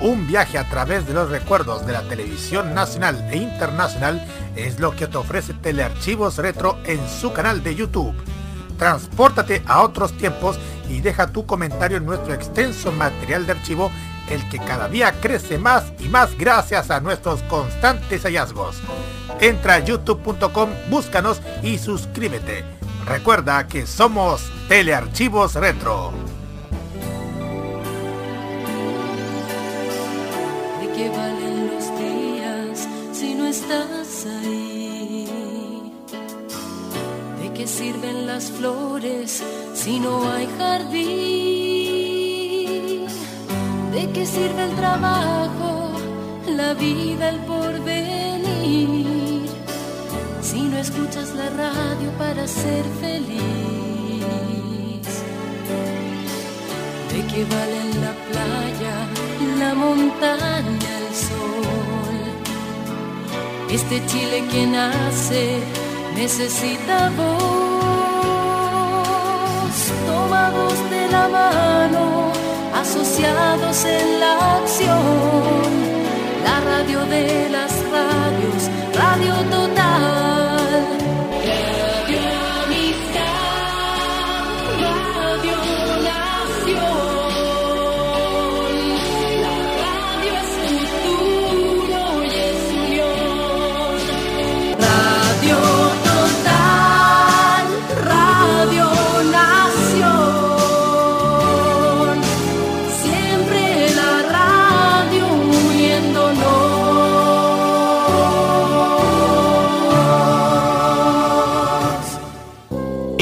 Un viaje a través de los recuerdos de la televisión nacional e internacional es lo que te ofrece Telearchivos Retro en su canal de YouTube. Transpórtate a otros tiempos y deja tu comentario en nuestro extenso material de archivo, el que cada día crece más y más gracias a nuestros constantes hallazgos. Entra a youtube.com, búscanos y suscríbete. Recuerda que somos Telearchivos Retro. ¿De qué valen los días si no estás ahí? ¿De qué sirven las flores si no hay jardín? ¿De qué sirve el trabajo, la vida, el porvenir? Si no escuchas la radio para ser feliz. ¿De qué valen la playa, la montaña, el sol? Este Chile que nace necesita voz, tomados de la mano, asociados en la acción. La radio de las radios, Radio Total.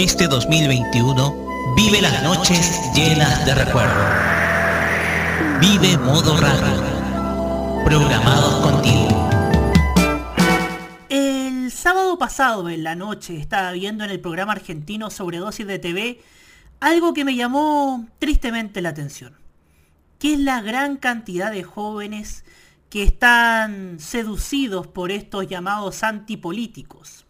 Este 2021 vive las noches llenas de recuerdo. Vive modo radio. Programados contigo. El sábado pasado en la noche estaba viendo en el programa argentino Sobredosis de TV algo que me llamó tristemente la atención, que es la gran cantidad de jóvenes que están seducidos por estos llamados antipolíticos.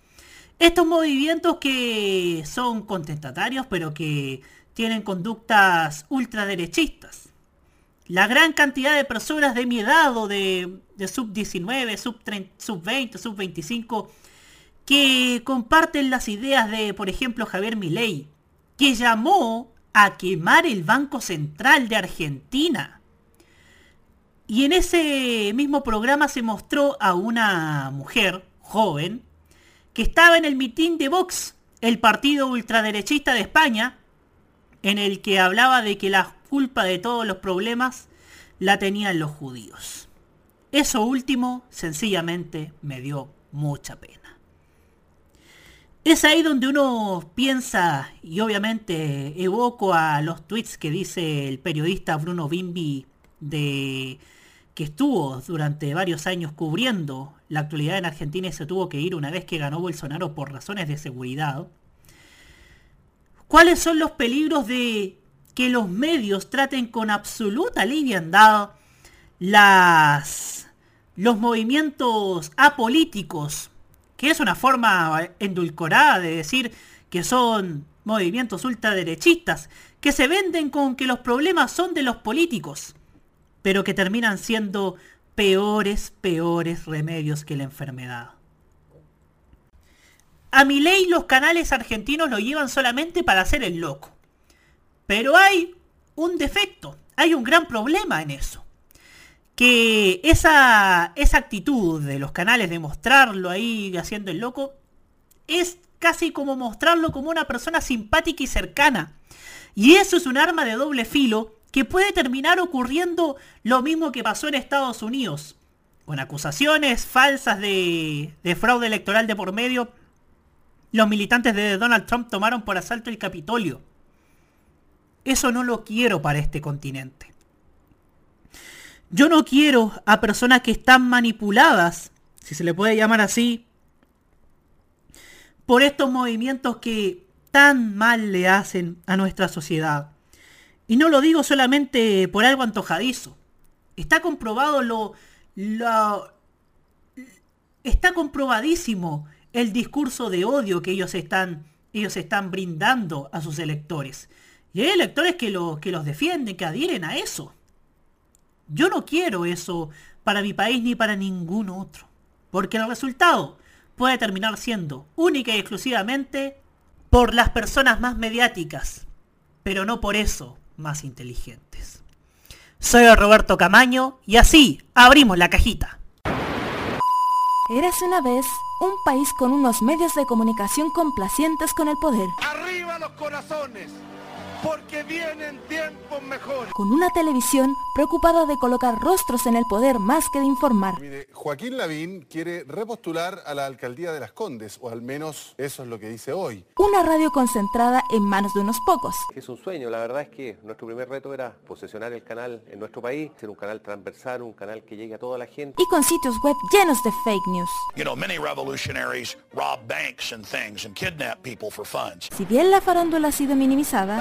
Estos movimientos que son contestatarios pero que tienen conductas ultraderechistas. La gran cantidad de personas de mi edad o de, de sub 19, sub, 30, sub 20, sub 25 que comparten las ideas de, por ejemplo, Javier Milei, que llamó a quemar el Banco Central de Argentina. Y en ese mismo programa se mostró a una mujer joven que estaba en el mitin de Vox, el partido ultraderechista de España, en el que hablaba de que la culpa de todos los problemas la tenían los judíos. Eso último sencillamente me dio mucha pena. Es ahí donde uno piensa, y obviamente evoco a los tweets que dice el periodista Bruno Bimbi de que estuvo durante varios años cubriendo la actualidad en Argentina se tuvo que ir una vez que ganó Bolsonaro por razones de seguridad. ¿Cuáles son los peligros de que los medios traten con absoluta liviandad las, los movimientos apolíticos? Que es una forma endulcorada de decir que son movimientos ultraderechistas, que se venden con que los problemas son de los políticos, pero que terminan siendo peores, peores remedios que la enfermedad. A mi ley los canales argentinos lo llevan solamente para hacer el loco. Pero hay un defecto, hay un gran problema en eso. Que esa, esa actitud de los canales de mostrarlo ahí haciendo el loco es casi como mostrarlo como una persona simpática y cercana. Y eso es un arma de doble filo que puede terminar ocurriendo lo mismo que pasó en Estados Unidos. Con acusaciones falsas de, de fraude electoral de por medio, los militantes de Donald Trump tomaron por asalto el Capitolio. Eso no lo quiero para este continente. Yo no quiero a personas que están manipuladas, si se le puede llamar así, por estos movimientos que tan mal le hacen a nuestra sociedad. Y no lo digo solamente por algo antojadizo. Está comprobado lo, está comprobadísimo el discurso de odio que ellos están, ellos están brindando a sus electores. Y hay electores que, que los defienden, que adhieren a eso. Yo no quiero eso para mi país ni para ningún otro. Porque el resultado puede terminar siendo única y exclusivamente por las personas más mediáticas, pero no por eso más inteligentes. Soy Roberto Camaño y así abrimos la cajita. Eras una vez un país con unos medios de comunicación complacientes con el poder. ¡Arriba los corazones! Porque vienen tiempos mejores. Con una televisión preocupada de colocar rostros en el poder más que de informar. Mire, Joaquín Lavín quiere repostular a la alcaldía de Las Condes, o al menos eso es lo que dice hoy. Una radio concentrada en manos de unos pocos. Es un sueño, la verdad es que nuestro primer reto era posesionar el canal en nuestro país, ser un canal transversal, un canal que llegue a toda la gente. Y con sitios web llenos de fake news. You know, many revolutionaries rob banks and things and kidnap people for funds. Si bien la farándula ha sido minimizada,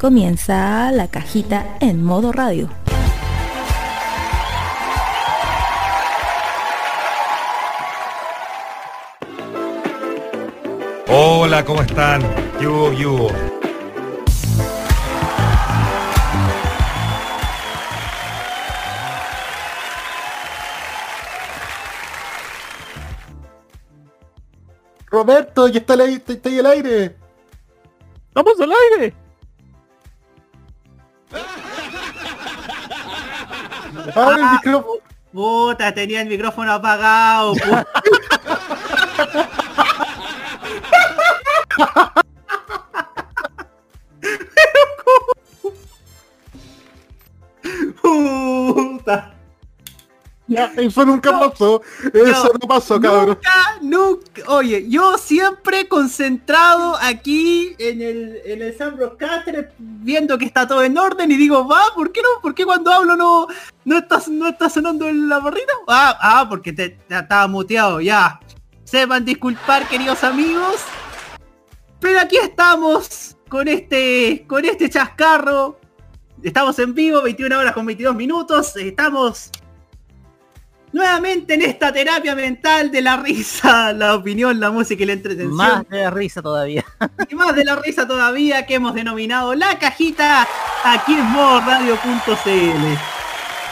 Comienza la cajita en modo radio. Hola, ¿cómo están? ¿Qué hubo, qué hubo? Roberto, ya está, ahí, está ahí el aire. ¡Vamos al aire! Abre el micrófono. Puta, tenía el micrófono apagado. puta. Puta. Ya, eso nunca pasó. Eso no, pasó, cabrón. Nunca, nunca. Oye, yo siempre concentrado aquí en el, en el Sam Broadcaster, viendo que está todo en orden y digo, va, ¿por qué no? ¿Por qué cuando hablo no, no estás no está sonando en la barrita? Ah, ah, porque te, te estaba muteado, ya. Sepan disculpar, queridos amigos. Pero aquí estamos con este, con este chascarro. Estamos en vivo, 21 horas con 22 minutos. Estamos nuevamente en esta terapia mental de la risa, la opinión, la música y la entretención. Más de la risa todavía. Y más de la risa todavía que hemos denominado la cajita aquí en modoradio.cl.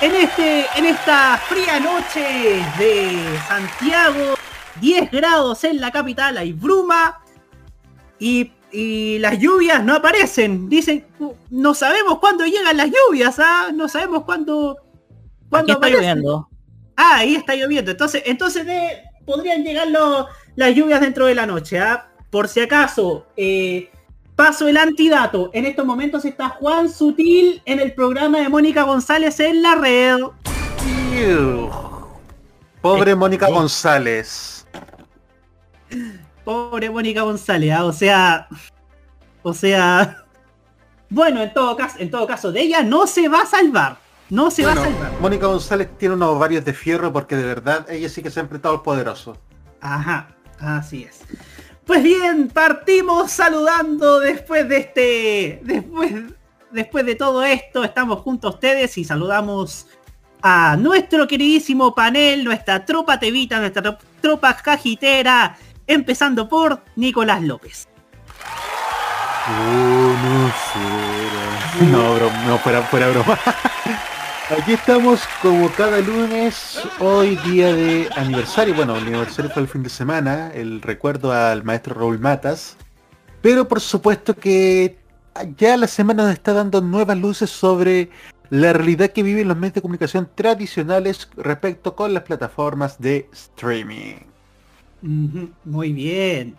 En, este, en esta fría noche de Santiago, 10 grados en la capital, hay bruma y, y las lluvias no aparecen. Dicen, no sabemos cuándo llegan las lluvias, ¿ah? No sabemos cuándo... cuándo está lloviendo. Ah, ahí está lloviendo. Entonces, entonces de, podrían llegar los, las lluvias dentro de la noche. ¿ah? Por si acaso, eh, paso el antidato. En estos momentos está Juan Sutil en el programa de Mónica González en la red. Pobre Mónica González. Pobre Mónica González, ¿ah? o sea. O sea. Bueno, en todo caso, en todo caso, de ella no se va a salvar. No se Bueno, va a salvar. Mónica González tiene unos ovarios de fierro porque de verdad ella sí que se ha enfrentado al poderoso. Ajá, así es. Pues bien, partimos saludando después de este. Después, después de todo esto, estamos junto a ustedes y saludamos a nuestro queridísimo panel, nuestra tropa tevita, nuestra tro- tropa cajitera, empezando por Nicolás López. No, broma, no, fuera, fuera broma. Aquí estamos como cada lunes, hoy día de aniversario. Bueno, aniversario fue el fin de semana, el recuerdo al maestro Raúl Matas. Pero por supuesto que ya la semana nos está dando nuevas luces sobre la realidad que viven los medios de comunicación tradicionales respecto con las plataformas de streaming. Muy bien.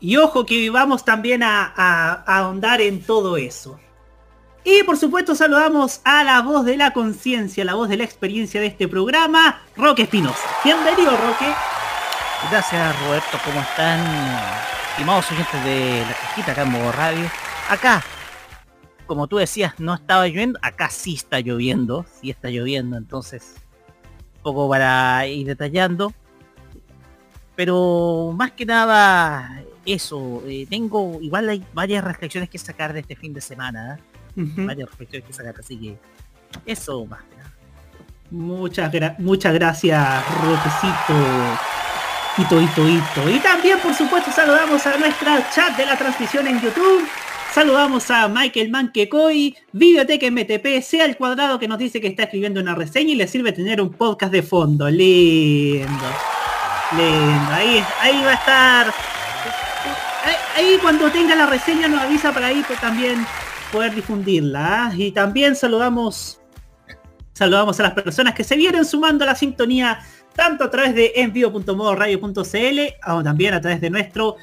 Y ojo que vamos también a, a- a ahondar en todo eso. Y por supuesto saludamos a la voz de la conciencia, la voz de la experiencia de este programa, Roque Espinosa. Bienvenido, Roque. Gracias Roberto, ¿cómo están? estimados oyentes de la cajita acá en Radio. Acá, como tú decías, no estaba lloviendo, acá sí está lloviendo, sí está lloviendo, entonces, un poco para ir detallando. Pero más que nada, eso, eh, tengo, igual hay varias reflexiones que sacar de este fin de semana, ¿eh? Varias reflexiones que sacar, así que eso más que nada. Muchas, gra- muchas gracias, Rotecito. Hito, hito, hito. Y también, por supuesto, saludamos a nuestra chat de la transmisión en YouTube. Saludamos a Michael Manquecoy, Videoteca MTP, sea el cuadrado que nos dice que está escribiendo una reseña y le sirve tener un podcast de fondo. Lindo. Lindo. Ahí, ahí va a estar. Ahí, ahí cuando tenga la reseña nos avisa para ahí pues, también poder difundirla. ¿ah? Y también saludamos Saludamos a las personas que se vienen sumando a la sintonía tanto a través de envío.modoradio.cl o también a través de nuestro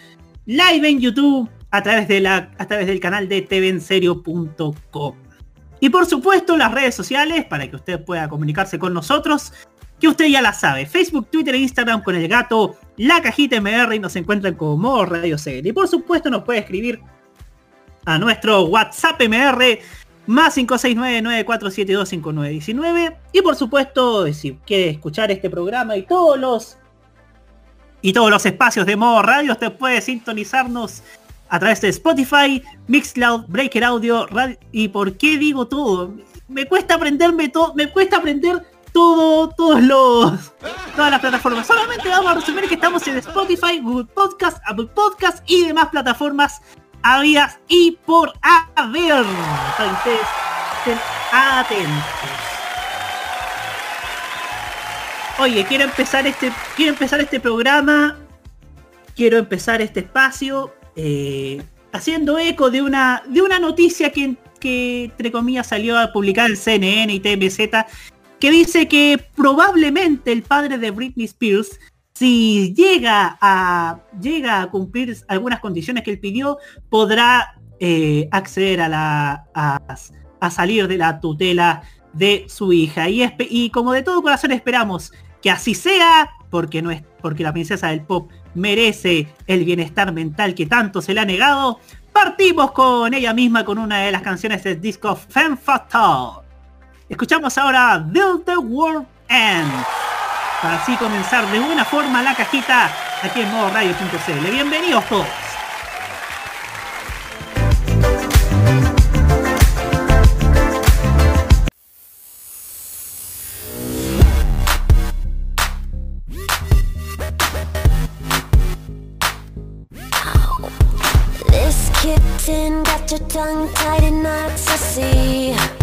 live en YouTube, a través, de la, a través del canal de tvenserio.com. Y por supuesto las redes sociales para que usted pueda comunicarse con nosotros, que usted ya la sabe. Facebook, Twitter e Instagram con el gato, la cajita MR y nos encuentran como Modo Radio CL. Y por supuesto nos puede escribir a nuestro WhatsApp MR más 569-9472-5919 y por supuesto si quiere escuchar este programa y todos los y todos los espacios de modo radio usted puede sintonizarnos a través de Spotify, Mixcloud, Breaker Audio radio- y por qué digo todo. Me cuesta aprenderme todo me cuesta aprender todo todos los todas las plataformas. Solamente vamos a resumir que estamos en Spotify, Google Podcast, Apple Podcast y demás plataformas habidas y por haber. Para que ustedes estén atentos. Oye, quiero empezar este, quiero empezar este programa, quiero empezar este espacio eh, haciendo eco de una, de una noticia que, que entre comillas salió a publicar el CNN y TMZ, que dice que probablemente el padre de Britney Spears si llega a a cumplir algunas condiciones que él pidió, podrá eh, acceder a la a, salir de la tutela de su hija. Y, y como de todo corazón esperamos que así sea, porque no es porque la princesa del pop merece el bienestar mental que tanto se le ha negado. Partimos con ella misma con una de las canciones del disco Femme Fatale. Escuchamos ahora Build the World End para así comenzar de buena forma la cajita aquí en modo radio.cl. Bienvenidos todos. Tongue tied in knots.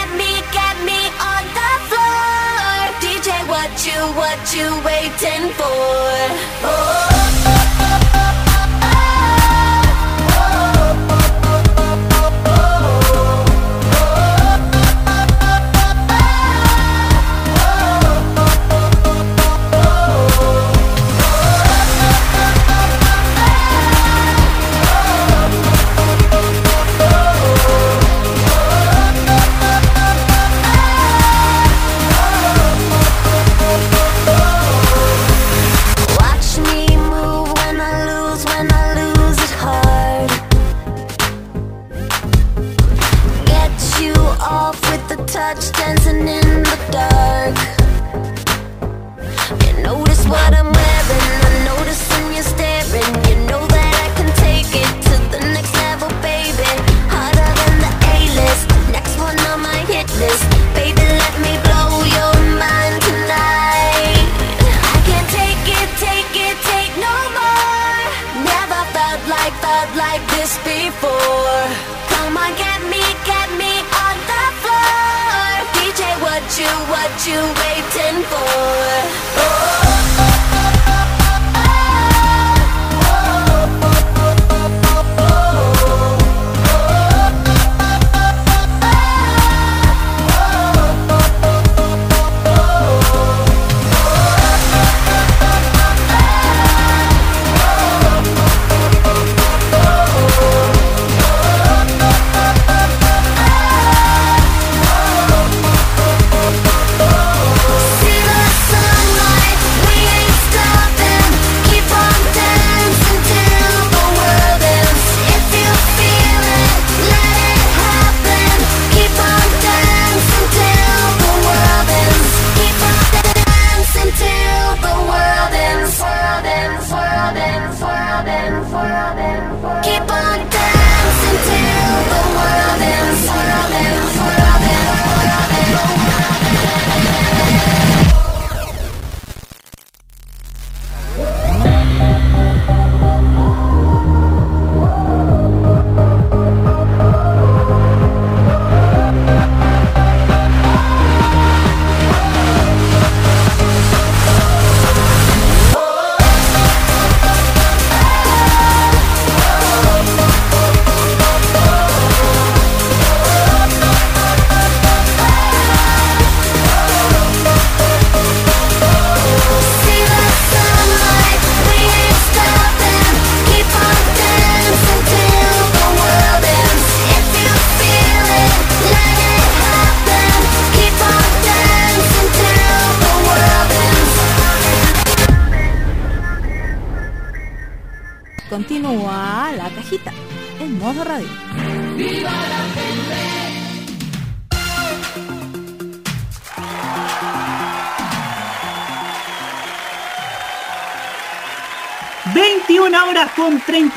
what you, waiting for? Oh.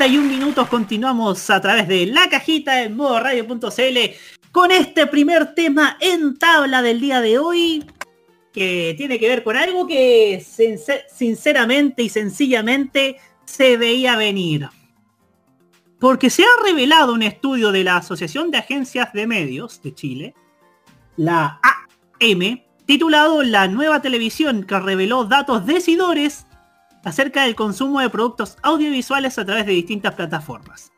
31 minutos continuamos a través de la cajita en modo radio.cl con este primer tema en tabla del día de hoy que tiene que ver con algo que sinceramente y sencillamente se veía venir. Porque se ha revelado un estudio de la Asociación de Agencias de Medios de Chile, la AM, titulado La nueva televisión que reveló datos decidores acerca del consumo de productos audiovisuales a través de distintas plataformas.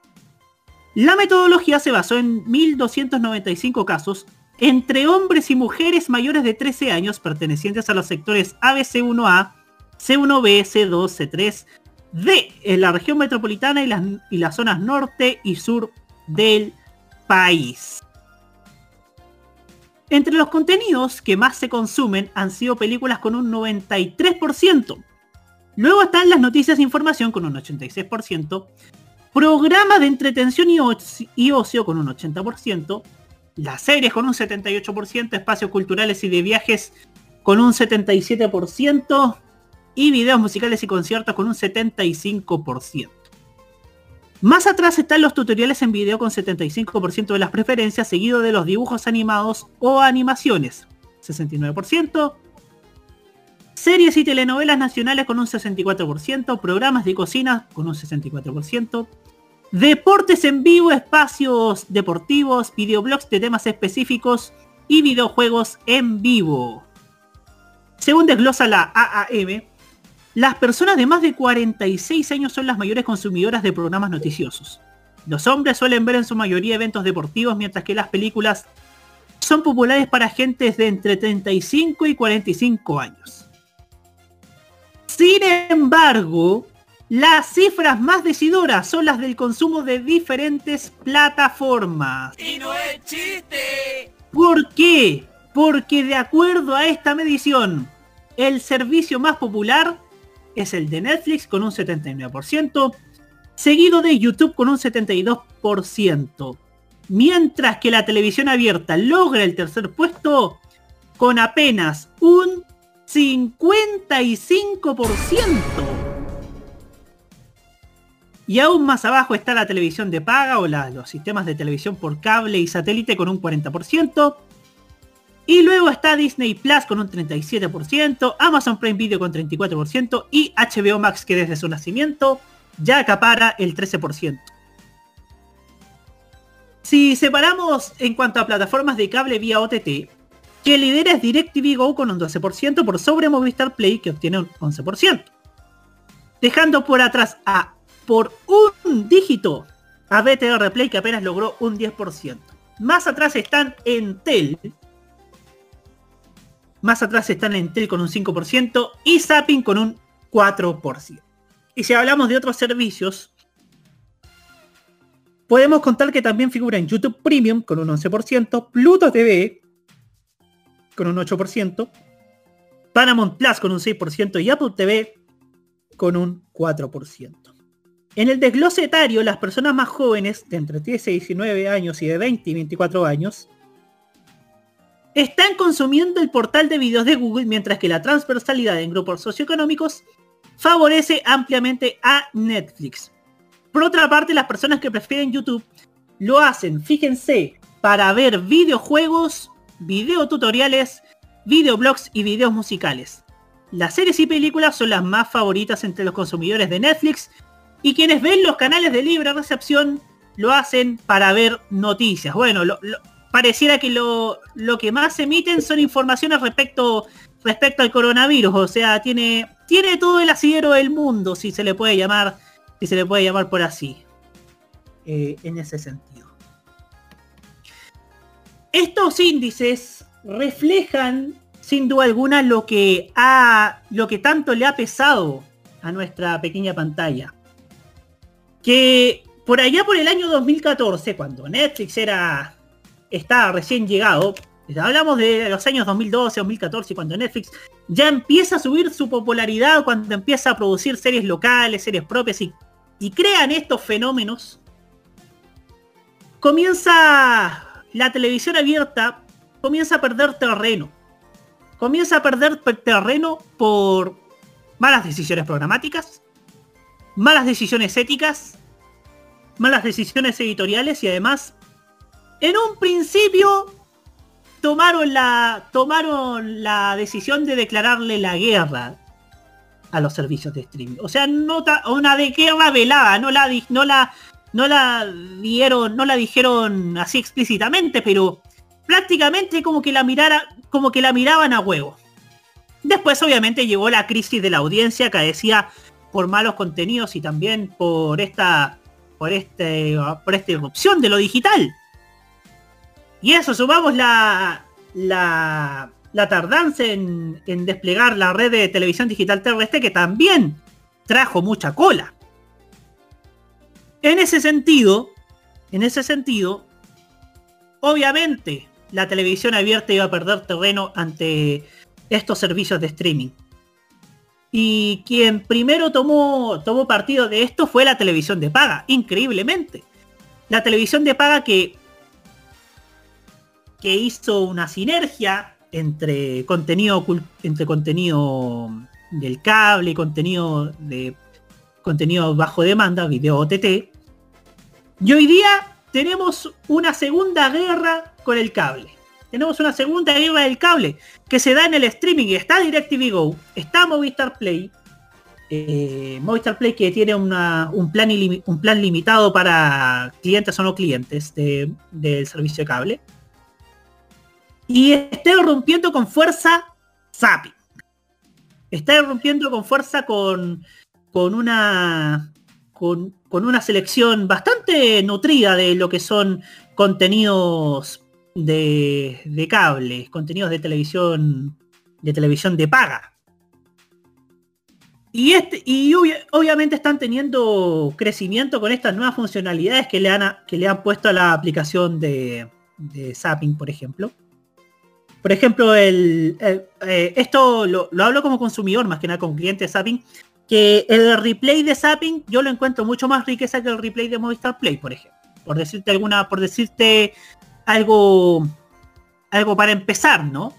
La metodología se basó en 1.295 casos entre hombres y mujeres mayores de 13 años pertenecientes a los sectores ABC1A, C1B, C2, C3, D en la región metropolitana y las, y las zonas norte y sur del país. Entre los contenidos que más se consumen han sido películas con un 93%, Luego están las noticias e información con un 86%, programas de entretención y, ocio con un 80%, las series con un 78%, espacios culturales y de viajes con un 77% y videos musicales y conciertos con un 75%. Más atrás están los tutoriales en video con 75% de las preferencias, seguido de los dibujos animados o animaciones, 69%, Series y telenovelas nacionales con un 64%, programas de cocina con un 64%, deportes en vivo, espacios deportivos, videoblogs de temas específicos y videojuegos en vivo. Según desglosa la AAM, las personas de más de 46 años son las mayores consumidoras de programas noticiosos. Los hombres suelen ver en su mayoría eventos deportivos, mientras que las películas son populares para gentes de entre 35 y 45 años. Sin embargo, las cifras más decidoras son las del consumo de diferentes plataformas. Y no es chiste. ¿Por qué? Porque de acuerdo a esta medición, el servicio más popular es el de Netflix con un 79%, seguido de YouTube con un 72%, mientras que la televisión abierta logra el tercer puesto con apenas un 55%. Y aún más abajo está la televisión de paga o los sistemas de televisión por cable y satélite con un 40%. Y luego está Disney Plus con un 37%, Amazon Prime Video con 34% y HBO Max que desde su nacimiento ya acapara el 13%. Si separamos en cuanto a plataformas de cable vía OTT, que lidera es DirecTV Go con un 12% por sobre Movistar Play que obtiene un 11%. Dejando por atrás a por un dígito a BTR Play que apenas logró un 10%. Más atrás están Entel. Más atrás están Entel con un 5% y Zapping con un 4%. Y si hablamos de otros servicios, podemos contar que también figura en YouTube Premium con un 11%, Pluto TV con un 8%, Paramount Plus con un 6% y Apple TV con un 4%. En el desglose etario, las personas más jóvenes, de entre 13 y 19 años y de 20 y 24 años, están consumiendo el portal de videos de Google, mientras que la transversalidad en grupos socioeconómicos favorece ampliamente a Netflix. Por otra parte, las personas que prefieren YouTube lo hacen, fíjense, para ver videojuegos videotutoriales, videoblogs y videos musicales. Las series y películas son las más favoritas entre los consumidores de Netflix y quienes ven los canales de libre recepción lo hacen para ver noticias. Bueno, pareciera que lo, que más emiten son informaciones respecto, respecto al coronavirus. O sea, tiene, tiene todo el asidero del mundo, si se le puede llamar, si se le puede llamar por así. Eh, en ese sentido. Estos índices reflejan sin duda alguna lo que ha lo que tanto le ha pesado a nuestra pequeña pantalla. Que por allá por el año 2014, cuando Netflix era estaba recién llegado, hablamos de los años 2012, 2014, cuando Netflix ya empieza a subir su popularidad, cuando empieza a producir series locales, series propias y, y crean estos fenómenos comienza la televisión abierta, comienza a perder terreno. Comienza a perder terreno por malas decisiones programáticas, malas decisiones éticas, malas decisiones editoriales y además, en un principio, tomaron la, tomaron la decisión de declararle la guerra a los servicios de streaming. O sea, no una de guerra velada, no la, no la, no la dieron, no la dijeron así explícitamente, pero prácticamente como que la mirara, como que la miraban a huevo. Después obviamente llegó la crisis de la audiencia que decía por malos contenidos y también por esta por este por esta irrupción de lo digital. Y eso sumamos la la, la tardanza en, en desplegar la red de televisión digital terrestre que también trajo mucha cola. En ese sentido, en ese sentido, obviamente la televisión abierta iba a perder terreno ante estos servicios de streaming. Y quien primero tomó, tomó partido de esto fue la televisión de paga, increíblemente. La televisión de paga que, que hizo una sinergia entre contenido, entre contenido del cable contenido de contenido bajo demanda, video OTT. Y hoy día tenemos una segunda guerra con el cable. Tenemos una segunda guerra del cable que se da en el streaming. Está DirecTV Go, está Movistar Play. Eh, Movistar Play que tiene un, plan un plan limitado para clientes o no clientes del servicio de cable. Y está irrumpiendo con fuerza Zapping. Está irrumpiendo con fuerza con, con una con, una selección bastante nutrida de lo que son contenidos de, de cable, contenidos de televisión, de televisión de paga. Y, este, y obviamente están teniendo crecimiento con estas nuevas funcionalidades que le han, que le han puesto a la aplicación de, de Zapping, por ejemplo. Por ejemplo, el, eh, esto lo, lo, hablo como consumidor, más que nada con cliente de que el replay de Zapping yo lo encuentro mucho más riqueza que el replay de Movistar Play, por ejemplo. Por decirte alguna, por decirte algo, algo para empezar, ¿no?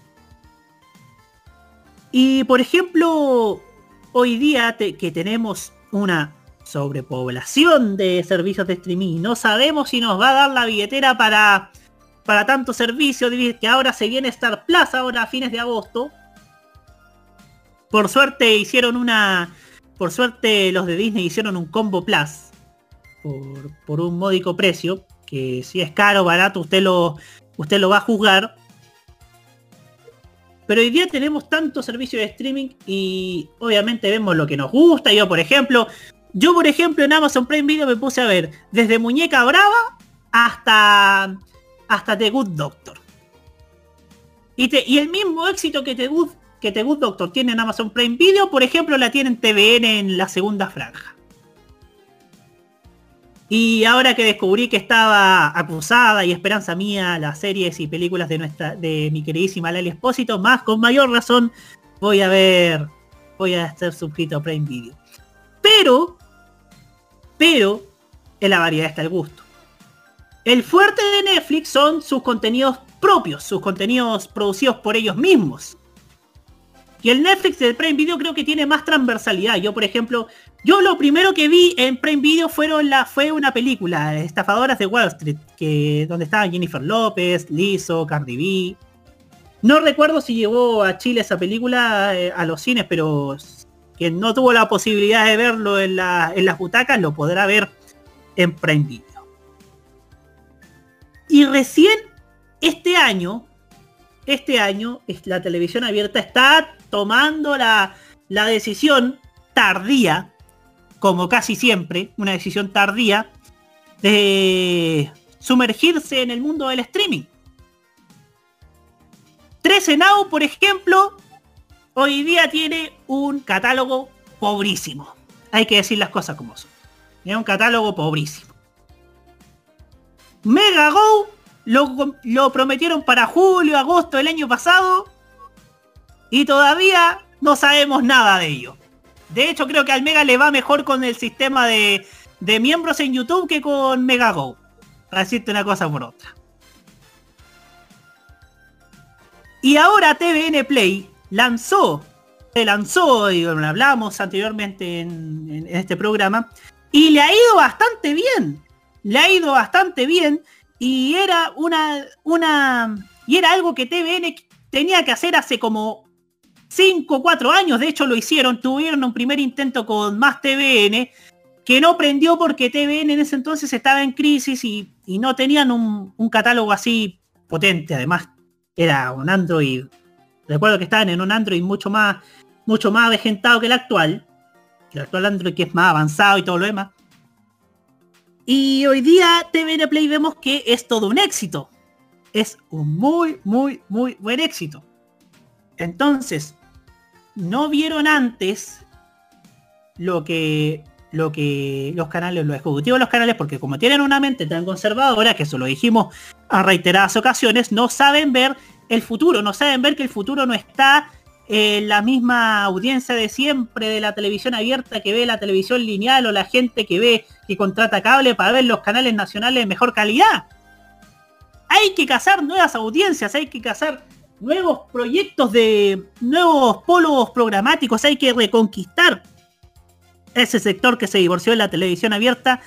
Y por ejemplo, hoy día que tenemos una sobrepoblación de servicios de streaming, no sabemos si nos va a dar la billetera para, para tanto servicio, que ahora se viene Star Plus, ahora a fines de agosto. Por suerte hicieron una, por suerte los de Disney hicieron un combo plus por, un módico precio que si es caro, barato, usted lo, usted lo va a juzgar. Pero hoy día tenemos tantos servicios de streaming y obviamente vemos lo que nos gusta. Yo, por ejemplo, yo, por ejemplo, en Amazon Prime Video me puse a ver desde Muñeca Brava hasta, hasta The Good Doctor. Y, y el mismo éxito que The, Good, que The Good Doctor tiene en Amazon Prime Video, por ejemplo, la tiene en TVN en la segunda franja. Y ahora que descubrí que estaba acusada y esperanza mía las series y películas de nuestra, de mi queridísima Lali Espósito, más con mayor razón voy a ver, voy a estar suscrito a Prime Video. Pero, pero, en la variedad está el gusto. El fuerte de Netflix son sus contenidos propios, sus contenidos producidos por ellos mismos. Y el Netflix del Prime Video creo que tiene más transversalidad. Yo, por ejemplo, yo lo primero que vi en Prime Video fueron la, fue una película, Estafadoras de Wall Street, que, donde estaban Jennifer López, Lizzo, Cardi B. No recuerdo si llegó a Chile esa película eh, a los cines, pero quien no tuvo la posibilidad de verlo en, en las butacas lo podrá ver en Prime Video. Y recién este año, este año, la televisión abierta está tomando la, la decisión tardía, como casi siempre, una decisión tardía, de sumergirse en el mundo del streaming. 13 Now, por ejemplo, hoy día tiene un catálogo pobrísimo. Hay que decir las cosas como son. Tiene un catálogo pobrísimo. Mega Go lo, lo prometieron para julio, agosto del año pasado y todavía no sabemos nada de ello. De hecho, creo que al Mega le va mejor con el sistema de, miembros en YouTube que con MegaGo. Para decirte una cosa por otra. Y ahora TVN Play lanzó, se lanzó, y lo hablamos anteriormente en, en este programa, y le ha ido bastante bien. Le ha ido bastante bien. Y era una, una, y era algo que TVN tenía que hacer hace como 5 o 4 años. De hecho lo hicieron, tuvieron un primer intento con más TVN, que no prendió porque TVN en ese entonces estaba en crisis y, no tenían un, un catálogo así potente. Además, era un Android. Recuerdo que estaban en un Android mucho más, mucho más avejentado que el actual. El actual Android que es más avanzado y todo lo demás. Y hoy día TVN Play vemos que es todo un éxito. Es un muy, muy, muy buen éxito. Entonces, no vieron antes lo que lo que los canales, los ejecutivos de los canales, porque como tienen una mente tan conservadora, que eso lo dijimos a reiteradas ocasiones, no saben ver el futuro, no saben ver que el futuro no está en la misma audiencia de siempre de la televisión abierta que ve la televisión lineal o la gente que ve que contrata cable para ver los canales nacionales de mejor calidad. Hay que cazar nuevas audiencias, hay que cazar nuevos proyectos de nuevos polos programáticos, hay que reconquistar ese sector que se divorció de la televisión abierta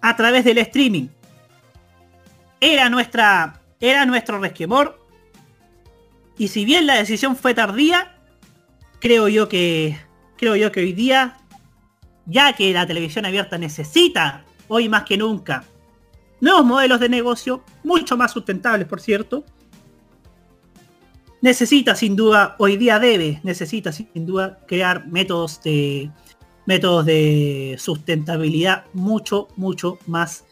a través del streaming. Era nuestra era nuestro resquemor y si bien la decisión fue tardía, creo yo que creo yo que hoy día ya que la televisión abierta necesita hoy más que nunca nuevos modelos de negocio, mucho más sustentables, por cierto, necesita sin duda, hoy día debe, necesita sin duda crear métodos de métodos de sustentabilidad mucho, mucho más,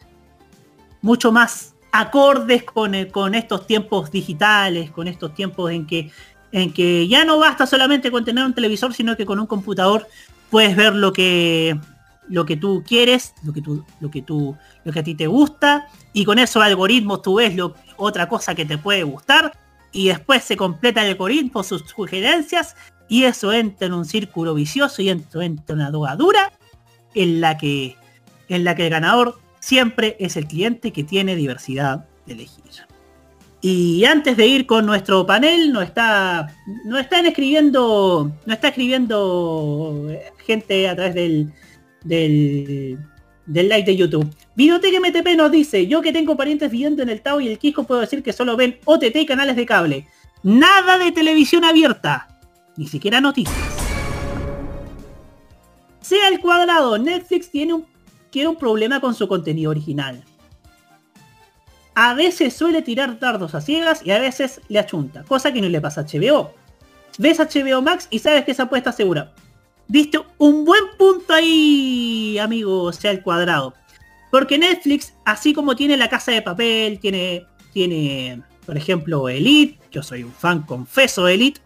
mucho más acordes con, con estos tiempos digitales, con estos tiempos en que, en que ya no basta solamente con tener un televisor, sino que con un computador puedes ver lo que, lo que tú quieres, lo que tú, lo que tú, lo que a ti te gusta, y con esos algoritmos tú ves lo, otra cosa que te puede gustar, y después se completa el algoritmo, sus sugerencias, y eso entra en un círculo vicioso y entra, en una drogadura en la que en la que el ganador siempre es el cliente que tiene diversidad de elegir. Y antes de ir con nuestro panel, nos está, no están escribiendo, no está escribiendo gente a través del, del, del live de YouTube. Videoteca MTP nos dice, yo que tengo parientes viviendo en el Tao y el Quisco puedo decir que solo ven OTT y canales de cable. Nada de televisión abierta. Ni siquiera noticias. Sea el cuadrado, Netflix tiene un, tiene un problema con su contenido original. A veces suele tirar dardos a ciegas y a veces le achunta, cosa que no le pasa a HBO. Ves HBO Max y sabes que esa apuesta segura. Viste un buen punto ahí, amigo, sea el cuadrado. Porque Netflix, así como tiene La Casa de Papel, tiene, tiene, por ejemplo, Elite, yo soy un fan confeso Elite,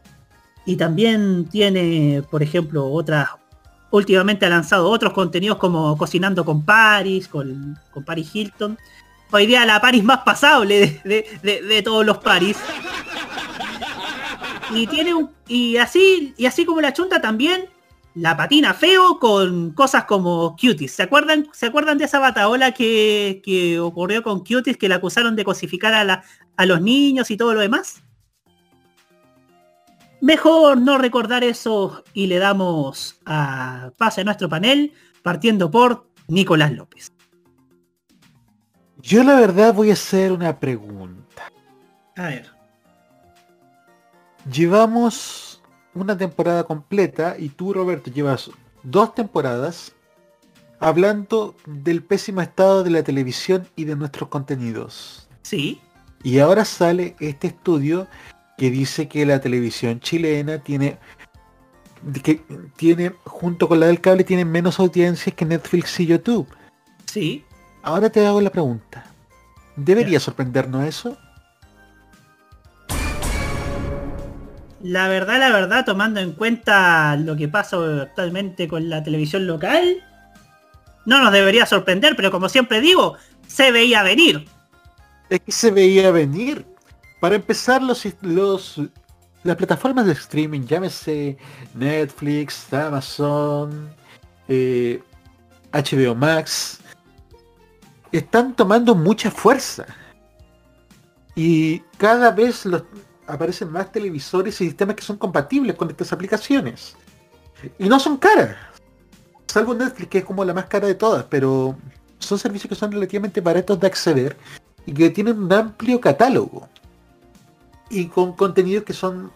y también tiene, por ejemplo, otras, últimamente ha lanzado otros contenidos como Cocinando con Paris, con, con Paris Hilton. Hoy día la Paris más pasable de, de, de todos los Paris. Y tiene un. Y así, y así como la chunta también, la patina feo con cosas como Cuties. ¿Se acuerdan, ¿se acuerdan de esa bataola que, que ocurrió con Cuties que la acusaron de cosificar a, la, a los niños y todo lo demás? Mejor no recordar eso y le damos a pase a nuestro panel partiendo por Nicolás López. Yo la verdad voy a hacer una pregunta. A ver. Llevamos una temporada completa y tú Roberto llevas dos temporadas hablando del pésimo estado de la televisión y de nuestros contenidos. Sí. Y ahora sale este estudio que dice que la televisión chilena tiene que tiene junto con la del cable tiene menos audiencias que Netflix y YouTube. Sí. Ahora te hago la pregunta. ¿Debería sorprendernos eso? La verdad, la verdad, tomando en cuenta lo que pasa actualmente con la televisión local, no nos debería sorprender, pero como siempre digo, se veía venir. Es que se veía venir. Para empezar, los, las plataformas de streaming, llámese Netflix, Amazon, eh, HBO Max, están tomando mucha fuerza. Y cada vez los, aparecen más televisores y sistemas que son compatibles con estas aplicaciones. Y no son caras. Salvo Netflix, que es como la más cara de todas, pero son servicios que son relativamente baratos de acceder y que tienen un amplio catálogo. Y con contenidos que son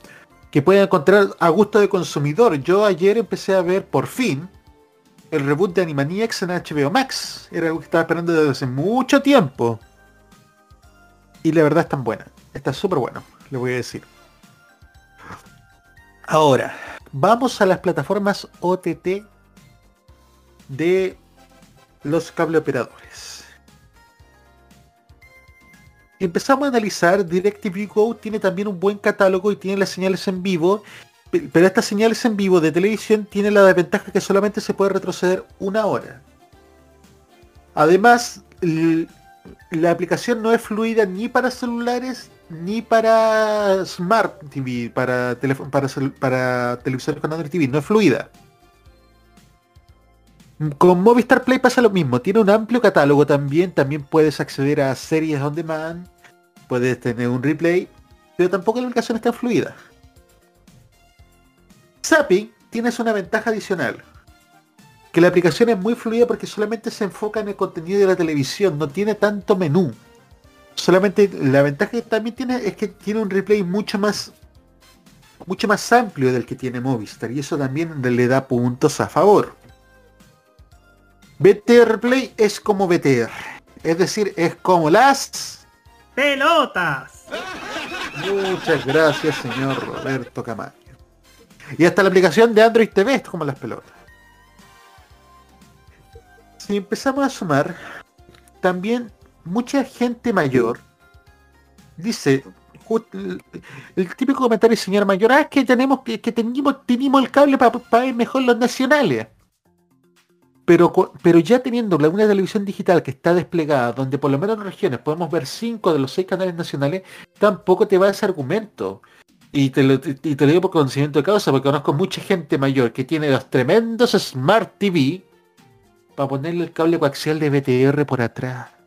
que pueden encontrar a gusto de consumidor. Yo ayer empecé a ver por fin el reboot de Animaniacs en HBO Max. Era algo que estaba esperando desde hace mucho tiempo. Y la verdad es tan buena. Está súper bueno, le voy a decir. Ahora, vamos a las plataformas OTT de los cable operadores. Empezamos a analizar, DirecTV Go tiene también un buen catálogo y tiene las señales en vivo, pero estas señales en vivo de televisión tienen la desventaja que solamente se puede retroceder una hora. Además, la aplicación no es fluida ni para celulares ni para Smart TV, para, para, para televisores con Android TV, no es fluida. Con Movistar Play pasa lo mismo, tiene un amplio catálogo también, también puedes acceder a series on demand, puedes tener un replay, pero tampoco la aplicación está fluida. Zapping tienes una ventaja adicional, que la aplicación es muy fluida porque solamente se enfoca en el contenido de la televisión, no tiene tanto menú. Solamente la ventaja que también tiene es que tiene un replay mucho más mucho más amplio del que tiene Movistar y eso también le da puntos a favor. BTR Play es como BTR. Es decir, es como las... ¡Pelotas! Muchas gracias, señor Roberto Camacho. Y hasta la aplicación de Android TV es como las pelotas. Si empezamos a sumar, también mucha gente mayor dice, el típico comentario señor mayor, ah, es que tenemos que, que tenemos, tenemos el cable para ver mejor los nacionales. Pero, pero ya teniendo una televisión digital que está desplegada, donde por lo menos en regiones podemos ver cinco de los seis canales nacionales, tampoco te va ese argumento. Y te, lo, y te lo digo por conocimiento de causa, porque conozco mucha gente mayor que tiene los tremendos Smart TV para ponerle el cable coaxial de BTR por atrás.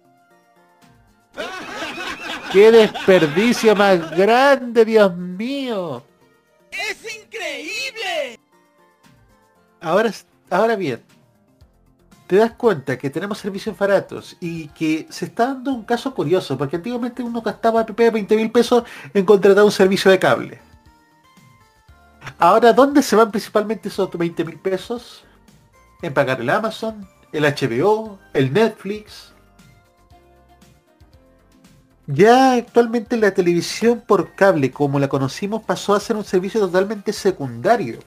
¡Qué desperdicio más grande, Dios mío! ¡Es increíble! Ahora, ahora bien, te das cuenta que tenemos servicios baratos y que se está dando un caso curioso, porque antiguamente uno gastaba PP de 20 mil pesos en contratar un servicio de cable. Ahora, ¿dónde se van principalmente esos 20 mil pesos? En pagar el Amazon, el HBO, el Netflix. Ya actualmente la televisión por cable, como la conocimos, pasó a ser un servicio totalmente secundario.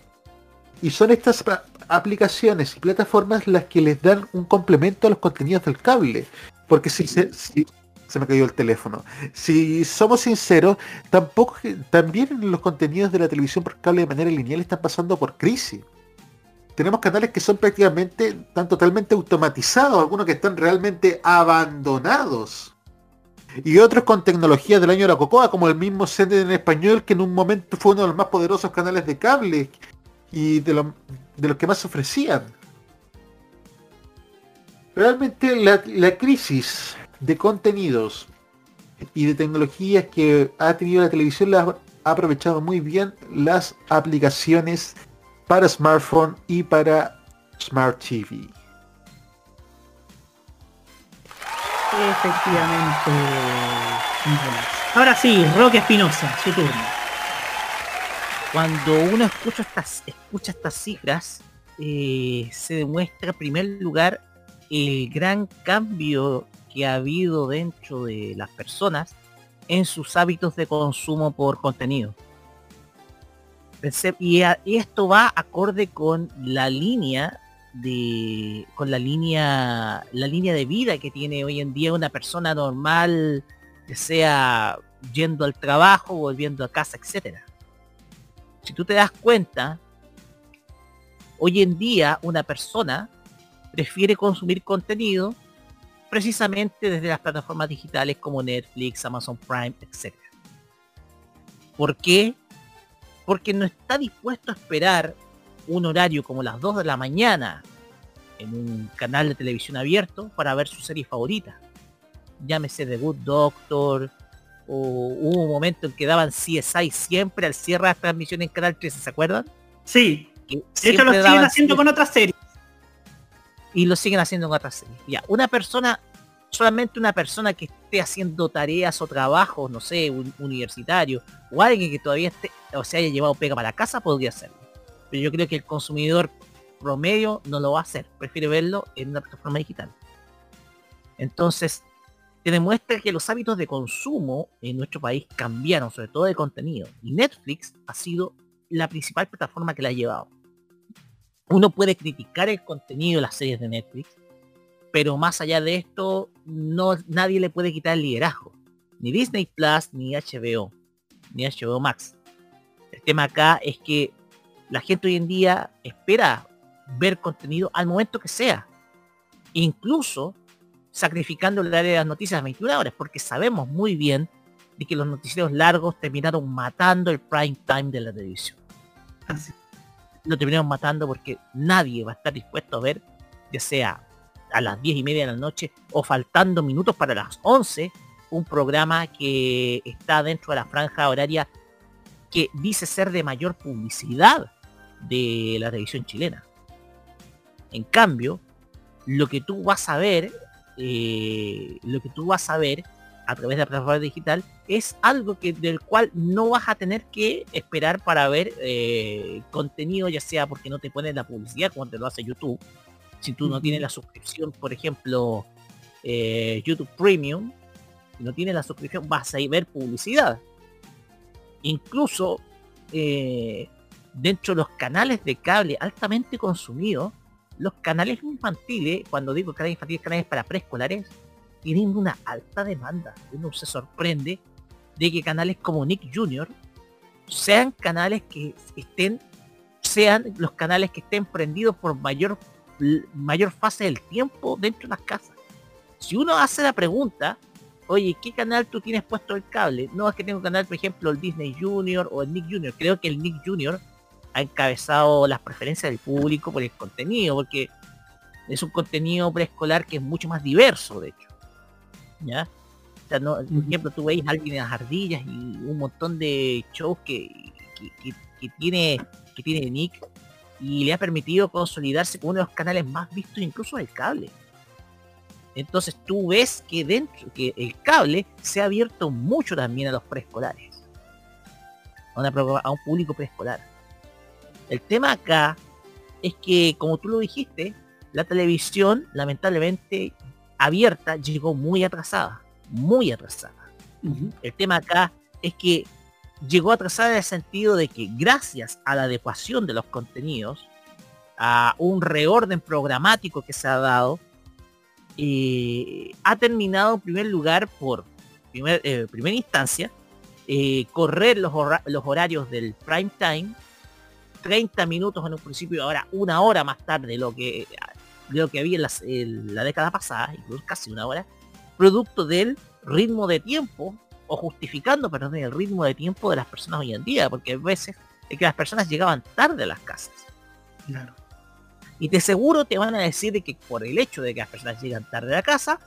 Y son estas aplicaciones y plataformas las que les dan un complemento a los contenidos del cable. Porque si se, se me cayó el teléfono. Si somos sinceros, tampoco también los contenidos de la televisión por cable de manera lineal están pasando por crisis. Tenemos canales que son prácticamente, están totalmente automatizados, algunos que están realmente abandonados. Y otros con tecnología del año de la cocoa, como el mismo CNN en español, que en un momento fue uno de los más poderosos canales de cable y de, de los que más ofrecían. Realmente la, la crisis de contenidos y de tecnologías que ha tenido la televisión la ha aprovechado muy bien las aplicaciones para smartphone y para Smart TV. Efectivamente. Ahora sí, Roque Espinosa, su turno cuando uno escucha estas, escucha estas cifras, eh, se demuestra en primer lugar el gran cambio que ha habido dentro de las personas en sus hábitos de consumo por contenido. Y, esto va acorde con la línea de con la línea la línea de vida que tiene hoy en día una persona normal que sea yendo al trabajo volviendo a casa etcétera si tú te das cuenta, hoy en día una persona prefiere consumir contenido precisamente desde las plataformas digitales como Netflix, Amazon Prime, etc. ¿Por qué? Porque no está dispuesto a esperar un horario como las 2 de la mañana en un canal de televisión abierto para ver su serie favorita. llámese The Good Doctor, o hubo un momento en que daban CSI siempre al cierre de las transmisiones en Canal 13, ¿se acuerdan? Sí. Que De hecho, lo siguen haciendo con otras series. y lo siguen haciendo en otras series. Ya, una persona, solamente una persona que esté haciendo tareas o trabajos, no sé, un universitario, o alguien que todavía esté, o se haya llevado pega para casa, podría hacerlo. Pero yo creo que el consumidor promedio no lo va a hacer, prefiere verlo en una plataforma digital. Entonces, te demuestra que los hábitos de consumo en nuestro país cambiaron, sobre todo de contenido. Y Netflix ha sido la principal plataforma que la ha llevado uno puede criticar el contenido de las series de Netflix, pero más allá de esto, no, nadie le puede quitar el liderazgo. Ni Disney Plus, ni HBO, ni HBO Max. El tema acá es que la gente hoy en día espera ver contenido al momento que sea. Incluso sacrificando el área de las noticias a 21 horas, porque sabemos muy bien de que los noticieros largos terminaron matando el prime time de la televisión lo terminaron matando porque nadie va a estar dispuesto a ver, ya sea a las 10 y media de la noche o faltando minutos para las 11, un programa que está dentro de la franja horaria que dice ser de mayor publicidad de la televisión chilena. En cambio, lo que tú vas a ver, eh, lo que tú vas a ver a través de la plataforma digital es algo que del cual no vas a tener que esperar para ver eh, contenido, ya sea porque no te ponen la publicidad como te lo hace YouTube. Si tú no tienes la suscripción, por ejemplo, eh, YouTube Premium, si no tienes la suscripción, vas a ir ver publicidad. Incluso eh, dentro de los canales de cable altamente consumidos, los canales infantiles, cuando digo canales infantiles, canales para preescolares, tienen una alta demanda. Uno se sorprende de que canales como Nick Jr. sean canales que estén, sean los canales que estén prendidos por mayor, mayor fase del tiempo dentro de las casas. Si uno hace la pregunta, oye, ¿qué canal tú tienes puesto el cable? No es que tengo canal, por ejemplo, el Disney Junior o el Nick Junior. Creo que el Nick Junior ha encabezado las preferencias del público por el contenido, porque es un contenido preescolar que es mucho más diverso, de hecho. ¿Ya? O sea, no, por ejemplo, tú veis alguien en las ardillas y un montón de shows que, que, que- que tiene que tiene Nick y le ha permitido consolidarse como uno de los canales más vistos incluso del cable. Entonces tú ves que dentro, que el cable se ha abierto mucho también a los preescolares. A, una a un público preescolar. El tema acá es que, como tú lo dijiste, la televisión, lamentablemente, abierta, llegó muy atrasada. Muy atrasada. El tema acá es que llegó atrasada en el sentido de que gracias a la adecuación de los contenidos, a un reorden programático que se ha dado, eh, ha terminado en primer lugar por primer, eh, primera instancia eh, correr los horarios del prime time 30 minutos en un principio y ahora una hora más tarde de lo que lo que había en las- en la década pasada incluso casi una hora producto del ritmo de tiempo o justificando perdón el ritmo de tiempo de las personas hoy en día porque a veces es que las personas llegaban tarde a las casas Claro. y de seguro te van a decir de que por el hecho de que las personas llegan tarde a la casa,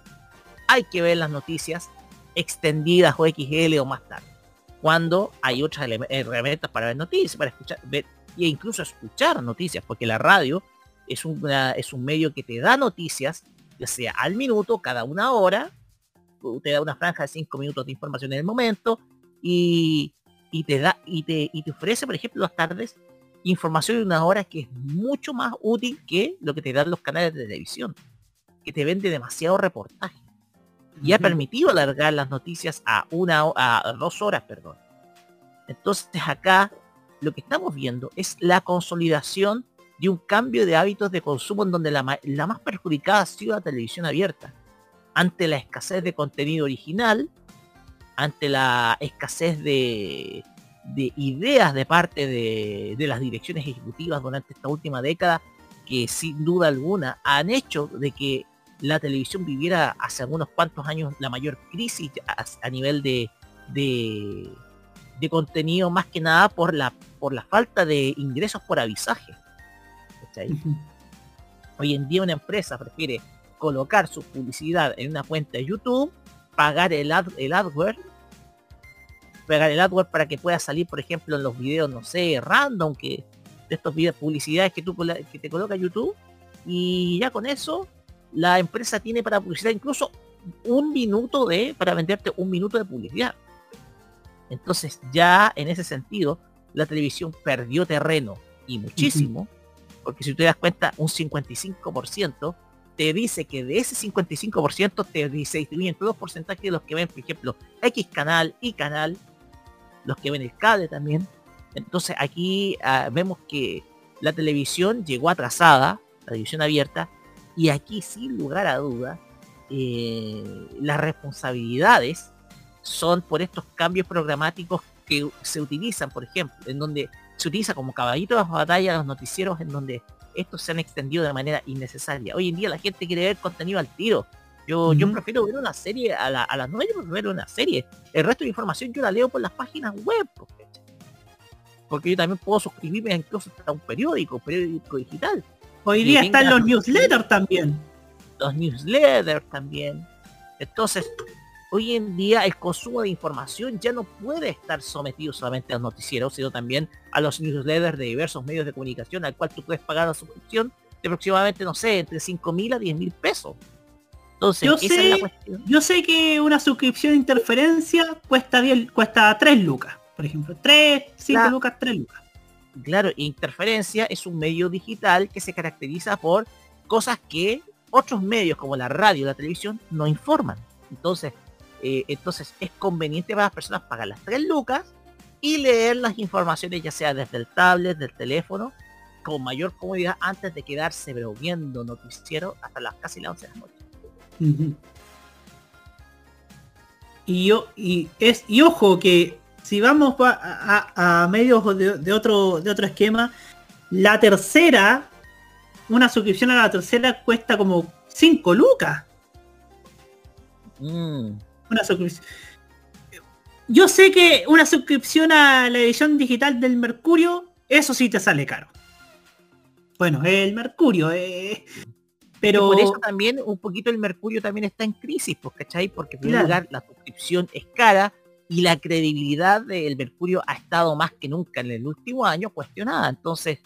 hay que ver las noticias extendidas o XL o más tarde. Cuando hay otras herramientas para ver noticias, para escuchar, ver e incluso escuchar noticias, porque la radio es, una, es un medio que te da noticias, ya sea al minuto, cada una hora, te da una franja de cinco minutos de información en el momento, y, y te da, y te, y te ofrece, por ejemplo, las tardes, información de una hora que es mucho más útil que lo que te dan los canales de televisión, que te vende demasiado reportaje. Y ha permitido alargar las noticias a una a dos horas, perdón. Entonces acá lo que estamos viendo es la consolidación de un cambio de hábitos de consumo en donde la, más perjudicada ha sido la televisión abierta. Ante la escasez de contenido original, ante la escasez de, de ideas de parte de, las direcciones ejecutivas durante esta última década, que sin duda alguna han hecho de que la televisión viviera hace algunos cuantos años la mayor crisis a, nivel de, de contenido, más que nada por la, por la falta de ingresos por avisaje. ¿cachai? Hoy en día una empresa prefiere colocar su publicidad en una cuenta de YouTube pagar el, ad, el adware, pagar el adware para que pueda salir, por ejemplo, en los videos, no sé, random, que de estos videos publicidades que tú que te coloca YouTube, y ya con eso la empresa tiene para publicidad incluso un minuto de, para venderte un minuto de publicidad. Entonces ya en ese sentido, la televisión perdió terreno y muchísimo, porque si te das cuenta, un 55% te dice que de ese 55% te dice distribuyen todos los porcentajes de los que ven, por ejemplo, X canal, Y canal, los que ven el cable también. Entonces aquí ah, vemos que la televisión llegó atrasada, la televisión abierta, y aquí sin lugar a duda, eh, las responsabilidades son por estos cambios programáticos que se utilizan, por ejemplo, en donde se utiliza como caballito de batalla los noticieros en donde estos se han extendido de manera innecesaria. Hoy en día la gente quiere ver contenido al tiro. Yo, yo prefiero ver una serie a, la, a las 9, yo prefiero ver una serie. El resto de información yo la leo por las páginas web. Porque yo también puedo suscribirme incluso a un periódico, periódico digital. Hoy día están los newsletters también. Los newsletters también. Entonces, hoy en día el consumo de información ya no puede estar sometido solamente a los noticieros, sino también a los newsletters de diversos medios de comunicación al cual tú puedes pagar la suscripción de aproximadamente, no sé, entre 5 mil a 10 mil pesos. Entonces, yo, sé, yo sé que una suscripción de interferencia cuesta cuesta 3 lucas, por ejemplo. 3, 5 lucas, 3 lucas. Claro, interferencia es un medio digital que se caracteriza por cosas que otros medios como la radio la televisión no informan. Entonces, eh, entonces es conveniente para las personas pagar las 3 lucas y leer las informaciones ya sea desde el tablet, del teléfono, con mayor comodidad antes de quedarse viendo noticiero hasta las casi las 11 de la noche. Y yo, y es, y ojo que si vamos a, medios de, otro, de otro esquema, la tercera, una suscripción a la tercera cuesta como 5 lucas. Mm una suscripción. Yo sé que una suscripción a la edición digital del Mercurio, eso sí te sale caro. Bueno, el Mercurio, eh, pero... por eso también un poquito el Mercurio también está en crisis, pues, ¿cachai? Porque en primer lugar la suscripción es cara y la credibilidad del Mercurio ha estado más que nunca en el último año cuestionada. Entonces,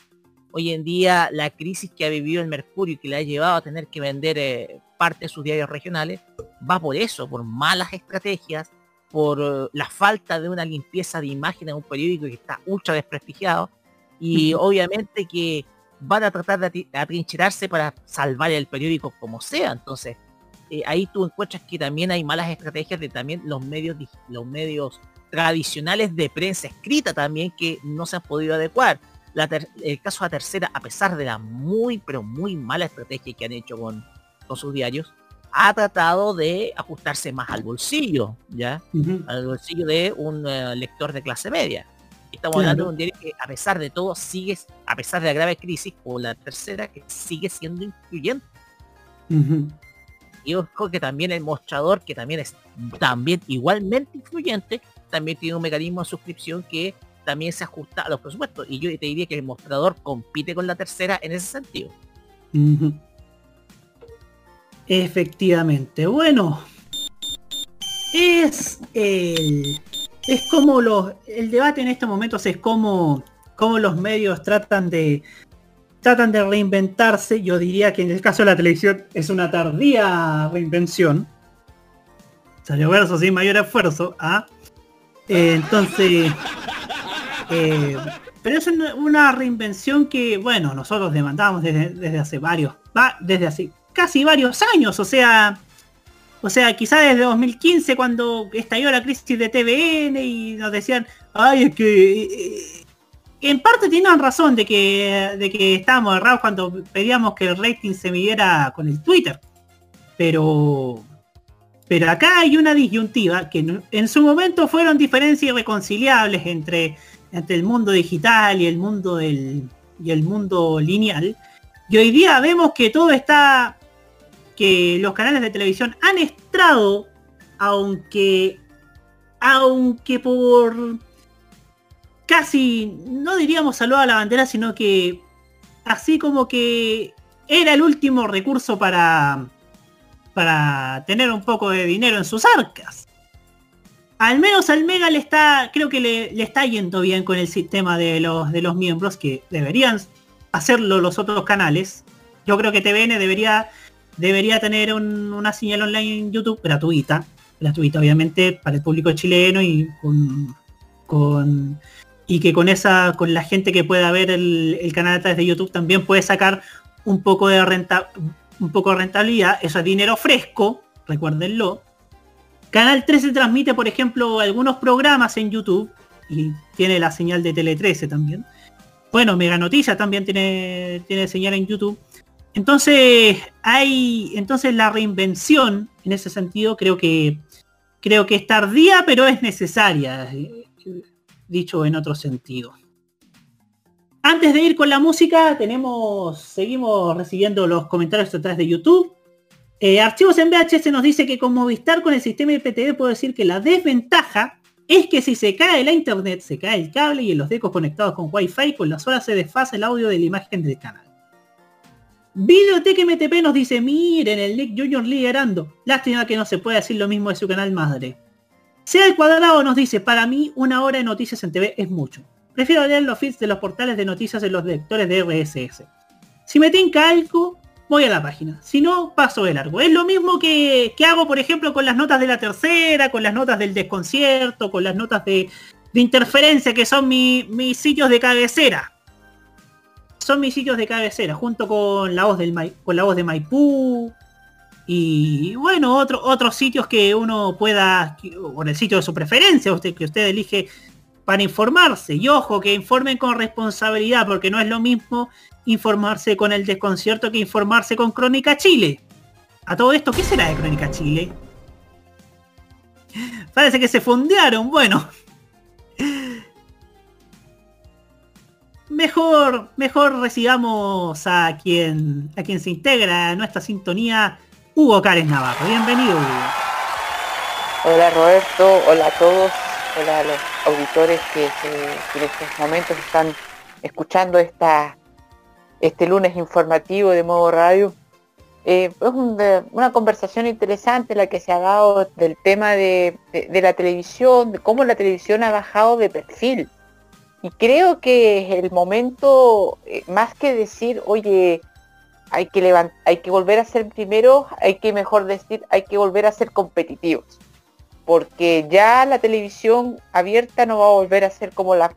hoy en día la crisis que ha vivido el Mercurio y que le ha llevado a tener que vender eh, parte de sus diarios regionales, va por eso, por malas estrategias, por eh, la falta de una limpieza de imagen en un periódico que está ultra desprestigiado y obviamente que van a tratar de atrincherarse para salvar el periódico como sea. Entonces, eh, ahí tú encuentras que también hay malas estrategias de también los medios, los medios tradicionales de prensa escrita también que no se han podido adecuar. el caso de la tercera, a pesar de la muy, pero muy mala estrategia que han hecho con, con sus diarios, ha tratado de ajustarse más al bolsillo, ¿ya? Al bolsillo de un eh, lector de clase media. Estamos hablando de un diario que a pesar de todo sigue, a pesar de la grave crisis, o la tercera, que sigue siendo influyente. Y ojo que también el mostrador, que también es también igualmente influyente, también tiene un mecanismo de suscripción que también se ajusta a los presupuestos. Y yo te diría que el mostrador compite con la tercera en ese sentido. Efectivamente. Bueno. Es el. Es como los. El debate en estos momentos es como. Como los medios tratan de. Tratan de reinventarse. Yo diría que en el caso de la televisión es una tardía reinvención. Salió verso sin mayor esfuerzo. ¿ah? Eh, entonces. Eh, pero es una, reinvención que, bueno, nosotros demandamos desde, desde hace varios. Va, desde hace casi varios años, o sea, o sea, quizá desde 2015 cuando estalló la crisis de TVN y nos decían, ay, es que eh, en parte tienen razón de que, de que estábamos errados cuando pedíamos que el rating se midiera con el Twitter. Pero, pero acá hay una disyuntiva que en su momento fueron diferencias irreconciliables entre, entre el mundo digital y el mundo del, y el mundo lineal. Y hoy día vemos que todo está que los canales de televisión han estrado, aunque, aunque por casi, no diríamos saludo a la bandera, sino que así como que era el último recurso para, para tener un poco de dinero en sus arcas. Al menos al Mega le está, creo que le, está yendo bien con el sistema de los, de los miembros, que deberían hacerlo los otros canales. Yo creo que TVN debería, debería tener una señal online en YouTube gratuita, gratuita obviamente para el público chileno y con, y que con esa, con la gente que pueda ver el, canal a través de YouTube también puede sacar un poco de renta, un poco rentabilidad, eso es dinero fresco, recuérdenlo. Canal 13 transmite, por ejemplo, algunos programas en YouTube y tiene la señal de Tele 13 también. Bueno, Mega Noticias también tiene, tiene señal en YouTube. Entonces, hay. Entonces la reinvención, en ese sentido, creo que. Creo que es tardía, pero es necesaria. Dicho en otro sentido. Antes de ir con la música, tenemos. Seguimos recibiendo los comentarios a través de YouTube. Eh, archivos en VHS nos dice que con Movistar con el sistema IPTV puedo decir que la desventaja es que si se cae la internet, se cae el cable y en los decos conectados con Wi-Fi, con las horas se desfasa el audio de la imagen del canal. Videotech MTP nos dice, miren, el Nick Junior liderando. Lástima que no se puede decir lo mismo de su canal madre. Sea el cuadrado nos dice, para mí una hora de noticias en TV es mucho. Prefiero leer los feeds de los portales de noticias en los lectores de RSS. Si me tinca algo, voy a la página. Si no, paso de largo. Es lo mismo que, hago, por ejemplo, con las notas de la tercera, con las notas del desconcierto, con las notas de, interferencia, que son mis sitios de cabecera. Son mis sitios de cabecera, junto con la voz, del la voz de Maipú. Y bueno, otros sitios que uno pueda, con el sitio de su preferencia, usted, que usted elige para informarse. Y ojo, que informen con responsabilidad, porque no es lo mismo informarse con el desconcierto que informarse con Crónica Chile. A todo esto, ¿qué será de Crónica Chile? Parece que se fundearon, bueno. Mejor, mejor recibamos a quien, a quien se integra a nuestra sintonía, Hugo Cárez Navarro. Bienvenido, Hugo. Hola Roberto, hola a todos, hola a los auditores que, en estos momentos están escuchando esta este lunes informativo de modo radio. Eh, es una conversación interesante la que se ha dado del tema de, la televisión, de cómo la televisión ha bajado de perfil. Y creo que es el momento, eh, más que decir, oye, hay que, hay que volver a ser primero, hay que mejor decir, hay que volver a ser competitivos porque ya la televisión abierta no va a volver a ser como la,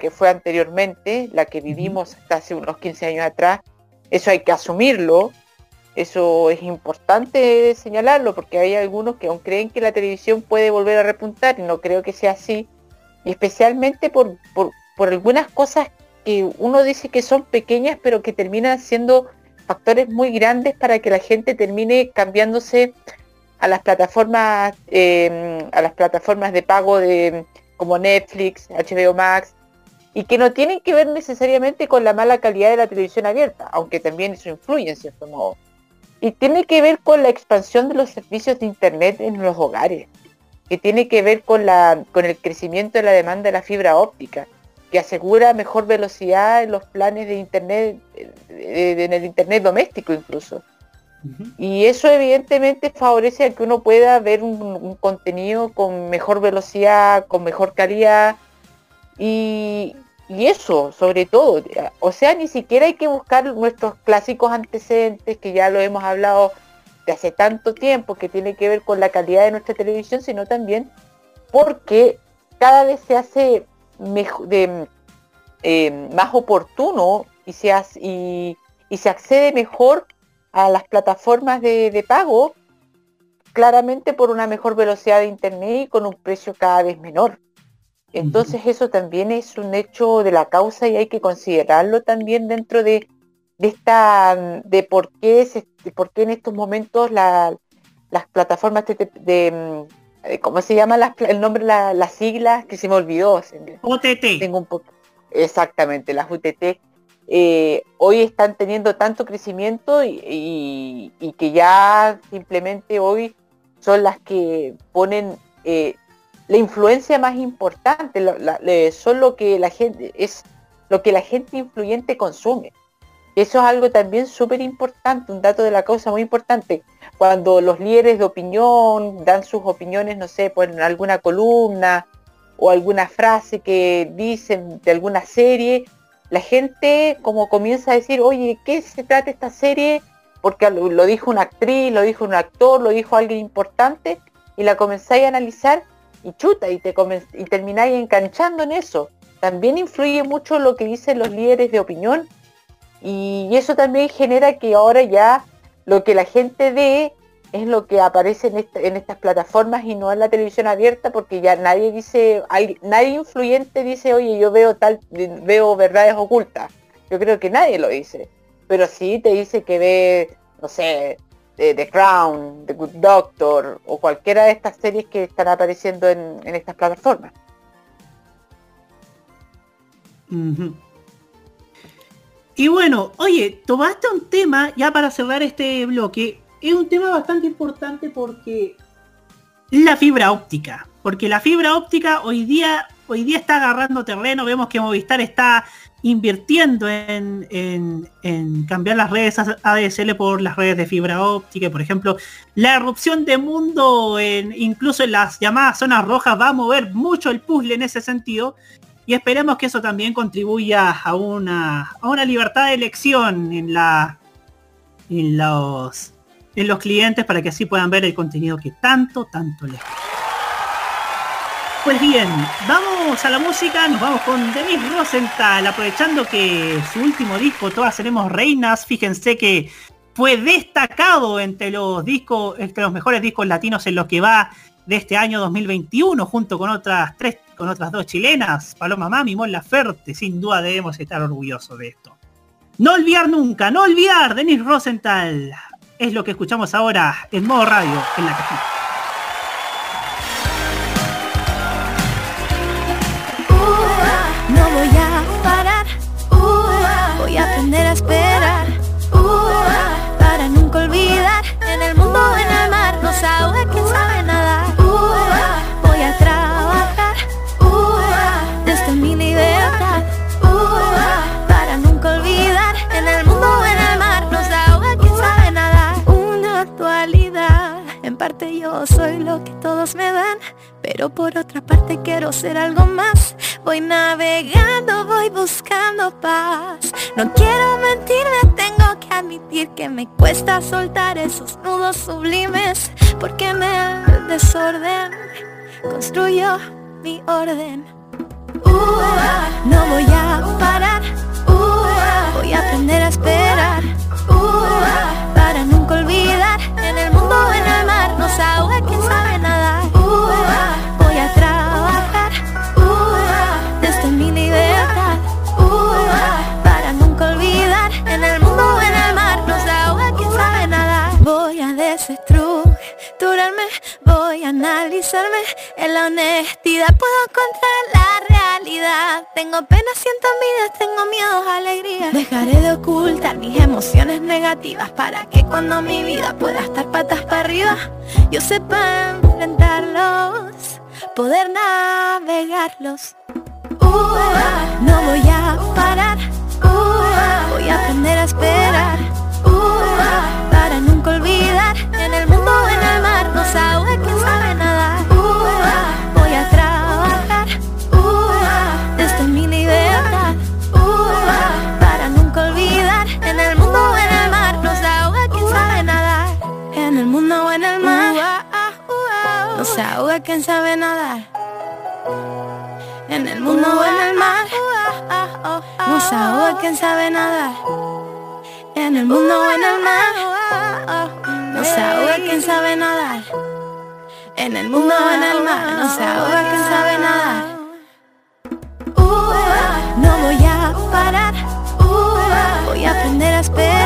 que fue anteriormente, la que vivimos hasta hace unos 15 años atrás. Eso hay que asumirlo, eso es importante señalarlo, porque hay algunos que aún creen que la televisión puede volver a repuntar y no creo que sea así, y especialmente por, por, por algunas cosas que uno dice que son pequeñas, pero que terminan siendo factores muy grandes para que la gente termine cambiándose a las plataformas em, a las plataformas de pago de como Netflix, HBO Max y que no tienen que ver necesariamente con la mala calidad de la televisión abierta, aunque también eso influye en cierto modo. Y tiene que ver con la expansión de los servicios de internet en los hogares, que tiene que ver con la con el crecimiento de la demanda de la fibra óptica, que asegura mejor velocidad en los planes de internet eh, en el internet doméstico incluso y eso evidentemente favorece a que uno pueda ver un, contenido con mejor velocidad, con mejor calidad y, eso sobre todo. O sea, ni siquiera hay que buscar nuestros clásicos antecedentes que ya lo hemos hablado de hace tanto tiempo, que tiene que ver con la calidad de nuestra televisión, sino también porque cada vez se hace eh, más oportuno y se, hace, y se accede mejor a las plataformas de, pago claramente por una mejor velocidad de internet y con un precio cada vez menor. Entonces eso también es un hecho de la causa y hay que considerarlo también dentro de, esta de por qué se, por qué en estos momentos las plataformas de, cómo se llama el nombre las siglas que se me olvidó OTT tengo un poco exactamente las UTT eh, hoy están teniendo tanto crecimiento y, que ya simplemente hoy son las que ponen eh, la influencia más importante, son lo que la gente es lo que la gente influyente consume. Eso es algo también súper importante, un dato de la causa muy importante. Cuando los líderes de opinión dan sus opiniones, no sé, por alguna columna o alguna frase que dicen de alguna serie, la gente como comienza a decir, oye, ¿qué se trata esta serie? Porque lo dijo una actriz, lo dijo un actor, lo dijo alguien importante, y la comenzáis a analizar y chuta, y, te y termináis enganchando en eso. También influye mucho lo que dicen los líderes de opinión, y eso también genera que ahora ya lo que la gente ve es lo que aparece en, en estas plataformas y no en la televisión abierta porque ya nadie dice, hay, nadie influyente dice, oye, yo veo tal, veo verdades ocultas. Yo creo que nadie lo dice. Pero sí te dice que ve, no sé, The, Crown, The Good Doctor o cualquiera de estas series que están apareciendo en, estas plataformas. Y bueno, oye, tomaste un tema ya para cerrar este bloque es un tema bastante importante porque la fibra óptica. Porque la fibra óptica hoy día, hoy día está agarrando terreno. Vemos que Movistar está invirtiendo en, cambiar las redes ADSL por las redes de fibra óptica. Por ejemplo, la erupción de mundo, en, incluso en las llamadas zonas rojas, va a mover mucho el puzzle en ese sentido. Y esperemos que eso también contribuya a una, a una libertad de elección en, la, en los en los clientes para que así puedan ver el contenido que tanto, tanto les gusta. Pues bien, vamos a la música, nos vamos con Denise Rosenthal, aprovechando que su último disco, Todas Seremos Reinas, fíjense que fue destacado entre los discos, entre los mejores discos latinos en lo que va de este año 2021, junto con otras tres, con otras dos chilenas, Paloma Mami, Mon Laferte, sin duda debemos estar orgullosos de esto. No olvidar nunca, no olvidar, Denise Rosenthal, es lo que escuchamos ahora en modo radio en la cajita. no voy a parar, voy a aprender a esperar, pero por otra parte quiero ser algo más. Voy navegando, voy buscando paz. No quiero mentirme, tengo que admitir que me cuesta soltar esos nudos sublimes, porque en el desorden construyo mi orden. no voy a parar, voy a aprender a esperar, para nunca olvidar en el mundo, en el mar, no sabe quién sabe nada. Voy a analizarme. En la honestidad puedo encontrar la realidad. Tengo pena, siento envidia, tengo miedo, alegría. Dejaré de ocultar mis emociones negativas para que cuando mi vida pueda estar patas para arriba, yo sepa enfrentarlos, poder navegarlos. no voy a parar, voy a aprender a esperar, para nunca olvidar en el mundo, en el mar, no sabe quién sabe nada. voy a trabajar desde mi libertad, para nunca olvidar en el mundo, en el mar, no sabe quién sabe nada. En el mundo o en el mar, no se ahoga quien sabe nadar. En el mundo o en el mar, no se ahoga quien sabe nadar. En el mundo o en el mar, no se ahoga quien sabe nadar. En el mundo o en el mar, no se ahoga quien sabe nadar. no voy a parar, voy a aprender a esperar,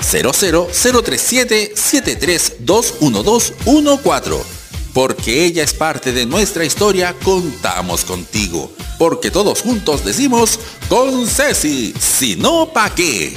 00037 7321214 porque ella es parte de nuestra historia, contamos contigo. Porque todos juntos decimos, con Ceci, si no, ¿pa' qué?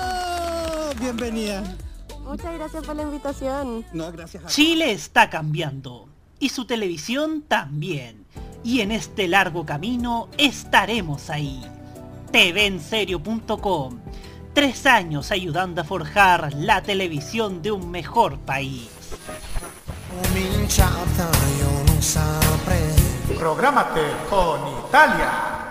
Bienvenida. Muchas gracias por la invitación. No, gracias a Chile está cambiando y su televisión también. Y en este largo camino estaremos ahí. TVenserio.com. Tres años ayudando a forjar la televisión de un mejor país. Prográmate con Italia.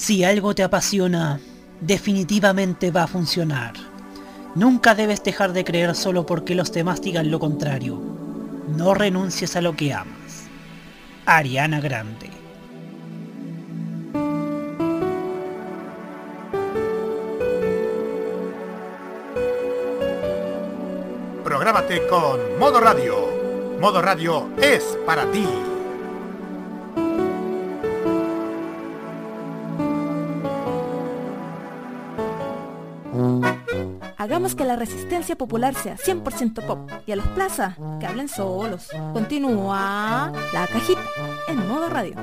Si algo te apasiona, definitivamente va a funcionar. Nunca debes dejar de creer solo porque los demás digan lo contrario. No renuncies a lo que amas. Ariana Grande. Prográmate con Modo Radio. Modo Radio es para ti. Hagamos que la resistencia popular sea 100% pop y a los plaza que hablen solos. Continúa la cajita en modo radio.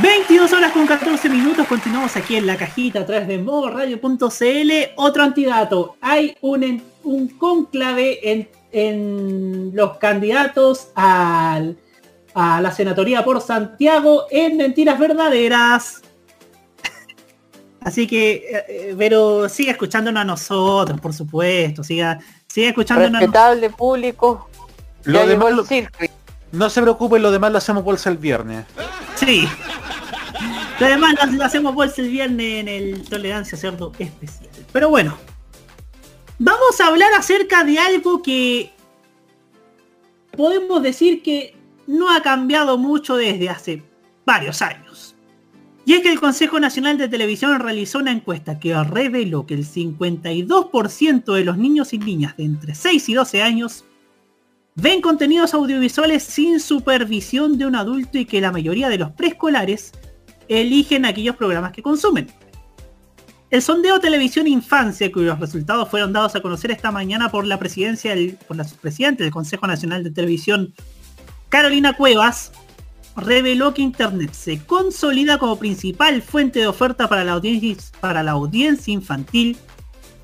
...22 horas con 14 minutos... ...continuamos aquí en la cajita... ...a través de modoradio.cl... ...otro antidato... ...hay un, un conclave en, en los candidatos... Al, ...a la senatoría por Santiago... ...en mentiras verdaderas... Así que... eh, pero siga escuchándonos a nosotros... ...por supuesto... Siga, siga escuchándonos... a Respetable público. Lo demás lo-. No se preocupen, lo demás lo hacemos bolsa el viernes. Sí. Lo demás lo, lo hacemos bolsa el viernes en el Tolerancia Cerdo especial. Pero bueno. Vamos a hablar acerca de algo que podemos decir que no ha cambiado mucho desde hace varios años. Y es que el Consejo Nacional de Televisión realizó una encuesta que reveló que el 52% de los niños y niñas de entre 6 y 12 años ven contenidos audiovisuales sin supervisión de un adulto y que la mayoría de los preescolares eligen aquellos programas que consumen. El sondeo Televisión Infancia, cuyos resultados fueron dados a conocer esta mañana por la presidencia del, por la del Consejo Nacional de Televisión, Carolina Cuevas, reveló que Internet se consolida como principal fuente de oferta para la audiencia, para la audiencia infantil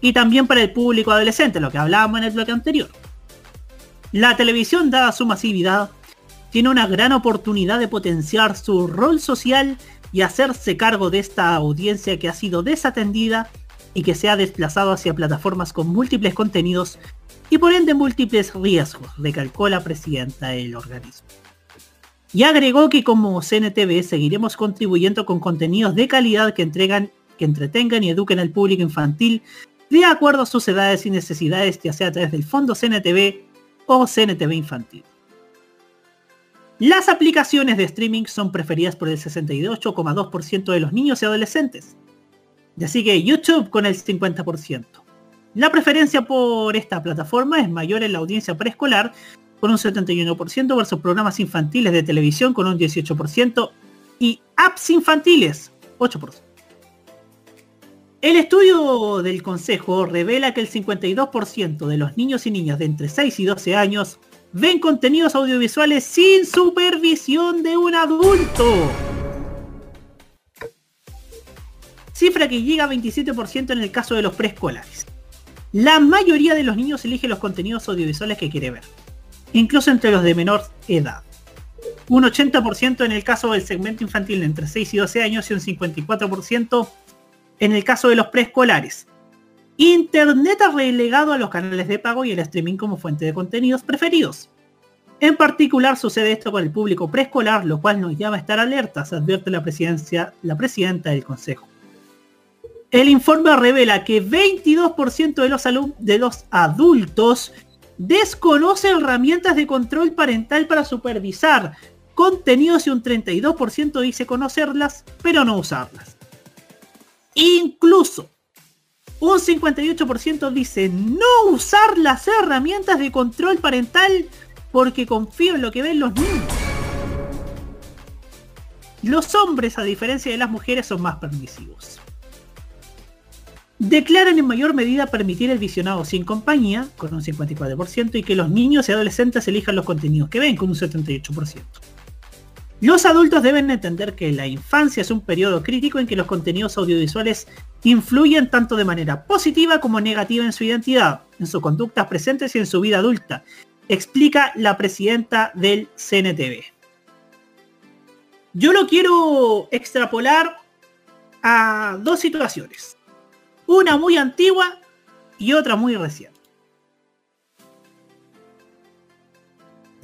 y también para el público adolescente, lo que hablábamos en el bloque anterior. La televisión, dada su masividad, tiene una gran oportunidad de potenciar su rol social y hacerse cargo de esta audiencia que ha sido desatendida y que se ha desplazado hacia plataformas con múltiples contenidos y por ende múltiples riesgos, recalcó la presidenta del organismo. Y agregó que como CNTV seguiremos contribuyendo con contenidos de calidad que entregan, que entretengan y eduquen al público infantil de acuerdo a sus edades y necesidades, ya sea a través del fondo CNTV o CNTV infantil. Las aplicaciones de streaming son preferidas por el 68,2% de los niños y adolescentes. Y sigue YouTube con el 50%. La preferencia por esta plataforma es mayor en la audiencia preescolar, con un 71% versus programas infantiles de televisión con un 18% y apps infantiles, 8%. El estudio del Consejo revela que el 52% de los niños y niñas de entre 6 y 12 años ven contenidos audiovisuales sin supervisión de un adulto. Cifra que llega a 27% en el caso de los preescolares. La mayoría de los niños elige los contenidos audiovisuales que quiere ver, incluso entre los de menor edad. Un 80% en el caso del segmento infantil de entre 6 y 12 años y un 54% en el caso de los preescolares. Internet ha relegado a los canales de pago y el streaming como fuente de contenidos preferidos. En particular sucede esto con el público preescolar, lo cual nos llama a estar alertas, advierte la, presidenta del Consejo. El informe revela que 22% de los, de los adultos desconoce herramientas de control parental para supervisar contenidos y un 32% dice conocerlas, pero no usarlas. Incluso un 58% dice no usar las herramientas de control parental porque confío en lo que ven los niños. Los hombres, a diferencia de las mujeres, son más permisivos. Declaran en mayor medida permitir el visionado sin compañía, con un 54%, y que los niños y adolescentes elijan los contenidos que ven, con un 78%. Los adultos deben entender que la infancia es un periodo crítico en que los contenidos audiovisuales influyen tanto de manera positiva como negativa en su identidad, en sus conductas presentes y en su vida adulta, explica la presidenta del CNTV. Yo lo quiero extrapolar a dos situaciones. Una muy antigua y otra muy reciente.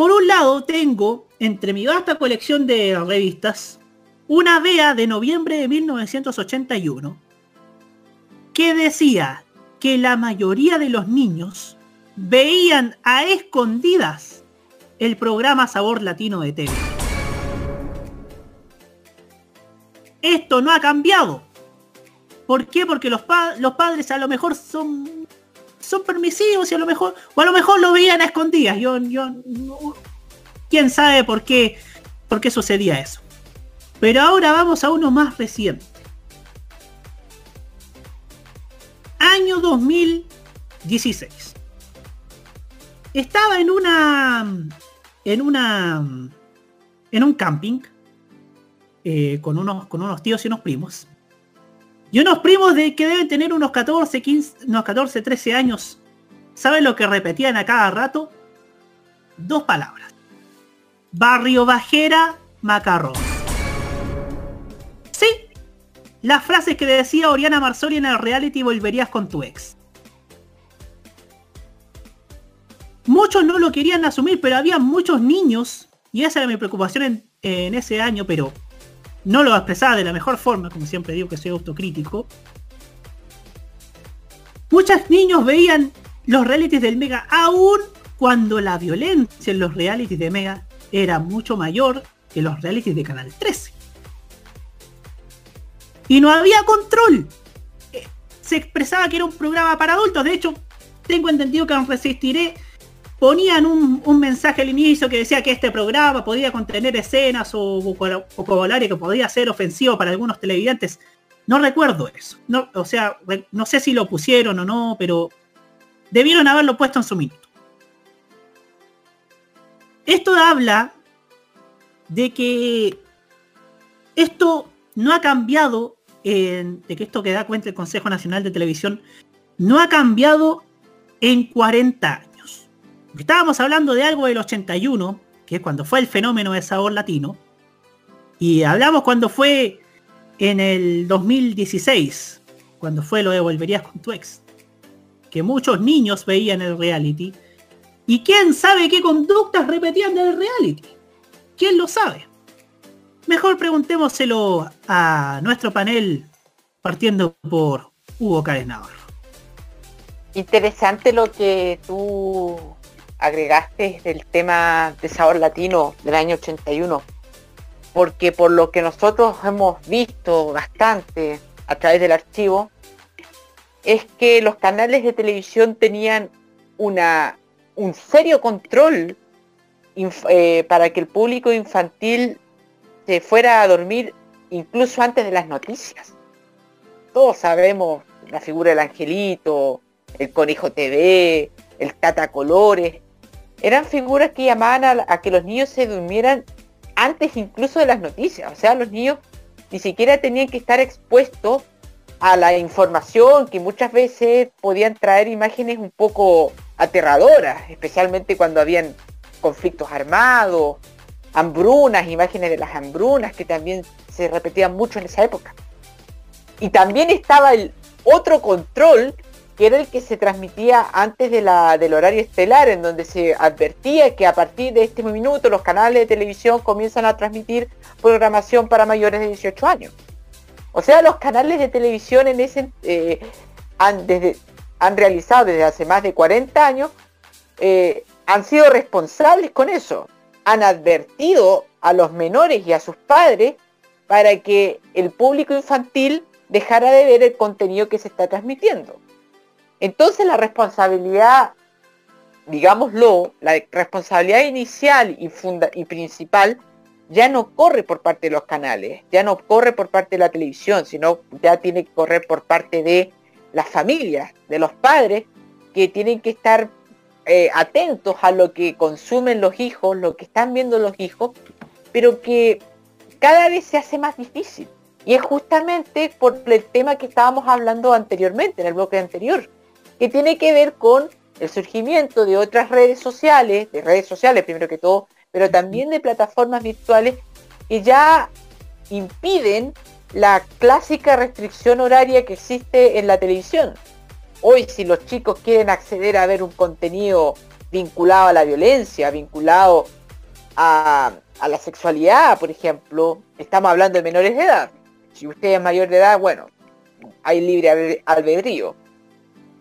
Por un lado tengo entre mi vasta colección de revistas una vea de noviembre de 1981 que decía que la mayoría de los niños veían a escondidas el programa Sabor Latino de TV. Esto no ha cambiado. ¿Por qué? Porque los, los padres a lo mejor son, son permisivos y a lo mejor, o a lo mejor lo veían a escondidas. Yo, yo, quién sabe por qué, por qué sucedía eso. Pero ahora vamos a uno más reciente. Año 2016. Estaba en una. En una. En un camping. Eh, con, unos, con unos tíos y unos primos. Y unos primos de que deben tener unos 14, 15, unos 14, 13 años. ¿Saben lo que repetían a cada rato? Dos palabras. Barrio Bajera, Macarrón. Sí, las frases que decía Oriana Marsoli en el reality volverías con tu ex. Muchos no lo querían asumir, pero había muchos niños, y esa era mi preocupación en ese año, pero no lo expresaba de la mejor forma, como siempre digo que soy autocrítico. Muchos niños veían los realities del Mega aún cuando la violencia en los realities de Mega era mucho mayor que los realities de Canal 13. Y no había control. Eh, se expresaba que era un programa para adultos. De hecho, tengo entendido que en Resistiré ponían un, mensaje al inicio que decía que este programa podía contener escenas o vocabulario que podía ser ofensivo para algunos televidentes. No recuerdo eso. No, o sea, no sé si lo pusieron o no, pero debieron haberlo puesto en su minuto. Esto habla de que esto no ha cambiado, de que esto que da cuenta el Consejo Nacional de Televisión, no ha cambiado en 40 años. Estábamos hablando de algo del 81, que es cuando fue el fenómeno de sabor latino, y hablamos cuando fue en el 2016, cuando fue lo de Volverías con tu ex, que muchos niños veían el reality, y quién sabe qué conductas repetían del reality. ¿Quién lo sabe? Mejor preguntémoselo a nuestro panel, partiendo por Hugo Navarro. Interesante lo que tú agregaste del tema de sabor latino del año 81, porque por lo que nosotros hemos visto bastante a través del archivo, es que los canales de televisión tenían una, un serio control eh, para que el público infantil se fuera a dormir incluso antes de las noticias. Todos sabemos la figura del angelito, el conejo TV, el tata colores. Eran figuras que llamaban a, que los niños se durmieran antes incluso de las noticias. O sea, los niños ni siquiera tenían que estar expuestos a la información que muchas veces podían traer imágenes un poco aterradoras, especialmente cuando habían conflictos armados, hambrunas, imágenes de las hambrunas que también se repetían mucho en esa época. Y también estaba el otro control que era el que se transmitía antes de la, del horario estelar, en donde se advertía que a partir de este minuto los canales de televisión comienzan a transmitir programación para mayores de 18 años. O sea, los canales de televisión en ese, eh, han, desde, han realizado desde hace más de 40 años, eh, han sido responsables con eso. Han advertido a los menores y a sus padres para que el público infantil dejara de ver el contenido que se está transmitiendo. Entonces la responsabilidad, digámoslo, la responsabilidad inicial y, principal ya no corre por parte de los canales, ya no corre por parte de la televisión, sino ya tiene que correr por parte de las familias, de los padres, que tienen que estar eh, atentos a lo que consumen los hijos, lo que están viendo los hijos, pero que cada vez se hace más difícil. Y es justamente por el tema que estábamos hablando anteriormente, en el bloque anterior, que tiene que ver con el surgimiento de otras redes sociales, de redes sociales primero que todo, pero también de plataformas virtuales que ya impiden la clásica restricción horaria que existe en la televisión. Hoy si los chicos quieren acceder a ver un contenido vinculado a la violencia, vinculado a, la sexualidad, por ejemplo, estamos hablando de menores de edad. Si usted es mayor de edad, bueno, hay libre albedrío.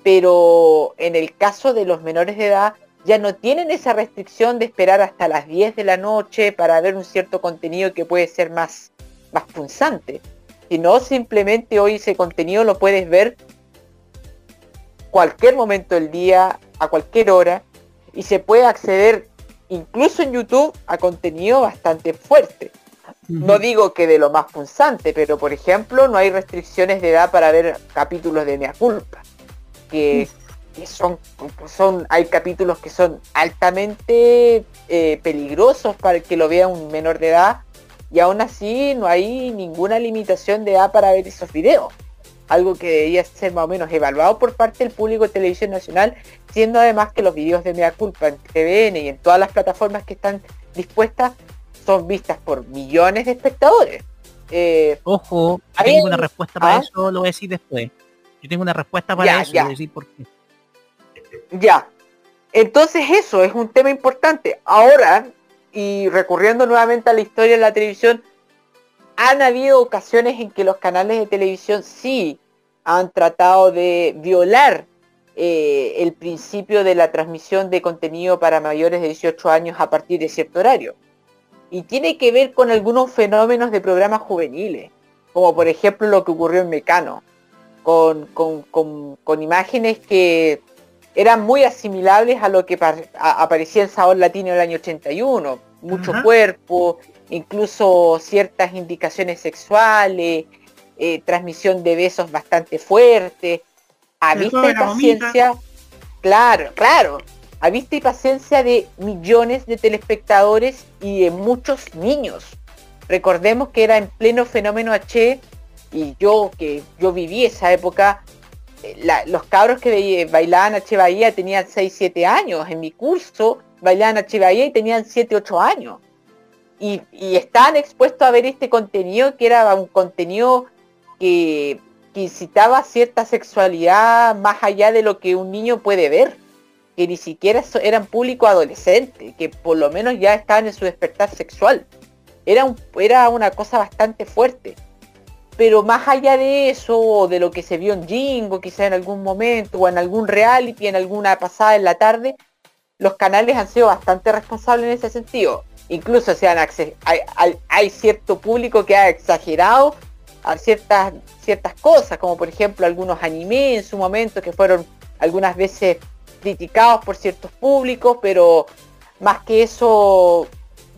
Pero en el caso de los menores de edad, ya no tienen esa restricción de esperar hasta las 10 de la noche para ver un cierto contenido que puede ser más, más punzante, sino simplemente hoy ese contenido lo puedes ver cualquier momento del día, a cualquier hora, y se puede acceder incluso en YouTube a contenido bastante fuerte. No digo que de lo más punzante, pero por ejemplo no hay restricciones de edad para ver capítulos de Mea Culpa, que son, son, hay capítulos que son altamente eh, peligrosos para que lo vea un menor de edad y aún así no hay ninguna limitación de edad para ver esos videos. Algo que debería ser más o menos evaluado por parte del público de televisión nacional, siendo además que los videos de Mea Culpa en TVN y en todas las plataformas que están dispuestas son vistas por millones de espectadores. Eh, Ojo, tengo una respuesta para ¿Ah? eso, lo voy a decir después. Yo tengo una respuesta para eso, voy a decir por qué. Ya. Entonces eso es un tema importante. Ahora, y recurriendo nuevamente a la historia de la televisión, han habido ocasiones en que los canales de televisión sí han tratado de violar eh, el principio de la transmisión de contenido para mayores de 18 años a partir de cierto horario. Y tiene que ver con algunos fenómenos de programas juveniles, como por ejemplo lo que ocurrió en Mecano, con, con imágenes que eran muy asimilables a lo que aparecía en Sabor Latino en el año 81. Mucho cuerpo, incluso ciertas indicaciones sexuales, eh, transmisión de besos bastante fuerte. A vista y paciencia, claro, claro, a vista y paciencia de millones de telespectadores y de muchos niños. Recordemos que era en pleno fenómeno H y yo que yo viví esa época, los cabros que bailaban H Bahía tenían 6, 7 años. En mi curso bailaban H Bahía y tenían 7, 8 años. y, y estaban expuestos a ver este contenido que era un contenido que, que incitaba cierta sexualidad más allá de lo que un niño puede ver, que ni siquiera eran público adolescente, que por lo menos ya estaban en su despertar sexual. Era, un- era una cosa bastante fuerte. Pero más allá de eso, de lo que se vio en Jingo, quizá en algún momento, o en algún reality, en alguna pasada en la tarde, los canales han sido bastante responsables en ese sentido. Incluso se han hay cierto público que ha exagerado a ciertas, ciertas cosas, como por ejemplo algunos animes en su momento que fueron algunas veces criticados por ciertos públicos, pero más que eso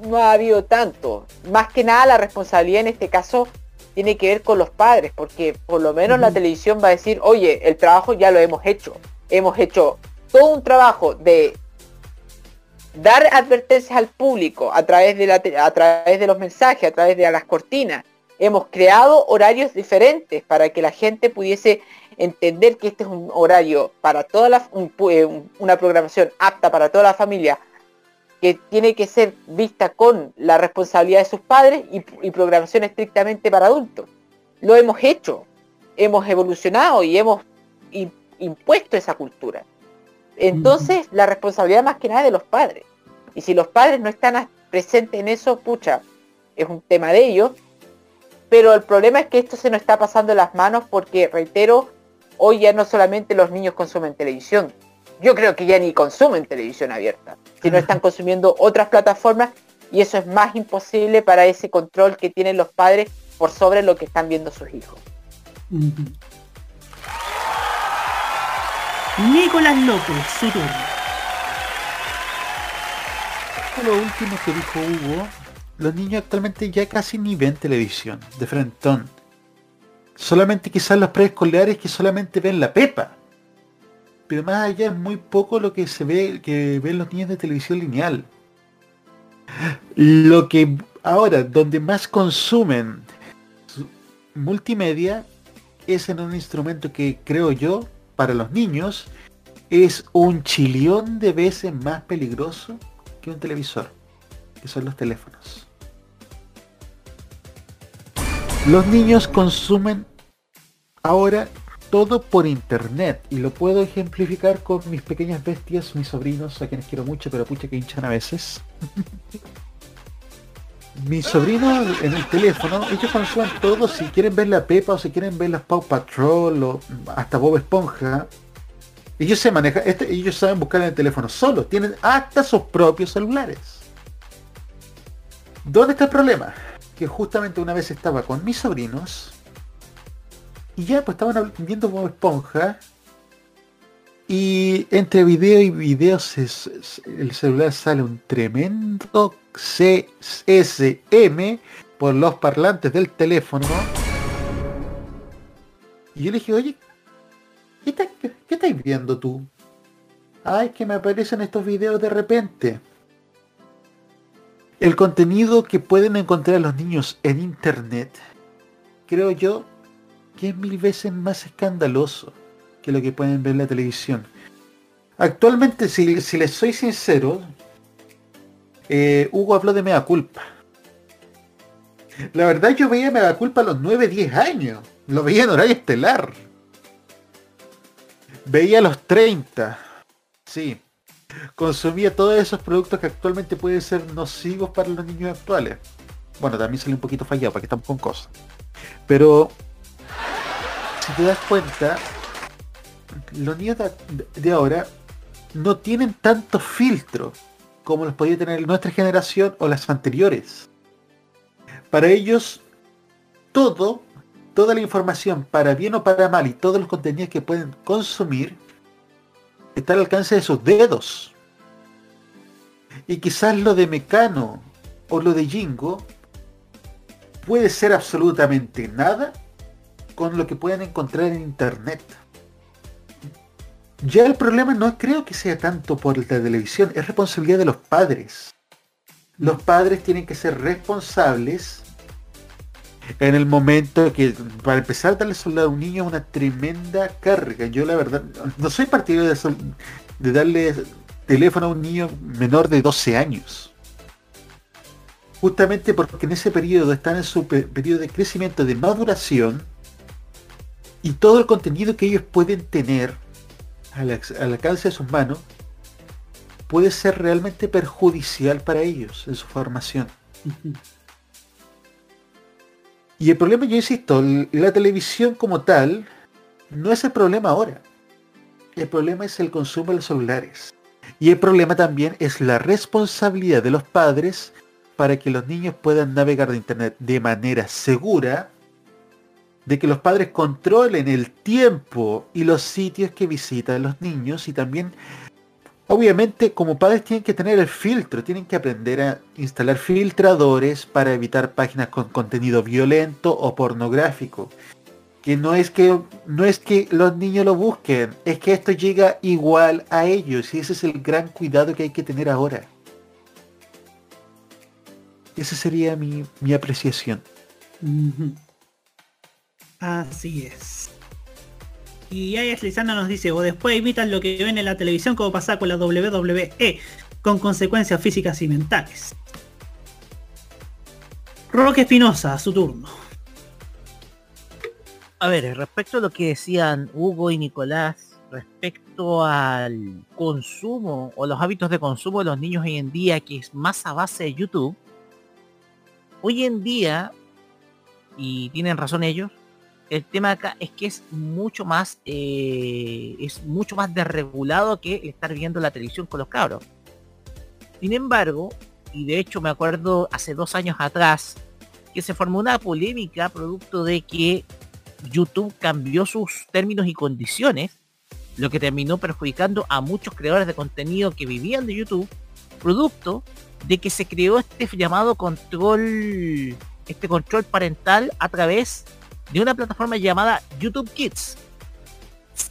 no ha habido tanto. Más que nada la responsabilidad en este caso tiene que ver con los padres, porque por lo menos la televisión va a decir, oye, el trabajo ya lo hemos hecho. Hemos hecho todo un trabajo de dar advertencias al público a través de la a través de los mensajes, a través de las cortinas. Hemos creado horarios diferentes para que la gente pudiese entender que este es un horario para toda la eh, un- una programación apta para toda la familia que tiene que ser vista con la responsabilidad de sus padres y, y programación estrictamente para adultos. Lo hemos hecho, hemos evolucionado y hemos impuesto esa cultura. Entonces, la responsabilidad más que nada es de los padres. Y si los padres no están presentes en eso, pucha, es un tema de ellos. Pero el problema es que esto se nos está pasando en las manos porque, reitero, hoy ya no solamente los niños consumen televisión. Yo creo que ya ni consumen televisión abierta, sino están consumiendo otras plataformas y eso es más imposible para ese control que tienen los padres por sobre lo que están viendo sus hijos. Nicolás López, su turno. Lo último que dijo Hugo, los niños actualmente ya casi ni ven televisión, de frentón. Solamente quizás los preescolares que solamente ven la Pepa. Pero más allá es muy poco lo que se ve, que ven los niños de televisión lineal. Lo que ahora, donde más consumen su- multimedia, es en un instrumento que creo yo, para los niños, es un chilión de veces más peligroso que un televisor, que son los teléfonos. Los niños consumen ahora todo por internet y lo puedo ejemplificar con mis pequeñas bestias, mis sobrinos, a quienes quiero mucho, pero pucha que hinchan a veces. mis sobrinos en el teléfono, ellos consumen todo, si quieren ver la Pepa o si quieren ver las Paw Patrol o hasta Bob Esponja, ellos se manejan, este, ellos saben buscar en el teléfono solo, tienen hasta sus propios celulares. ¿Dónde está el problema? Que justamente una vez estaba con mis sobrinos y ya pues estaban viendo Bob Esponja y entre video y video se- se- el celular sale un tremendo CSM por los parlantes del teléfono. Y yo le dije, oye, ¿qué, está- qué- qué estáis viendo tú? Ay, que me aparecen estos videos de repente. El contenido que pueden encontrar los niños en internet, creo yo, que es mil veces más escandaloso que lo que pueden ver en la televisión. Actualmente, si, les soy sincero, eh, Hugo habló de Mega Culpa. La verdad yo veía Mega Culpa a los 9, 10 años. Lo veía en horario estelar. Veía a los 30. Sí. Consumía todos esos productos que actualmente pueden ser nocivos para los niños actuales. Bueno, también salió un poquito fallado, para que estamos con cosas. Pero, si te das cuenta, los niños de, ahora no tienen tanto filtro como los podía tener nuestra generación o las anteriores. Para ellos, todo, toda la información, para bien o para mal, y todos los contenidos que pueden consumir, está al alcance de sus dedos. Y quizás lo de Mecano o lo de Jingo puede ser absolutamente nada con lo que pueden encontrar en internet. Ya el problema no creo que sea tanto por la televisión, es responsabilidad de los padres. Los padres tienen que ser responsables en el momento que, para empezar, darle celular a un niño es una tremenda carga. Yo la verdad, no soy partidario de, de darle teléfono a un niño menor de 12 años. Justamente porque en ese periodo están en su pe- periodo de crecimiento, de maduración, y todo el contenido que ellos pueden tener al, alcance de sus manos puede ser realmente perjudicial para ellos en su formación. Y el problema, yo insisto, la televisión como tal no es el problema ahora. El problema es el consumo de los celulares. Y el problema también es la responsabilidad de los padres para que los niños puedan navegar de internet de manera segura, de que los padres controlen el tiempo y los sitios que visitan los niños y también Obviamente, como padres tienen que tener el filtro, tienen que aprender a instalar filtradores para evitar páginas con contenido violento o pornográfico. Que no es que no es que los niños lo busquen, es que esto llega igual a ellos y ese es el gran cuidado que hay que tener ahora. Esa sería mi, mi apreciación. Así es. Y Ayas Lizana nos dice, o después imitan lo que ven en la televisión como pasa con la WWE, con consecuencias físicas y mentales. Roque Espinosa, su turno. A ver, respecto a lo que decían Hugo y Nicolás, respecto al consumo o los hábitos de consumo de los niños hoy en día, que es más a base de YouTube, hoy en día, y tienen razón ellos, el tema acá es que es mucho más, eh, es mucho más desregulado que estar viendo la televisión con los cabros. Sin embargo, y de hecho me acuerdo hace dos años atrás, que se formó una polémica producto de que YouTube cambió sus términos y condiciones, lo que terminó perjudicando a muchos creadores de contenido que vivían de YouTube, producto de que se creó este llamado control, este control parental a través de una plataforma llamada YouTube Kids.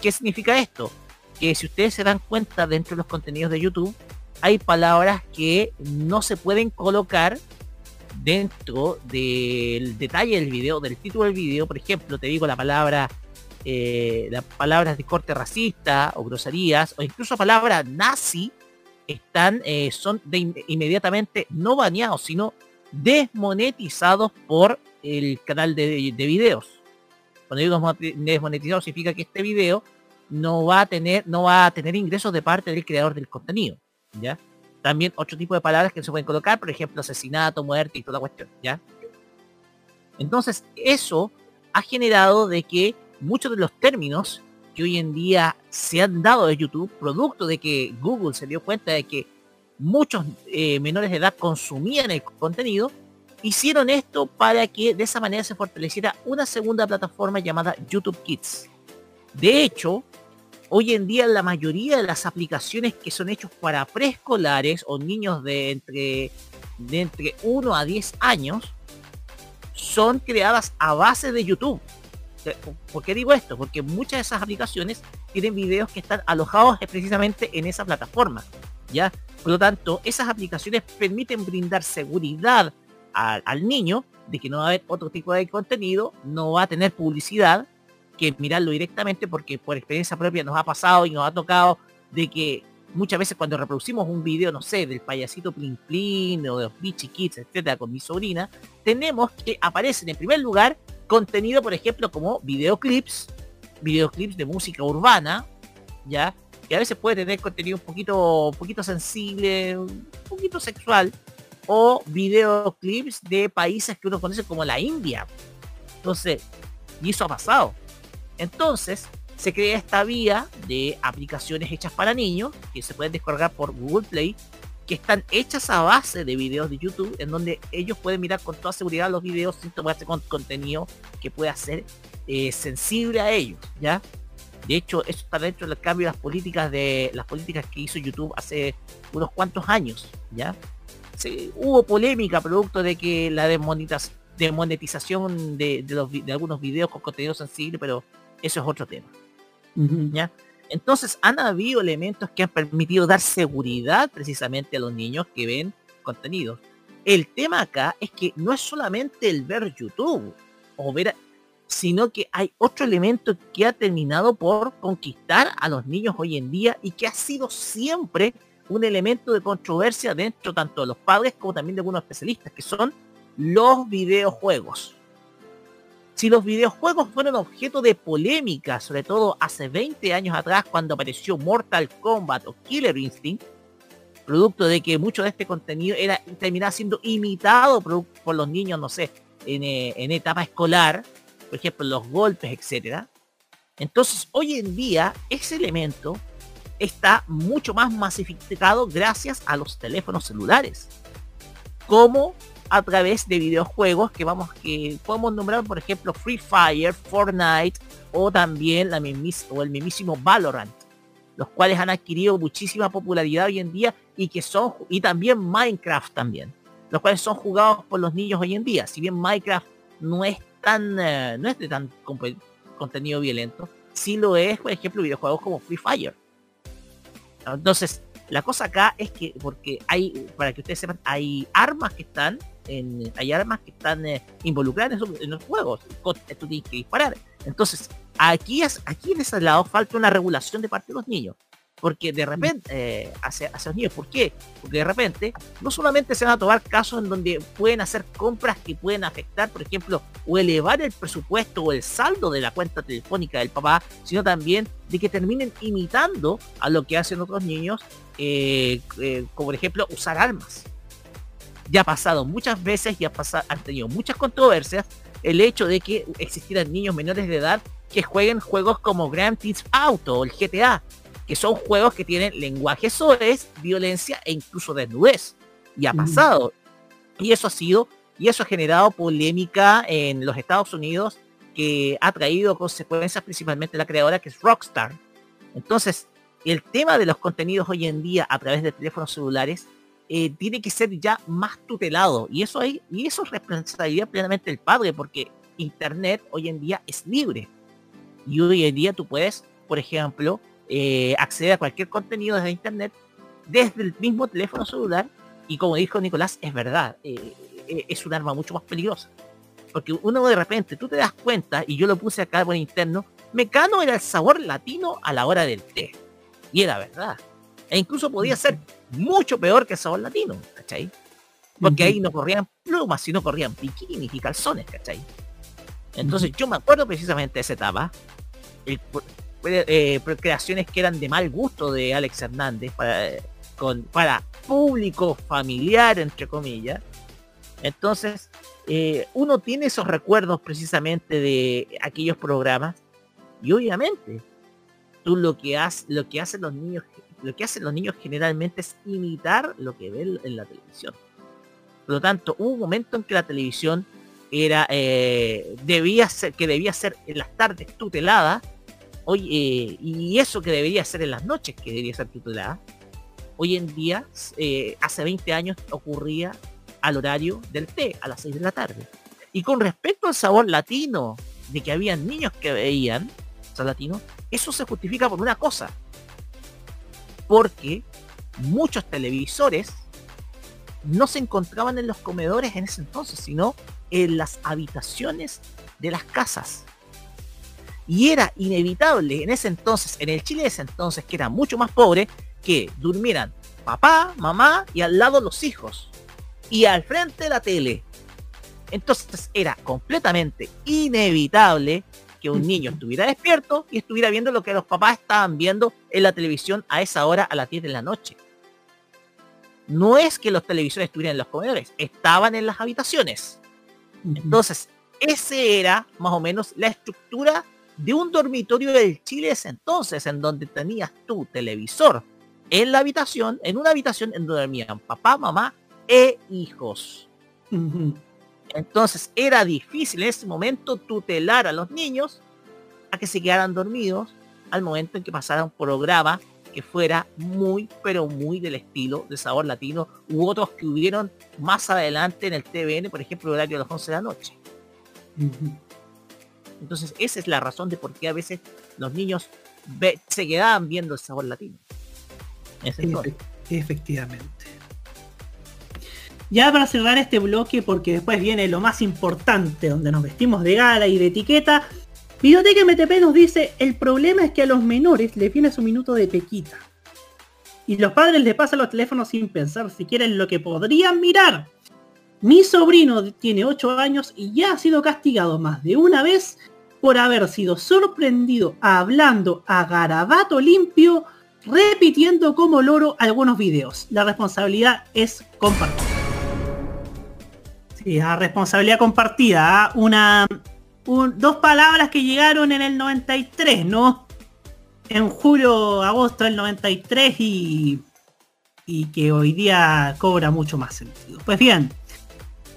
¿Qué significa esto? Que si ustedes se dan cuenta dentro de los contenidos de YouTube, hay palabras que no se pueden colocar dentro del detalle del video, del título del video, por ejemplo, te digo la palabra, eh, las palabras de corte racista o groserías, o incluso palabras nazi, están, eh, son de in- inmediatamente no baneados, sino desmonetizados por el canal de, de videos. Cuando digo desmo- desmonetizado significa que este video no va a tener, no va a tener ingresos de parte del creador del contenido. ¿Ya? También otro tipo de palabras que se pueden colocar, por ejemplo, asesinato, muerte y toda la cuestión, ¿ya? Entonces, eso ha generado de que muchos de los términos que hoy en día se han dado de YouTube, producto de que Google se dio cuenta de que muchos eh, menores de edad consumían el contenido, hicieron esto para que de esa manera se fortaleciera una segunda plataforma llamada YouTube Kids. De hecho, hoy en día la mayoría de las aplicaciones que son hechos para preescolares o niños de entre, entre 1 a 10 años son creadas a base de YouTube. ¿Por qué digo esto? Porque muchas de esas aplicaciones tienen videos que están alojados precisamente en esa plataforma. ¿ya? Por lo tanto, esas aplicaciones permiten brindar seguridad al niño de que no va a haber otro tipo de contenido, no va a tener publicidad, que mirarlo directamente porque por experiencia propia nos ha pasado y nos ha tocado de que muchas veces cuando reproducimos un video, no sé, del payasito Plin Plin o de los Beachy Kids, etcétera, con mi sobrina, tenemos que aparecen en primer lugar contenido, por ejemplo, como videoclips, videoclips de música urbana, ya, que a veces puede tener contenido un poquito, un poquito sensible, un poquito sexual, o videoclips de países que uno conoce como la India. Entonces, y eso ha pasado. Entonces, se crea esta vía de aplicaciones hechas para niños que se pueden descargar por Google Play, que están hechas a base de videos de YouTube, en donde ellos pueden mirar con toda seguridad los videos sin tomarse con contenido que pueda ser eh, sensible a ellos, ¿ya? De hecho, eso está dentro del cambio de las políticas de las políticas que hizo YouTube hace unos cuantos años, ¿ya? Sí, hubo polémica producto de que la desmonetización de, de los vi- de algunos videos con contenido sensible, pero eso es otro tema. ¿ya? Entonces han habido elementos que han permitido dar seguridad precisamente a los niños que ven contenidos. El tema acá es que no es solamente el ver YouTube o ver, sino que hay otro elemento que ha terminado por conquistar a los niños hoy en día y que ha sido siempre un elemento de controversia dentro tanto de los padres como también de algunos especialistas, que son los videojuegos. Si los videojuegos fueron objeto de polémica, sobre todo hace 20 años atrás cuando apareció Mortal Kombat o Killer Instinct, producto de que mucho de este contenido era terminaba siendo imitado por, los niños, no sé, en, eh, en, etapa escolar, por ejemplo, los golpes, etcétera. Entonces, hoy en día, ese elemento está mucho más masificado gracias a los teléfonos celulares. Como a través de videojuegos que vamos que podemos nombrar por ejemplo Free Fire, Fortnite o también la mismis, o el mismísimo Valorant, los cuales han adquirido muchísima popularidad hoy en día y que son y también Minecraft también, los cuales son jugados por los niños hoy en día. Si bien Minecraft no es tan uh, no es de tan contenido violento, sí lo es, por ejemplo, videojuegos como Free Fire. Entonces, la cosa acá es que, porque hay, para que ustedes sepan, hay armas que están hay armas que están eh, involucradas en, en, los juegos. Tú tienes que disparar. Entonces, aquí, aquí en ese lado falta una regulación de parte de los niños. Porque de repente, eh, hacia, hacia, los niños, ¿por qué? Porque de repente no solamente se van a tomar casos en donde pueden hacer compras que pueden afectar, por ejemplo, o elevar el presupuesto o el saldo de la cuenta telefónica del papá, sino también de que terminen imitando a lo que hacen otros niños, eh, eh, como por ejemplo usar armas. Ya ha pasado muchas veces y ha pasado, han tenido muchas controversias el hecho de que existieran niños menores de edad que jueguen juegos como Grand Theft Auto o el GTA, que son juegos que tienen lenguaje soez, violencia e incluso desnudez. Y ha pasado. Mm. Y eso ha sido, y eso ha generado polémica en los Estados Unidos que ha traído consecuencias principalmente la creadora que es Rockstar. Entonces, el tema de los contenidos hoy en día a través de teléfonos celulares eh, tiene que ser ya más tutelado. Y eso, hay, y eso es responsabilidad plenamente del padre, porque Internet hoy en día es libre. Y hoy en día tú puedes, por ejemplo, eh, acceder a cualquier contenido desde Internet desde el mismo teléfono celular. Y como dijo Nicolás, es verdad, eh, es un arma mucho más peligrosa. Porque uno de repente, tú te das cuenta, y yo lo puse acá por interno, Mecano era el sabor latino a la hora del té. Y era verdad. E incluso podía ser mucho peor que el sabor latino, ¿cachai? Porque ahí no corrían plumas, sino corrían bikinis y calzones, ¿cachai? Entonces yo me acuerdo precisamente de esa etapa. El, eh, creaciones que eran de mal gusto de Alex Hernández para, con, para público familiar, entre comillas. Entonces, eh, uno tiene esos recuerdos precisamente de aquellos programas y obviamente tú lo que, lo que hacen los niños lo que hacen los niños generalmente es imitar lo que ven en la televisión. Por lo tanto, hubo un momento en que la televisión era eh, debía ser que debía ser en las tardes tutelada hoy eh, y eso que debería ser en las noches que debería ser tutelada hoy en día eh, hace 20 años ocurría al horario del té a las 6 de la tarde. Y con respecto al sabor latino de que había niños que veían sabor latino eso se justifica por una cosa. Porque muchos televisores no se encontraban en los comedores en ese entonces, sino en las habitaciones de las casas. Y era inevitable en ese entonces, en el Chile de ese entonces, que era mucho más pobre, que durmieran papá, mamá y al lado los hijos. Y al frente la tele. Entonces era completamente inevitable que un niño estuviera despierto y estuviera viendo lo que los papás estaban viendo en la televisión a esa hora a las 10 de la noche. No es que los televisores estuvieran en los comedores, estaban en las habitaciones. Entonces, ese era más o menos la estructura de un dormitorio del Chile ese entonces, en donde tenías tu televisor en la habitación, en una habitación en donde dormían papá, mamá e hijos. Entonces era difícil en ese momento tutelar a los niños a que se quedaran dormidos al momento en que pasara un programa que fuera muy, pero muy del estilo de sabor latino u otros que hubieron más adelante en el TVN, por ejemplo, el horario de las 11 de la noche. Entonces esa es la razón de por qué a veces los niños se quedaban viendo el sabor latino. Efectivamente. Ya para cerrar este bloque, porque después viene lo más importante, donde nos vestimos de gala y de etiqueta, Videoteca MTP nos dice, el problema es que a los menores les viene su minuto de pequita. y los padres le pasan los teléfonos sin pensar si quieren lo que podrían mirar. Mi sobrino tiene 8 años y ya ha sido castigado más de una vez por haber sido sorprendido hablando a garabato limpio, repitiendo como loro algunos videos. La responsabilidad es compartida. Sí, la responsabilidad compartida. ¿ah? Una, un- dos palabras que llegaron en el 93, ¿no? En julio, agosto del 93 y, y que hoy día cobra mucho más sentido. Pues bien,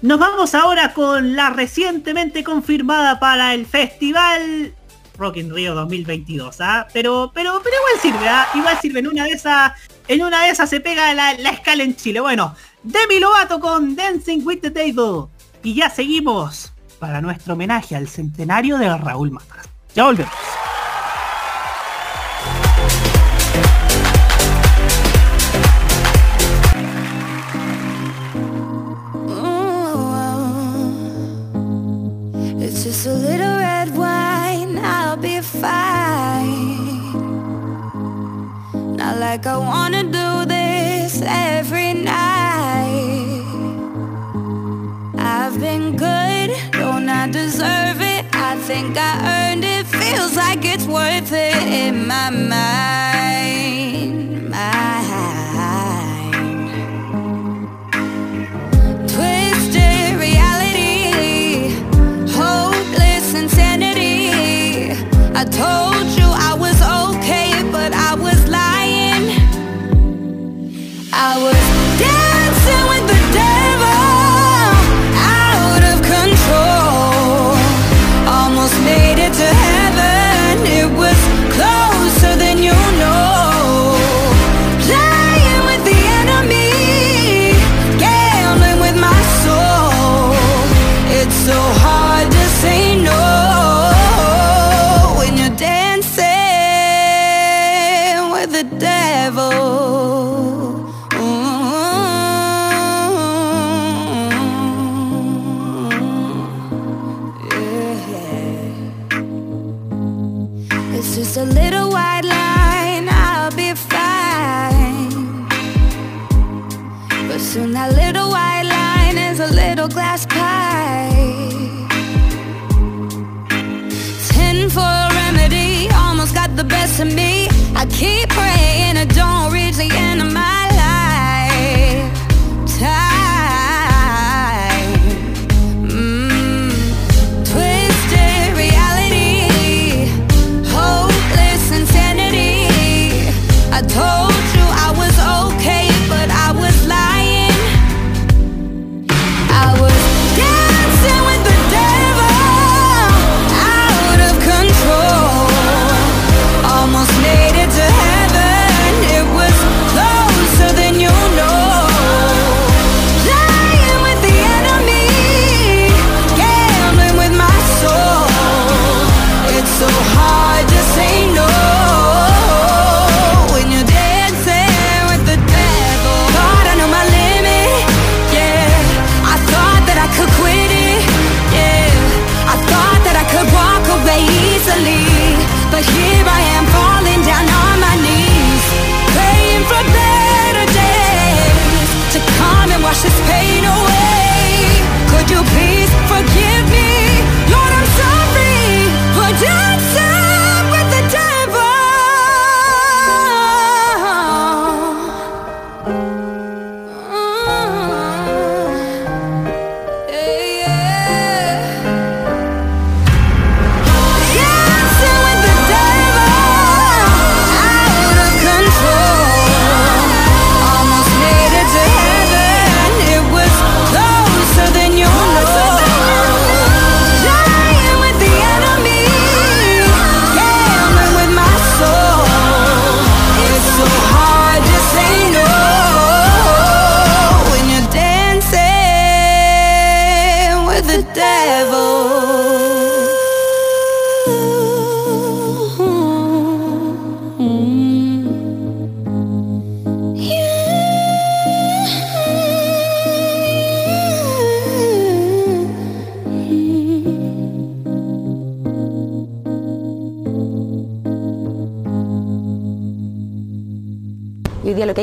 nos vamos ahora con la recientemente confirmada para el festival Rock in Rio 2022, ¿ah? Pero, pero, pero igual sirve, ¿ah? Igual sirve. En una de esas, en una de esas se pega la, la escala en Chile. Bueno, Demi Lovato con Dancing with the Devil. Y ya seguimos para nuestro homenaje al centenario de Raúl Matas. Ya volvemos. Like I wanna do this every night. I've been good, don't I deserve it? I think I earned it, feels like it's worth it in my mind.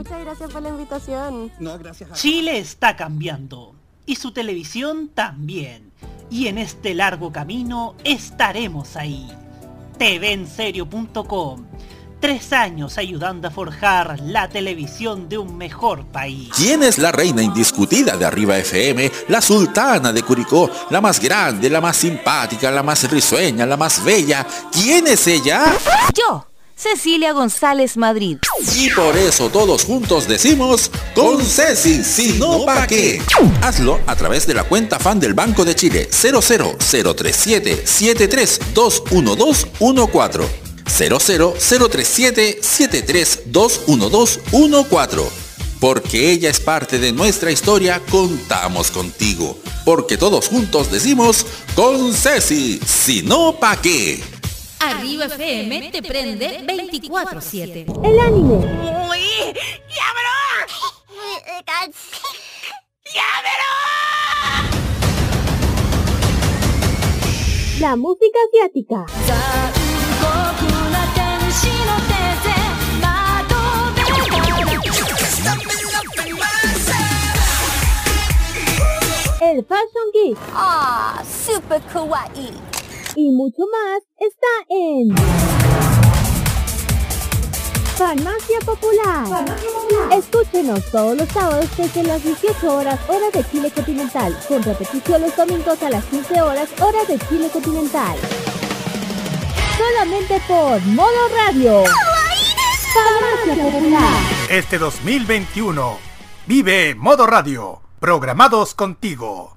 Muchas gracias por la invitación. No, gracias a Chile está cambiando y su televisión también. Y en este largo camino estaremos ahí. TVenserio.com. Tres años ayudando a forjar la televisión de un mejor país. ¿Quién es la reina indiscutida de Arriba FM? La sultana de Curicó, la más grande, la más simpática, la más risueña, la más bella. ¿Quién es ella? Yo, Cecilia González Madrid. Y por eso todos juntos decimos con Ceci, si no pa' qué. Hazlo a través de la cuenta fan del Banco de Chile 00037 7321214 00037 7321214 Porque ella es parte de nuestra historia, contamos contigo. Porque todos juntos decimos con Ceci, si no pa' qué. Arriba FM te prende 24-7. El anime. ¡Uy! La música asiática. El Fashion Geek. Ah, super kawaii. Y mucho más está en Farmacia Popular. Escúchenos todos los sábados desde las 18 horas hora de Chile continental, con repetición los domingos a las 15 horas hora de Chile continental. Solamente por Modo Radio. Farmacia Popular. Este 2021 vive Modo Radio, programados contigo.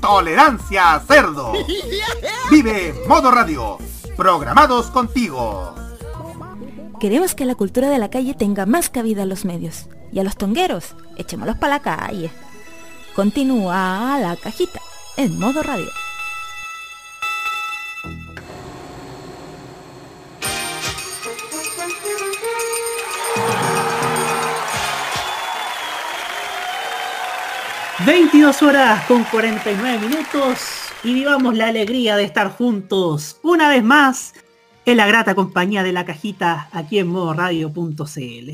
Tolerancia Cerdo. Vive Modo Radio. Programados contigo. Queremos que la cultura de la calle tenga más cabida en los medios. Y a los tongueros, echémoslos para la calle. Continúa la cajita en modo radio. ...22 horas con 49 minutos... ...y vivamos la alegría de estar juntos... ...una vez más... ...en la grata compañía de la cajita... ...aquí en modoradio.cl...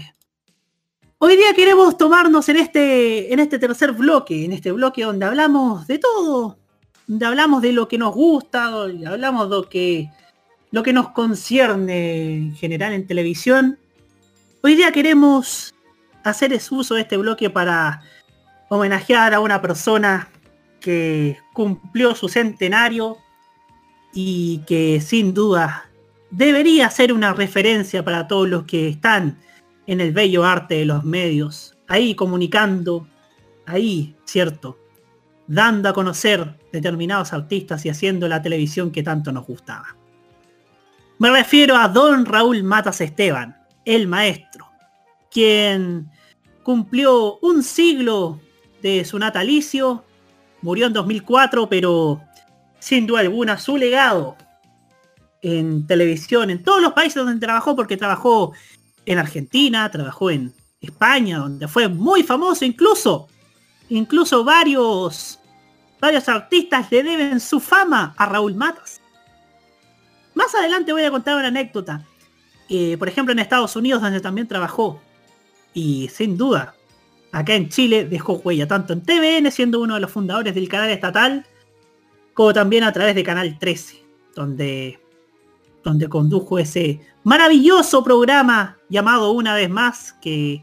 Hoy día queremos tomarnos en este, en este tercer bloque... ...en este bloque donde hablamos de todo... ...donde hablamos de lo que nos gusta... donde ...hablamos de lo que... ...lo que nos concierne en general en televisión... ...hoy día queremos... ...hacer uso de este bloque para homenajear a una persona que cumplió su centenario y que sin duda debería ser una referencia para todos los que están en el bello arte de los medios, ahí comunicando, ahí, cierto, dando a conocer determinados artistas y haciendo la televisión que tanto nos gustaba. Me refiero a don Raúl Matas Esteban, el maestro, quien cumplió un siglo su natalicio. Murió en 2004, pero sin duda alguna su legado en televisión, en todos los países donde trabajó, porque trabajó en Argentina, trabajó en España, donde fue muy famoso, incluso, incluso varios, varios artistas le deben su fama a Raúl Matas. Más adelante voy a contar una anécdota. Eh, por ejemplo, en Estados Unidos, donde también trabajó. Y sin duda, acá en Chile dejó huella tanto en TVN, siendo uno de los fundadores del canal estatal, como también a través de Canal 13, donde, donde condujo ese maravilloso programa llamado Una vez más, que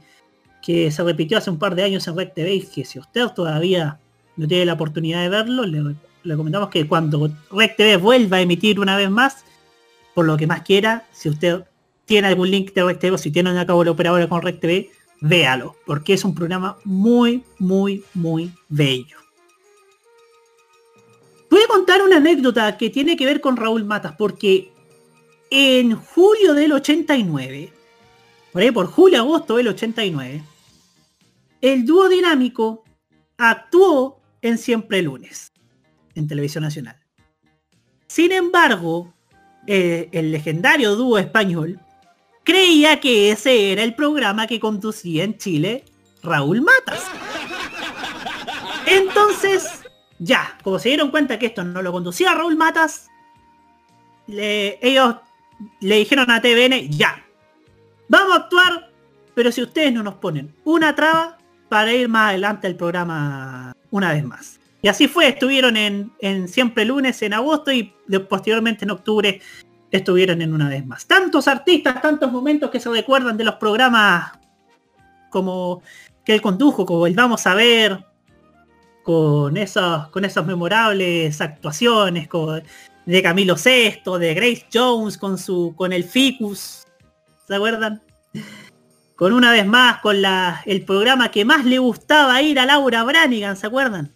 que se repitió hace un par de años en Red TV y que si usted todavía no tiene la oportunidad de verlo, le, le comentamos que cuando Red TV vuelva a emitir una vez más, por lo que más quiera, si usted tiene algún link de Red TV o si tiene una cabo la operadora con Red TV, véalo, porque es un programa muy, muy, muy bello. Voy a contar una anécdota que tiene que ver con Raúl Matas, porque en julio del 89, por ahí por julio-agosto del 89, el dúo dinámico actuó en Siempre Lunes, en Televisión Nacional. Sin embargo, eh, el legendario dúo español creía que ese era el programa que conducía en Chile Raúl Matas. Entonces, ya, como se dieron cuenta que esto no lo conducía Raúl Matas, ellos le dijeron a TVN, ya, vamos a actuar, pero si ustedes no nos ponen una traba para ir más adelante al programa una vez más. Y así fue, estuvieron en, en Siempre Lunes en agosto y posteriormente en octubre estuvieron en una vez más. Tantos artistas, tantos momentos que se recuerdan de los programas como que él condujo, como el Vamos a ver, con esos, con esas memorables actuaciones de Camilo VI, de Grace Jones con su con el Ficus. ¿Se acuerdan? Con una vez más, con la, el programa que más le gustaba ir a Laura Branigan, ¿se acuerdan?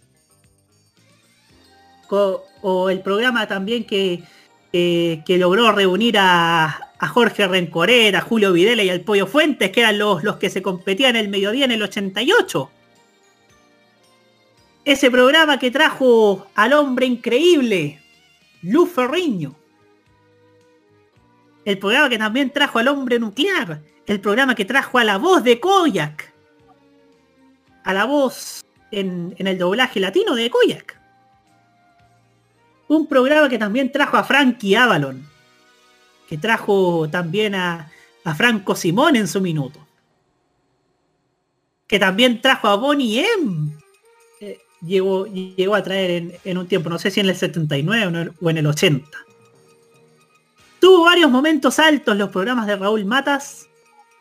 o el programa también que, que logró reunir a, Jorge Rencorer, a Julio Videla y al Pollo Fuentes, que eran los, los que se competían el mediodía en el 88. Ese programa que trajo al hombre increíble, Luz Ferriño. El programa que también trajo al hombre nuclear. El programa que trajo a la voz de Koyak. A la voz en, en el doblaje latino de Koyak un programa que también trajo a Frankie Avalon, que trajo también a, Franco Simón en su minuto, que también trajo a Bonnie M. Eh, llegó, llegó a traer en, un tiempo, no sé si en el 79 o en el 80. Tuvo varios momentos altos los programas de Raúl Matas,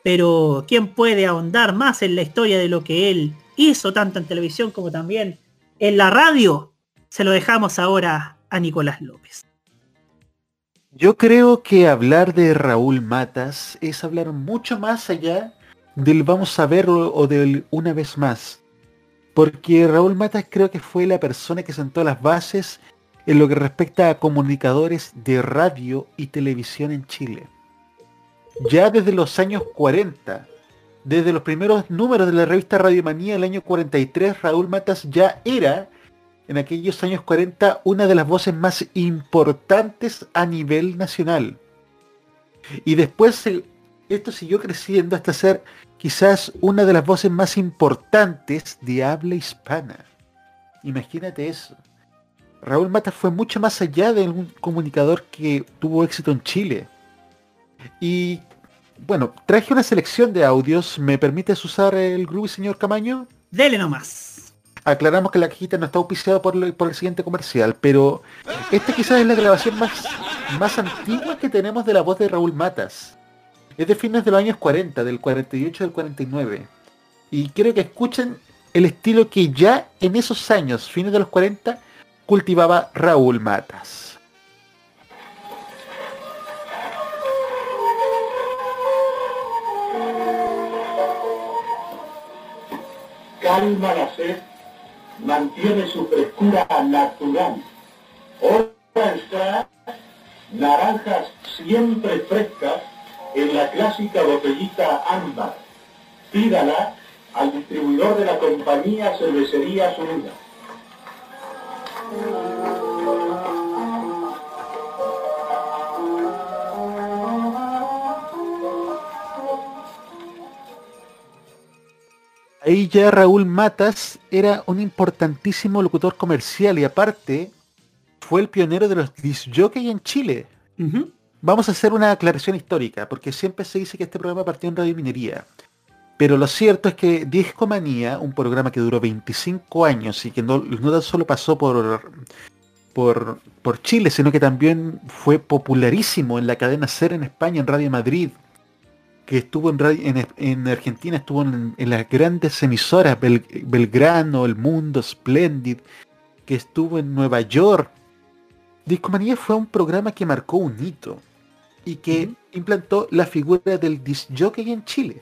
pero ¿quién puede ahondar más en la historia de lo que él hizo tanto en televisión como también en la radio? Se lo dejamos ahora a Nicolás López. Yo creo que hablar de Raúl Matas es hablar mucho más allá del vamos a ver o del una vez más. Porque Raúl Matas creo que fue la persona que sentó las bases en lo que respecta a comunicadores de radio y televisión en Chile. Ya desde los años 40, desde los primeros números de la revista Radio Manía, el año 43, Raúl Matas ya era en aquellos años 40 una de las voces más importantes a nivel nacional. Y después esto siguió creciendo hasta ser quizás una de las voces más importantes de habla hispana. Imagínate eso. Raúl Mata fue mucho más allá de un comunicador que tuvo éxito en Chile. Y bueno, traje una selección de audios. ¿Me permites usar el groovy, señor Camaño? Dele nomás aclaramos que la cajita no está auspiciada por, el siguiente comercial, pero esta quizás es la grabación más, más antigua que tenemos de la voz de Raúl Matas. Es de fines de los años 40, del 48 al 49. Y quiero que escuchen el estilo que ya en esos años, fines de los 40, cultivaba Raúl Matas. Calma la sed mantiene su frescura natural. Otra está naranjas siempre frescas en la clásica botellita ámbar. Pídala al distribuidor de la compañía Cervecería Unida. Ahí ya Raúl Matas era un importantísimo locutor comercial y aparte fue el pionero de los disc jockey en Chile. Vamos a hacer una aclaración histórica, porque siempre se dice que este programa partió en Radio Minería. Pero lo cierto es que Discomanía, un programa que duró 25 años y que no, no tan solo pasó por, por, por Chile, sino que también fue popularísimo en la cadena SER en España, en Radio Madrid, que estuvo en, radio- en, en Argentina, estuvo en, en las grandes emisoras, Bel- Belgrano, El Mundo, Splendid, que estuvo en Nueva York. Discomanía fue un programa que marcó un hito y que implantó la figura del disc jockey en Chile.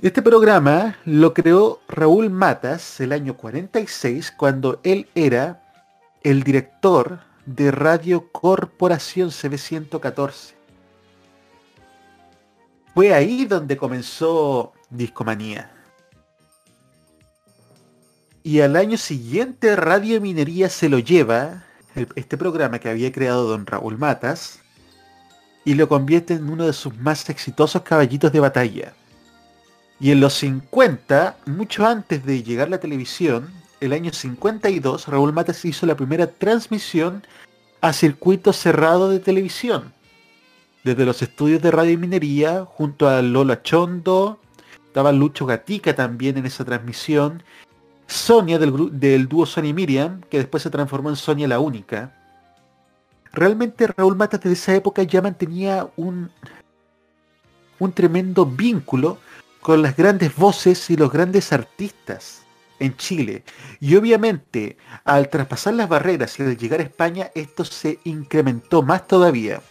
Este programa lo creó Raúl Matas el año 46 cuando él era el director de Radio Corporación CB114. Fue ahí donde comenzó Discomanía. Y al año siguiente Radio Minería se lo lleva, este programa que había creado don Raúl Matas, y lo convierte en uno de sus más exitosos caballitos de batalla. Y en los 50, mucho antes de llegar la televisión, el año 52, Raúl Matas hizo la primera transmisión a circuito cerrado de televisión. Desde los estudios de Radio y Minería, junto a Lolo Achondo, estaba Lucho Gatica también en esa transmisión, Sonia del, del dúo Sonia y Miriam, que después se transformó en Sonia la Única. Realmente Raúl Matas desde esa época ya mantenía un, un tremendo vínculo con las grandes voces y los grandes artistas en Chile. Y obviamente, al traspasar las barreras y al llegar a España, esto se incrementó más todavía.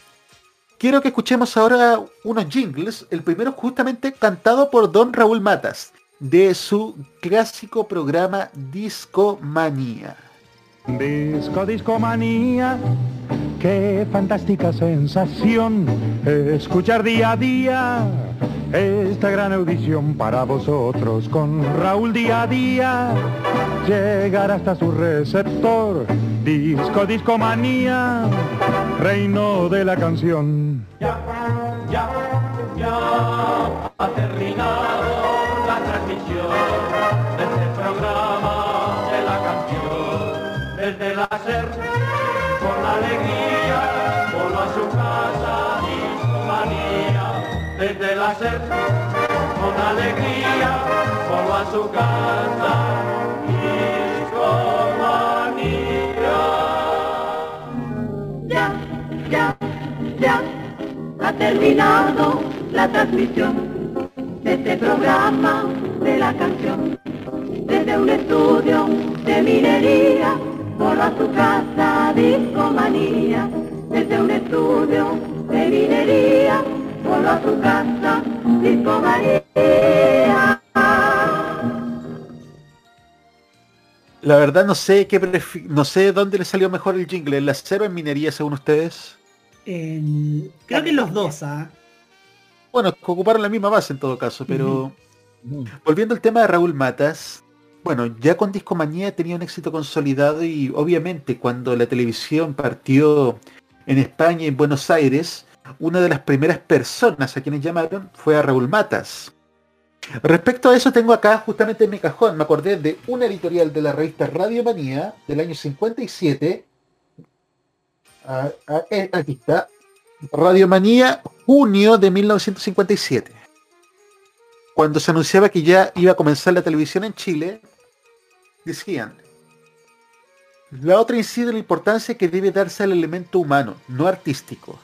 Quiero que escuchemos ahora unos jingles, el primero justamente cantado por Don Raúl Matas, de su clásico programa Discomanía. Disco, discomanía, qué fantástica sensación escuchar día a día esta gran audición para vosotros con Raúl día a día. Llegar hasta su receptor, disco, discomanía, reino de la canción. Ya, ya, ya ha terminado la transmisión de este programa de la canción. Desde la SER, con alegría, Desde la SER, con alegría, voló a su casa, discomanía. Ya, ya, ya ha terminado la transmisión de este programa de la canción. Desde un estudio de minería, voló a su casa discomanía. Desde un estudio de minería, a su casa discomanía. La verdad no sé qué prefi- no sé dónde le salió mejor el jingle, en la cero en minería según ustedes. En- creo que los dos, ¿ah? Bueno, que ocuparon la misma base en todo caso, pero volviendo al tema de Raúl Matas, bueno, ya con Discomanía tenía un éxito consolidado y obviamente cuando la televisión partió en España y en Buenos Aires, una de las primeras personas a quienes llamaron fue a Raúl Matas. Respecto a eso tengo acá justamente en mi cajón, me acordé de una editorial de la revista Radio Manía del año 57. Ah, eh, aquí está. Radio Manía, junio de 1957. Cuando se anunciaba que ya iba a comenzar la televisión en Chile, decían, la otra incide en la importancia que debe darse al elemento humano, no artístico.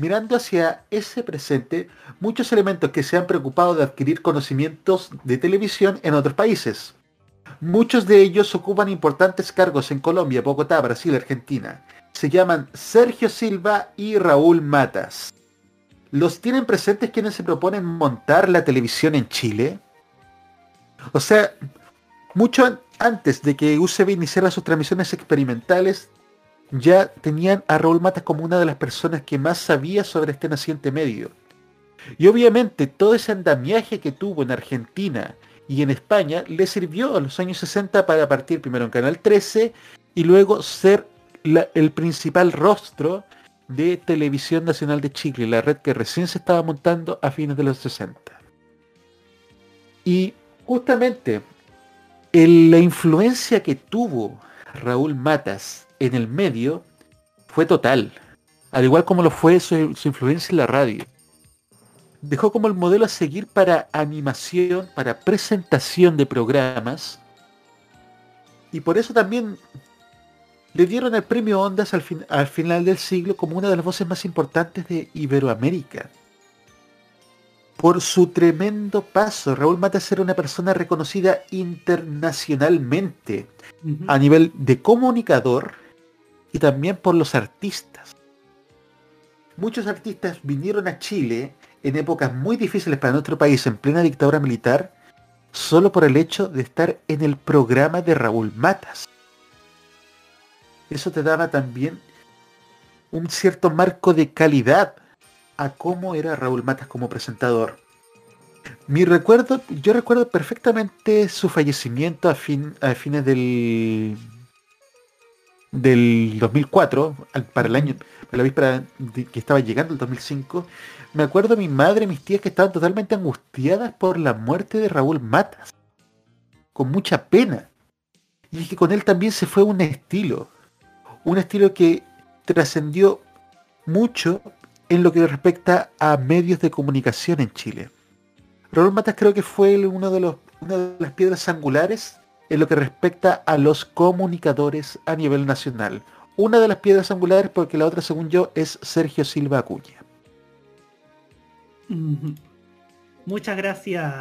Mirando hacia ese presente, muchos elementos que se han preocupado de adquirir conocimientos de televisión en otros países. Muchos de ellos ocupan importantes cargos en Colombia, Bogotá, Brasil, Argentina. Se llaman Sergio Silva y Raúl Matas. ¿Los tienen presentes quienes se proponen montar la televisión en Chile? O sea, mucho an- antes de que UCB iniciara sus transmisiones experimentales, ya tenían a Raúl Matas como una de las personas que más sabía sobre este naciente medio. Y obviamente todo ese andamiaje que tuvo en Argentina y en España le sirvió a los años 60 para partir primero en Canal 13 y luego ser el principal rostro de Televisión Nacional de Chile, la red que recién se estaba montando a fines de los 60. Y justamente la influencia que tuvo Raúl Matas en el medio fue total, al igual como lo fue su, su influencia en la radio. Dejó como el modelo a seguir para animación, para presentación de programas, y por eso también le dieron el premio Ondas al, fin- al final del siglo como una de las voces más importantes de Iberoamérica. por su tremendo paso. Raúl Matas era una persona reconocida internacionalmente a nivel de comunicador y también por los artistas. Muchos artistas vinieron a Chile en épocas muy difíciles para nuestro país, en plena dictadura militar, solo por el hecho de estar en el programa de Raúl Matas. Eso te daba también un cierto marco de calidad a cómo era Raúl Matas como presentador. Mi recuerdo, yo recuerdo perfectamente su fallecimiento a, fin, a fines del del 2004, para el año, para la víspera de que estaba llegando el 2005, me acuerdo mi madre y mis tías que estaban totalmente angustiadas por la muerte de Raúl Matas, con mucha pena. Y es que con él también se fue un estilo, un estilo que trascendió mucho en lo que respecta a medios de comunicación en Chile. Raúl Matas creo que fue uno de los, una de las piedras angulares en lo que respecta a los comunicadores a nivel nacional. Una de las piedras angulares porque la otra, según yo, es Sergio Silva Acuña. Muchas gracias,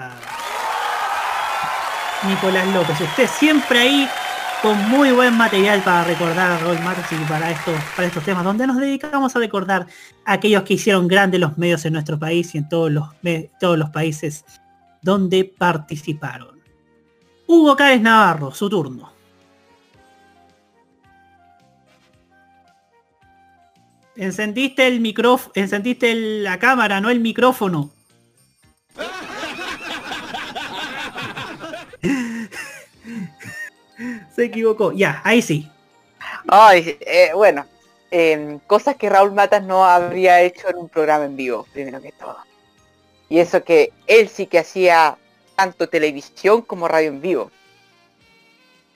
Nicolás López. Usted siempre ahí con muy buen material para recordar a Raúl Matas y para estos, para estos temas, donde nos dedicamos a recordar a aquellos que hicieron grandes los medios en nuestro país y en todos los, todos los países donde participaron. Hugo Cáez Navarro, su turno. Encendiste el micrófono, encendiste la cámara, no el micrófono. Se equivocó. Ya, ahí sí. Ay, eh, bueno, cosas que Raúl Matas no habría hecho en un programa en vivo, primero que todo. Y eso que él sí que hacía tanto televisión como radio en vivo.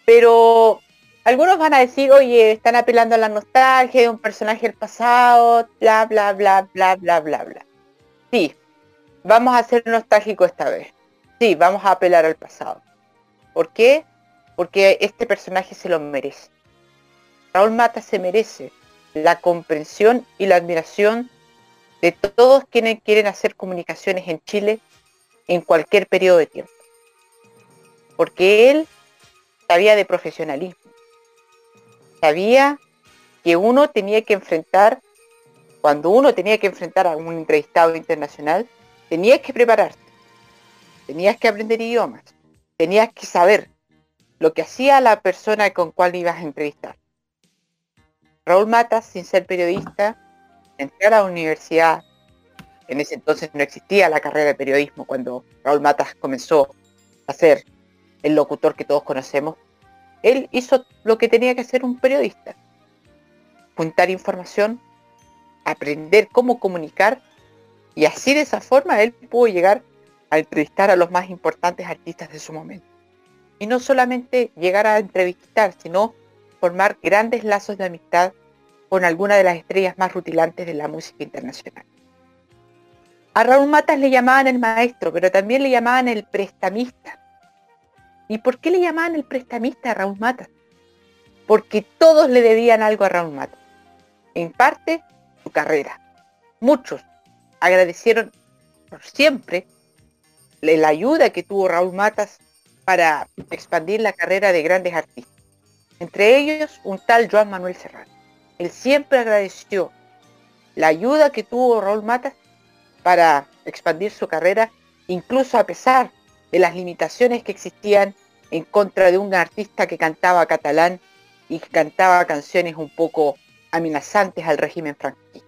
Pero algunos van a decir, oye, están apelando a la nostalgia de un personaje del pasado, bla, bla, bla, bla, bla, bla, bla. Sí, vamos a ser nostálgicos esta vez. Sí, vamos a apelar al pasado. ¿Por qué? Porque este personaje se lo merece. Raúl Mata se merece la comprensión y la admiración de todos quienes quieren hacer comunicaciones en Chile en cualquier periodo de tiempo. Porque él sabía de profesionalismo. Sabía que uno tenía que enfrentar, cuando uno tenía que enfrentar a un entrevistado internacional, tenías que prepararte, tenías que aprender idiomas, tenías que saber lo que hacía la persona con cual ibas a entrevistar. Raúl Matas, sin ser periodista, entró a la universidad en ese entonces no existía la carrera de periodismo cuando Raúl Matas comenzó a ser el locutor que todos conocemos. Él hizo lo que tenía que hacer un periodista. Juntar información, aprender cómo comunicar y así de esa forma él pudo llegar a entrevistar a los más importantes artistas de su momento. Y no solamente llegar a entrevistar, sino formar grandes lazos de amistad con alguna de las estrellas más rutilantes de la música internacional. A Raúl Matas le llamaban el maestro, pero también le llamaban el prestamista. ¿Y por qué le llamaban el prestamista a Raúl Matas? Porque todos le debían algo a Raúl Matas. En parte, su carrera. Muchos agradecieron por siempre la ayuda que tuvo Raúl Matas para expandir la carrera de grandes artistas. Entre ellos, un tal Joan Manuel Serrano. Él siempre agradeció la ayuda que tuvo Raúl Matas para expandir su carrera, incluso a pesar de las limitaciones que existían en contra de un artista que cantaba catalán y que cantaba canciones un poco amenazantes al régimen franquista.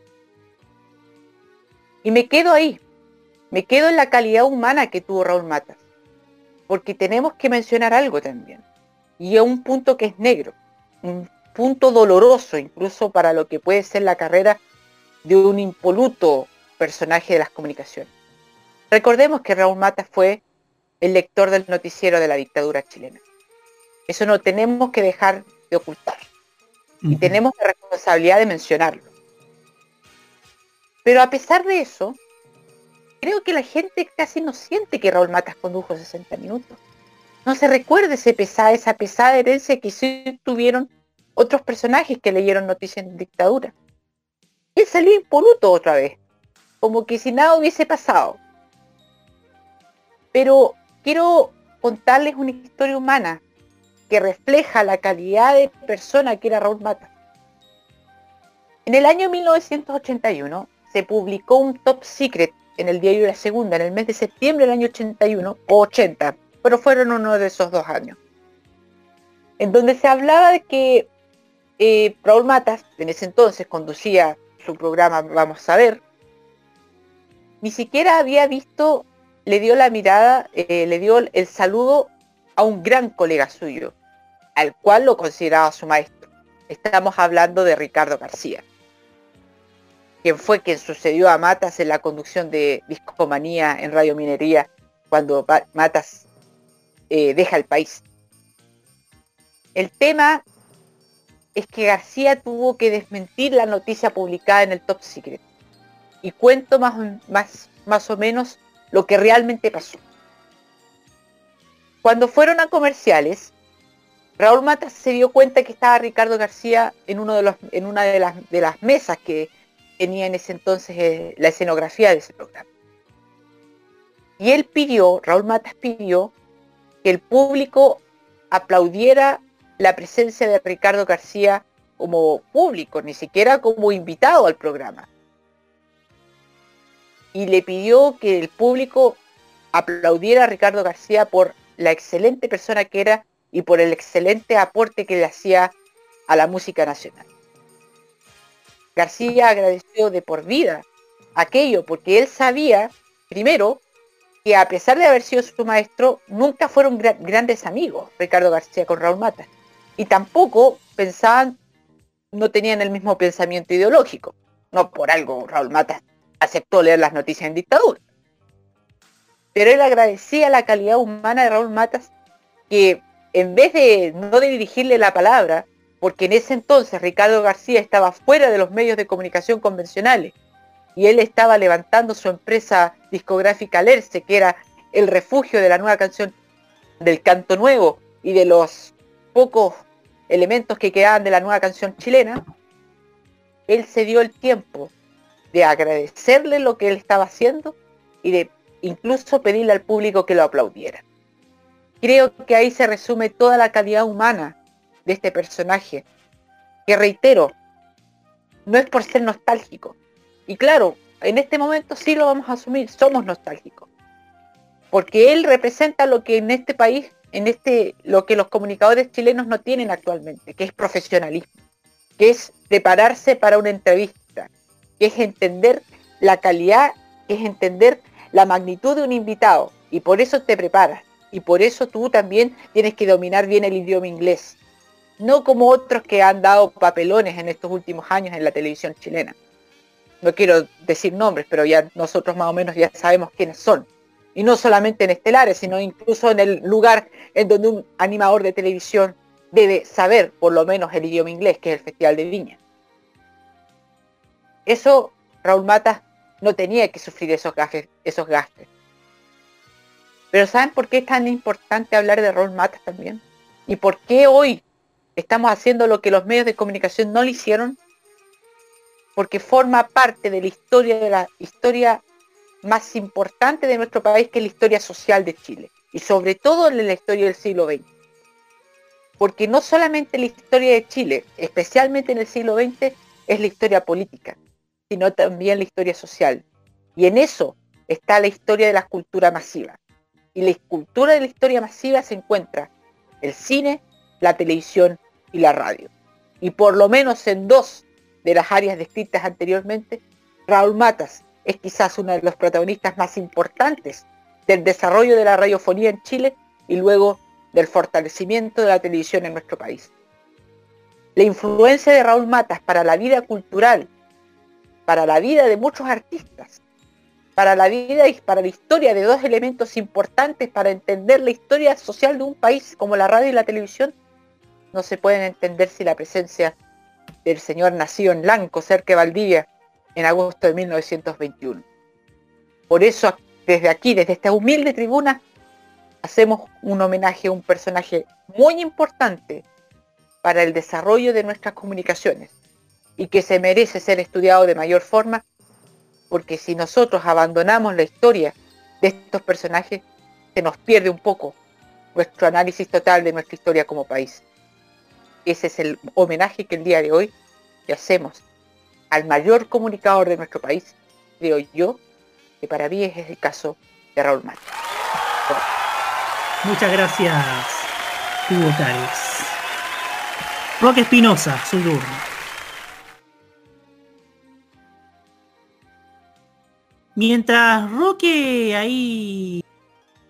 Y me quedo ahí, me quedo en la calidad humana que tuvo Raúl Matas, porque tenemos que mencionar algo también, y es un punto que es negro, un punto doloroso incluso para lo que puede ser la carrera de un impoluto personaje de las comunicaciones. Recordemos que Raúl Mata fue el lector del noticiero de la dictadura chilena. Eso no tenemos que dejar de ocultar. Y tenemos la responsabilidad de mencionarlo. Pero a pesar de eso, creo que la gente casi no siente que Raúl Matas condujo 60 minutos. No se recuerda ese pesada, esa pesada herencia que sí tuvieron otros personajes que leyeron noticias en dictadura. Él salió impoluto otra vez como que si nada hubiese pasado. Pero quiero contarles una historia humana que refleja la calidad de persona que era Raúl Mata. En el año 1981 se publicó un top secret en el diario La Segunda en el mes de septiembre del año 81 o 80, pero fueron uno de esos dos años, en donde se hablaba de que eh, Raúl Matas, en ese entonces conducía su programa Vamos a ver, ni siquiera había visto, le dio la mirada, eh, le dio el saludo a un gran colega suyo, al cual lo consideraba su maestro. Estamos hablando de Ricardo García quien fue quien sucedió a Matas en la conducción de Discomanía en Radio Minería cuando Matas eh, deja el país. El tema es que García tuvo que desmentir la noticia publicada en el Top Secret. Y cuento más, más, más o menos lo que realmente pasó. Cuando fueron a comerciales, Raúl Matas se dio cuenta que estaba Ricardo García en, uno de los, en una de las, de las mesas que tenía en ese entonces eh, la escenografía de ese programa. Y él pidió, Raúl Matas pidió, que el público aplaudiera la presencia de Ricardo García como público, ni siquiera como invitado al programa. Y le pidió que el público aplaudiera a Ricardo García por la excelente persona que era y por el excelente aporte que le hacía a la música nacional. García agradeció de por vida aquello, porque él sabía, primero, que a pesar de haber sido su maestro, nunca fueron grandes amigos, Ricardo García con Raúl Mata. Y tampoco pensaban, no tenían el mismo pensamiento ideológico. No por algo Raúl Mata aceptó leer las noticias en dictadura. Pero él agradecía la calidad humana de Raúl Matas, que en vez de no dirigirle la palabra, porque en ese entonces Ricardo García estaba fuera de los medios de comunicación convencionales y él estaba levantando su empresa discográfica Lerce, que era el refugio de la nueva canción del canto nuevo y de los pocos elementos que quedaban de la nueva canción chilena, él se dio el tiempo de agradecerle lo que él estaba haciendo y de incluso pedirle al público que lo aplaudiera. Creo que ahí se resume toda la calidad humana de este personaje, que reitero, no es por ser nostálgico. Y claro, en este momento sí lo vamos a asumir, somos nostálgicos. Porque él representa lo que en este país, en este, lo que los comunicadores chilenos no tienen actualmente, que es profesionalismo, que es prepararse para una entrevista, que es entender la calidad, que es entender la magnitud de un invitado. Y por eso te preparas. Y por eso tú también tienes que dominar bien el idioma inglés no como otros que han dado papelones en estos últimos años en la televisión chilena. No quiero decir nombres, pero ya nosotros más o menos ya sabemos quiénes son. Y no solamente en Estelares, sino incluso en el lugar en donde un animador de televisión debe saber por lo menos el idioma inglés, que es el Festival de Viña. Eso Raúl Mata no tenía que sufrir esos gastos, esos gastos. Pero ¿saben por qué es tan importante hablar de Raúl Matas también? ¿Y por qué hoy estamos haciendo lo que los medios de comunicación no lo hicieron porque forma parte de la historia de la historia más importante de nuestro país que es la historia social de Chile y sobre todo en la historia del siglo XX porque no solamente la historia de Chile especialmente en el siglo XX es la historia política sino también la historia social y en eso está la historia de la cultura masiva y la cultura de la historia masiva se encuentra el cine la televisión y la radio. Y por lo menos en dos de las áreas descritas anteriormente, Raúl Matas es quizás uno de los protagonistas más importantes del desarrollo de la radiofonía en Chile y luego del fortalecimiento de la televisión en nuestro país. La influencia de Raúl Matas para la vida cultural, para la vida de muchos artistas, para la vida y para la historia de dos elementos importantes para entender la historia social de un país como la radio y la televisión, no se pueden entender si la presencia del señor nacido en Lanco, cerca de Valdivia, en agosto de 1921. Por eso, desde aquí, desde esta humilde tribuna, hacemos un homenaje a un personaje muy importante para el desarrollo de nuestras comunicaciones y que se merece ser estudiado de mayor forma, porque si nosotros abandonamos la historia de estos personajes, se nos pierde un poco nuestro análisis total de nuestra historia como país. Ese es el homenaje que el día de hoy le hacemos al mayor comunicador de nuestro país, creo yo, que para mí es el caso de Raúl Mata. Muchas gracias, Hugo Cárez. Roque Espinosa, su turno. Mientras Roque ahí...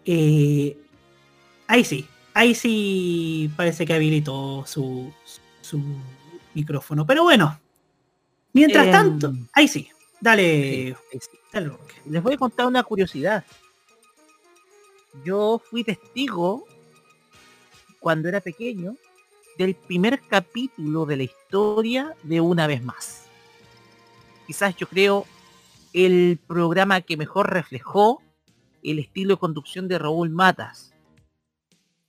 eh, ahí sí, ahí sí parece que habilitó su, su micrófono. Pero bueno, mientras Em, tanto, ahí sí, dale, Sí, sí. dale Roque. Les voy a contar una curiosidad. Yo fui testigo cuando era pequeño del primer capítulo de la historia de Una vez más. Quizás yo creo el programa que mejor reflejó el estilo de conducción de Raúl Matas.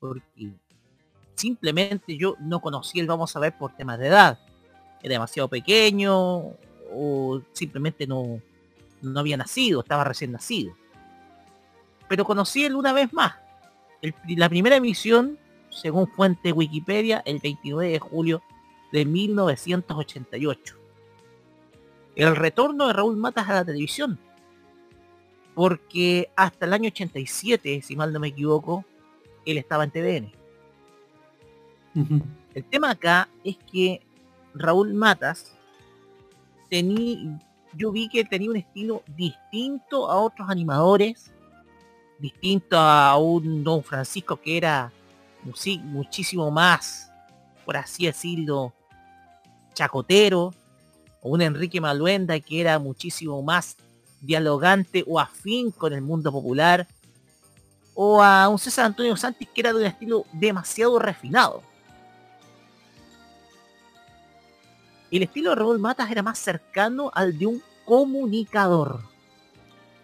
Porque simplemente yo no conocía el Vamos a ver por temas de edad. Era demasiado pequeño o simplemente no, no había nacido, estaba recién nacido. Pero conocí él una vez más. La primera emisión, según fuente Wikipedia, el 29 de julio de 1988. El retorno de Raúl Matas a la televisión. Porque hasta el año 87, si mal no me equivoco, él estaba en TVN. El tema acá es que Raúl Matas tenía, yo vi que tenía un estilo distinto a otros animadores, distinto a un Don Francisco que era muchísimo más, por así decirlo, chacotero, o un Enrique Maluenda que era muchísimo más dialogante o afín con el mundo popular, o a un César Antonio Santis que era de un estilo demasiado refinado. El estilo de Raúl Matas era más cercano al de un comunicador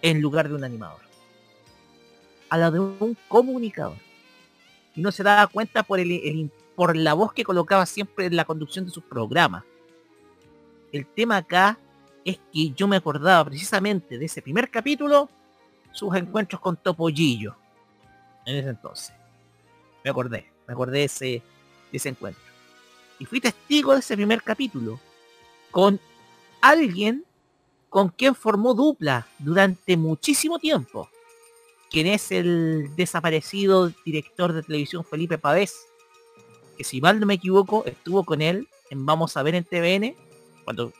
en lugar de un animador. A la de un comunicador. Y no se daba cuenta por, el, por la voz que colocaba siempre en la conducción de sus programas. El tema acá es que yo me acordaba precisamente de ese primer capítulo, sus encuentros con Topollillo. En ese entonces. Me acordé, me acordé de ese, encuentro. Y fui testigo de ese primer capítulo con alguien con quien formó dupla durante muchísimo tiempo. Quien es el desaparecido director de televisión Felipe Pavés. Que si mal no me equivoco, estuvo con él en Vamos a ver en TVN. Cuando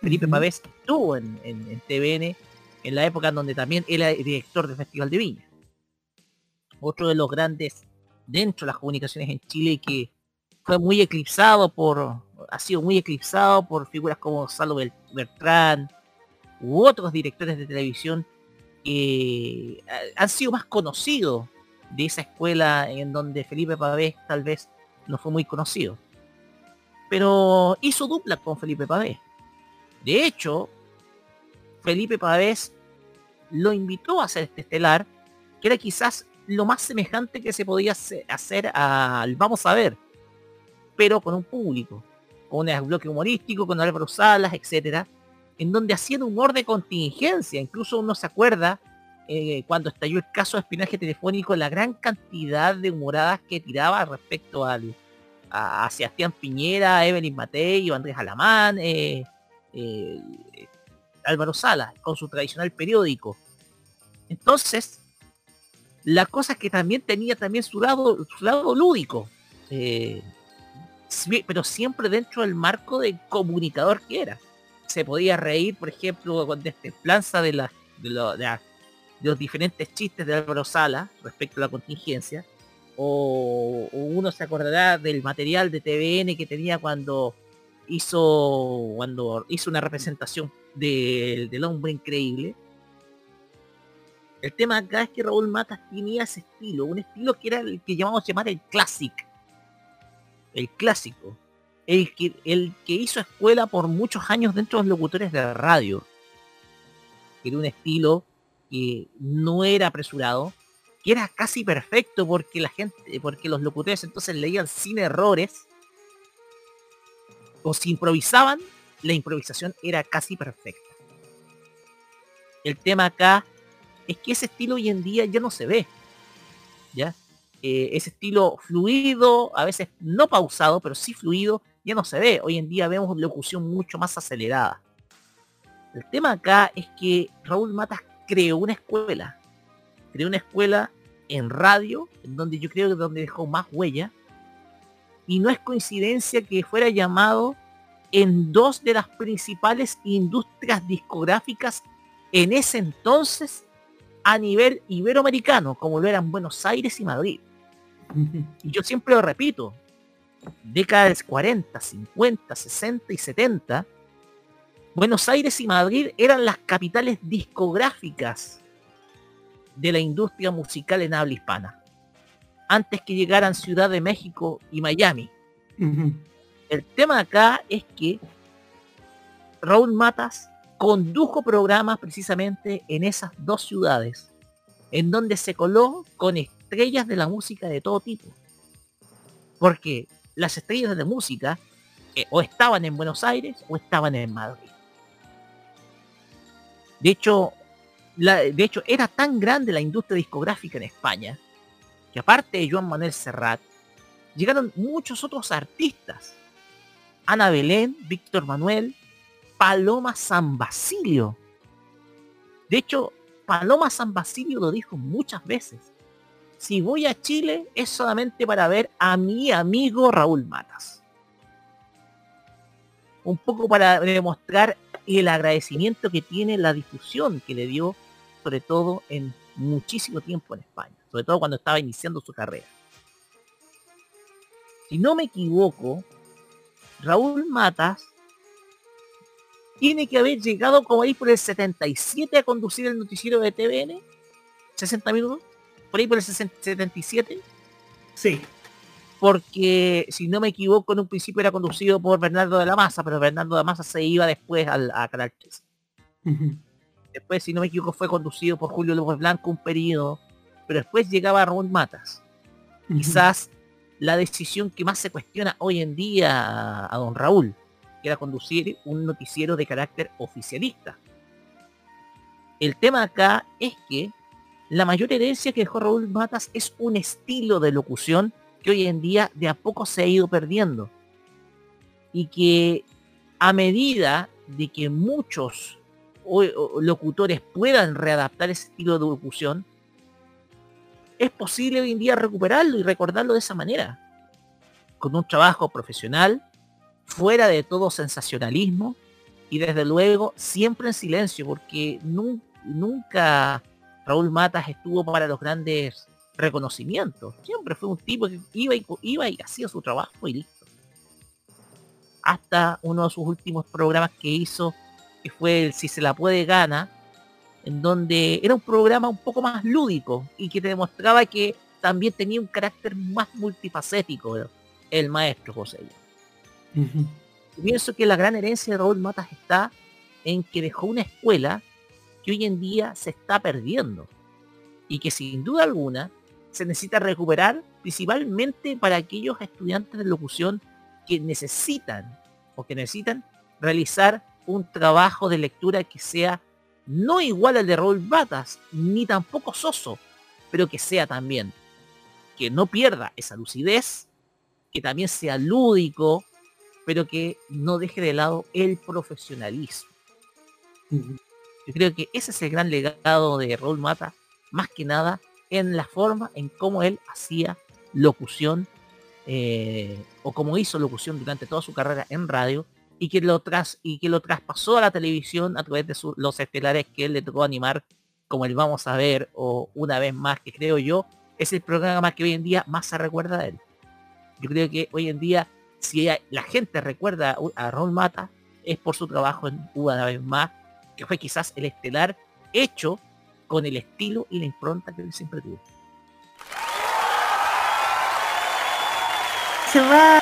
Felipe. Pavés estuvo en, en- en TVN. En la época en donde también era director del Festival de Viña. Otro de los grandes dentro de las comunicaciones en Chile que fue muy eclipsado por ha sido muy eclipsado por figuras como Bel- Bertrán u otros directores de televisión que eh, han sido más conocidos de esa escuela en donde Felipe Pavés tal vez no fue muy conocido. Pero hizo dupla con Felipe Pavés. De hecho, Felipe Pavés lo invitó a hacer este estelar, que era quizás lo más semejante que se podía hace- hacer al Vamos a ver, pero con un público, con un bloque humorístico, con Álvaro Salas, etcétera, en donde hacían humor de contingencia, incluso uno se acuerda eh, cuando estalló el caso de espionaje telefónico, la gran cantidad de humoradas que tiraba respecto al, a, Sebastián Piñera, a Evelyn Matei, Andrés Alamán, eh, eh, Álvaro Salas, con su tradicional periódico. Entonces, la cosa es que también tenía también su lado, su lado lúdico. eh, pero siempre dentro del marco de comunicador que era. Se podía reír, por ejemplo, con destemplanza de, de, de los diferentes chistes de Álvaro Sala respecto a la contingencia. O, uno se acordará del material de TVN que tenía cuando hizo cuando hizo una representación de- del hombre increíble. El tema acá es que Raúl Matas tenía ese estilo, un estilo que era el que llamamos llamar el classic. El clásico. El que, el que hizo escuela por muchos años dentro de los locutores de radio. Era un estilo que no era apresurado, era casi perfecto porque la gente, porque los locutores entonces leían sin errores. O si improvisaban, la improvisación era casi perfecta. El tema acá es que ese estilo hoy en día ya no se ve. ¿ya? Eh, ese estilo fluido, a veces no pausado, pero sí fluido, ya no se ve. Hoy en día vemos locución mucho más acelerada. El tema acá es que Raúl Matas creó una escuela. Creó una escuela en radio, en donde yo creo que donde dejó más huella. Y no es coincidencia que fuera llamado en dos de las principales industrias discográficas en ese entonces a nivel iberoamericano, como lo eran Buenos Aires y Madrid. Y yo siempre lo repito, décadas 40, 50, 60 y 70, Buenos Aires y Madrid eran las capitales discográficas de la industria musical en habla hispana, antes que llegaran Ciudad de México y Miami. El tema acá es que Raúl Matas condujo programas precisamente en esas dos ciudades, en donde se coló con estrellas de la música de todo tipo. Porque las estrellas de música eh, o estaban en Buenos Aires o estaban en Madrid. De hecho, de hecho, era tan grande la industria discográfica en España, que aparte de Joan Manuel Serrat, llegaron muchos otros artistas. Ana Belén, Víctor Manuel, Paloma San Basilio. De hecho, Paloma San Basilio lo dijo muchas veces. Si voy a Chile es solamente para ver a mi amigo Raúl Matas. Un poco para demostrar el agradecimiento que tiene la difusión que le dio sobre todo en muchísimo tiempo en España, sobre todo cuando estaba iniciando su carrera. Si no me equivoco, Raúl Matas tiene que haber llegado como ahí por el 77 a conducir el noticiero de TVN, 60 minutos, por ahí por el 77. Sí. Porque, si no me equivoco, en un principio era conducido por Bernardo de la Maza, pero Bernardo de la Maza se iba después al, a Canal 3. Después, si no me equivoco, fue conducido por Julio López Blanco un periodo, pero después llegaba Raúl Matas. Quizás la decisión que más se cuestiona hoy en día a, don Raúl, que era conducir un noticiero de carácter oficialista. El tema acá es que la mayor herencia que dejó Raúl Matas es un estilo de locución que hoy en día de a poco se ha ido perdiendo. Y que a medida de que muchos locutores puedan readaptar ese estilo de locución, es posible hoy en día recuperarlo y recordarlo de esa manera. Con un trabajo profesional, fuera de todo sensacionalismo y desde luego siempre en silencio, porque nunca Raúl Matas estuvo para los grandes reconocimientos. Siempre fue un tipo que iba y, iba y hacía su trabajo y listo. Hasta uno de sus últimos programas que hizo que fue el Si se la puede gana, en donde era un programa un poco más lúdico y que te demostraba que también tenía un carácter más multifacético el maestro José. Pienso que la gran herencia de Raúl Matas está en que dejó una escuela que hoy en día se está perdiendo y que sin duda alguna se necesita recuperar principalmente para aquellos estudiantes de locución que necesitan o que necesitan realizar un trabajo de lectura que sea no igual al de Raúl Batas, ni tampoco soso, pero que sea también, que no pierda esa lucidez, que también sea lúdico, pero que no deje de lado el profesionalismo. Yo creo que ese es el gran legado de Raúl Mata, más que nada en la forma en cómo él hacía locución eh, o como hizo locución durante toda su carrera en radio y que lo tras y que lo traspasó a la televisión a través de los estelares que él le tocó animar como el vamos a ver o una vez más que creo yo es el programa que hoy en día más se recuerda de él. Yo creo que hoy en día si la gente recuerda a Raúl Mata es por su trabajo en una vez más que fue quizás el estelar hecho con el estilo y la impronta que él siempre tuvo. Cerrar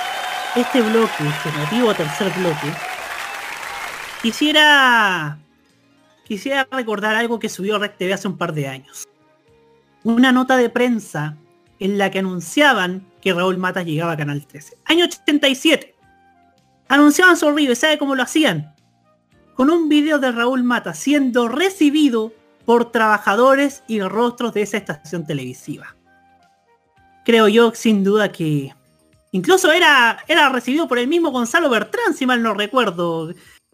este bloque, alternativo este tercer bloque, quisiera quisiera recordar algo que subió Rec TV hace un par de años. Una nota de prensa en la que anunciaban que Raúl Matas llegaba a Canal 13. Año 87. Anunciaban su horrible, ¿sabe cómo lo hacían? Con un video de Raúl Matas siendo recibido por trabajadores y rostros de esa estación televisiva. creo yo sin duda que incluso era, era recibido por el mismo Gonzalo Bertrán, si mal no recuerdo.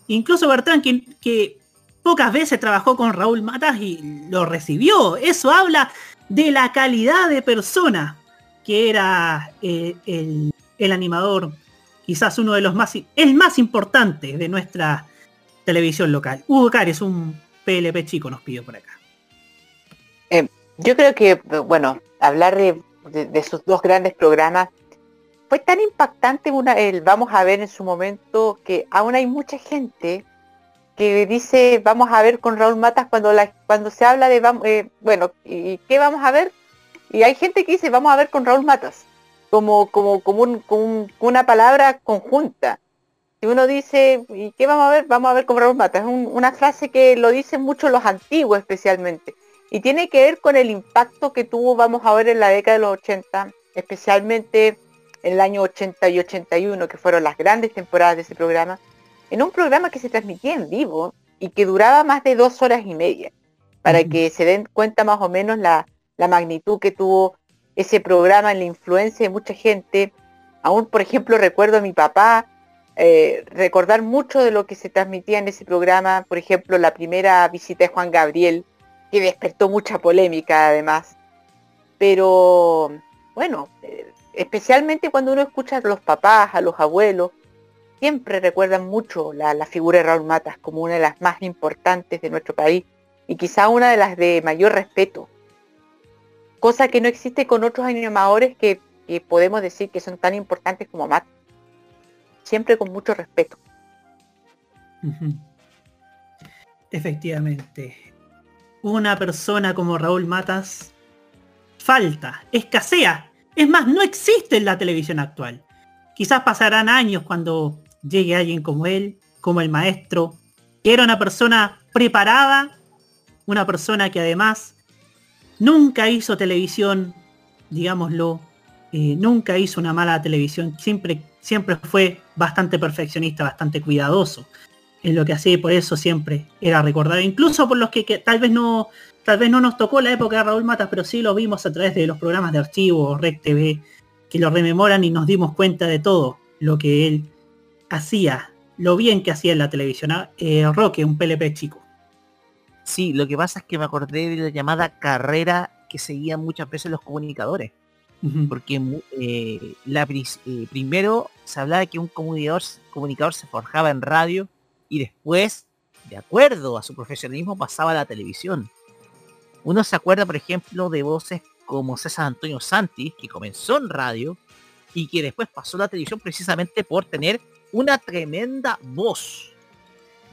Incluso Bertrán, que, que pocas veces trabajó con Raúl Matas y lo recibió. Eso habla de la calidad de persona que era eh, el, el animador, quizás uno de los más, el más de nuestra televisión local. Hugo Cares, un PLP chico, nos pidió por acá. Eh, yo creo que, bueno, hablar de, de sus dos grandes programas fue tan impactante una, el vamos a ver en su momento que aún hay mucha gente que dice vamos a ver con Raúl Matas cuando cuando se habla de vamos, eh, bueno y qué vamos a ver y hay gente que dice vamos a ver con Raúl Matas como como como un- una palabra conjunta. Si uno dice y qué vamos a ver vamos a ver con Raúl Matas es un- una frase que lo dicen mucho los antiguos especialmente. Y tiene que ver con el impacto que tuvo vamos a ver en la década de los 80 especialmente en el año 80 y 81 que fueron las grandes temporadas de ese programa en un programa que se transmitía en vivo y que duraba más de dos horas y media, para que se den cuenta más o menos la, la magnitud que tuvo ese programa en la influencia de mucha gente. Aún, por ejemplo, recuerdo a mi papá eh, recordar mucho de lo que se transmitía en ese programa, por ejemplo, la primera visita de Juan Gabriel, que despertó mucha polémica además. Pero bueno, eh, especialmente cuando uno escucha a los papás, a los abuelos, siempre recuerdan mucho la, la figura de Raúl Matas como una de las más importantes de nuestro país y quizá una de las de mayor respeto. Cosa que no existe con otros animadores que, que podemos decir que son tan importantes como Matas. Siempre con mucho respeto. Efectivamente. Una persona como Raúl Matas falta, escasea. Es más, no existe en la televisión actual. Quizás pasarán años cuando llegue alguien como él, como el maestro, era una persona preparada, una persona que además nunca hizo televisión, digámoslo, eh, nunca hizo una mala televisión, siempre, siempre fue bastante perfeccionista, bastante cuidadoso en lo que hacía y por eso siempre era recordado, incluso por los que tal vez no tal vez no nos tocó la época de Raúl Matas, pero sí lo vimos a través de los programas de archivo, Rec TV, que lo rememoran y nos dimos cuenta de todo lo que él hacía, lo bien que hacía en la televisión. Ah, eh, Roque, un PLP chico. Sí, lo que pasa es que me acordé de la llamada carrera que seguían muchas veces los comunicadores. Porque eh, la, eh, primero se hablaba de que un comunicador, comunicador se forjaba en radio y después, de acuerdo a su profesionalismo, pasaba a la televisión. Uno se acuerda, por ejemplo, de voces como César Antonio Santis, que comenzó en radio y que después pasó a la televisión precisamente por tener una tremenda voz.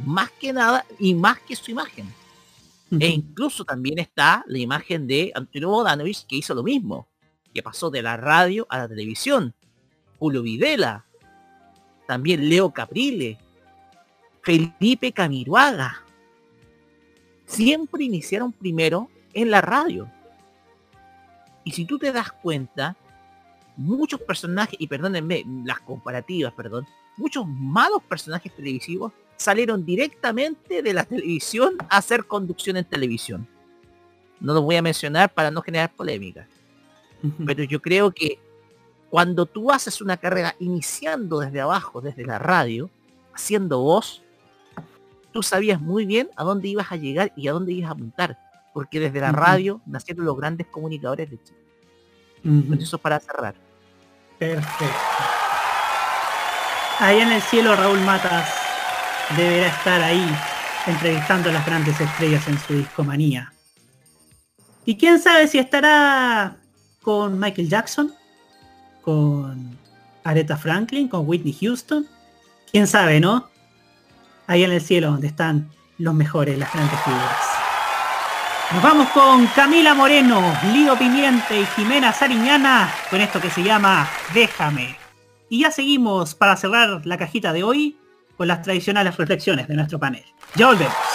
Más que nada y más que su imagen. E incluso también está la imagen de Antonio Bodanovich que hizo lo mismo, que pasó de la radio a la televisión. Julio Videla, también Leo Caprile, Felipe Camiruaga. Siempre iniciaron primero en la radio. Y si tú te das cuenta, muchos personajes, y perdónenme, las comparativas, perdón, muchos malos personajes televisivos salieron directamente de la televisión a hacer conducción en televisión. No los voy a mencionar para no generar polémica. Pero yo creo que cuando tú haces una carrera iniciando desde abajo, desde la radio, haciendo voz, tú sabías muy bien a dónde ibas a llegar y a dónde ibas a apuntar. Porque desde la radio nacieron los grandes comunicadores de Chile. Eso para cerrar. Perfecto. Ahí en el cielo Raúl Matas deberá estar ahí entrevistando a las grandes estrellas en su discomanía. Y quién sabe si estará con Michael Jackson, con Aretha Franklin, con Whitney Houston. Quién sabe, ¿no? Ahí en el cielo donde están los mejores, las grandes figuras. Nos vamos con Camila Moreno, Lido Pimiente y Jimena Sariñana con esto que se llama Déjame. Y ya seguimos para cerrar la cajita de hoy con las tradicionales reflexiones de nuestro panel. Ya volvemos.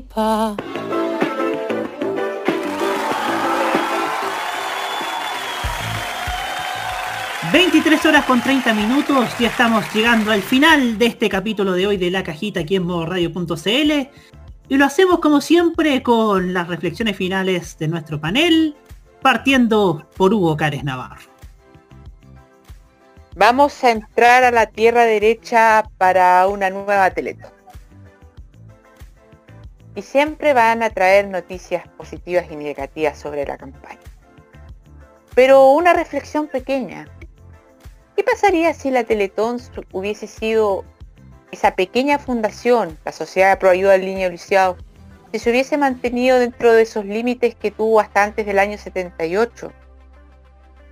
Se disipa. 23 horas con 30 minutos, ya estamos llegando al final de este capítulo de hoy de La Cajita aquí en modoradio.cl y lo hacemos como siempre con las reflexiones finales de nuestro panel, partiendo por Hugo Cares Navarro. Vamos a entrar a la tierra derecha para una nueva Teletón. Y siempre van a traer noticias positivas y negativas sobre la campaña. Pero una reflexión pequeña. ¿Qué pasaría si la Teletón hubiese sido esa pequeña fundación, la Sociedad de Pro Ayuda al Niño Lisiado, si se hubiese mantenido dentro de esos límites que tuvo hasta antes del año 78?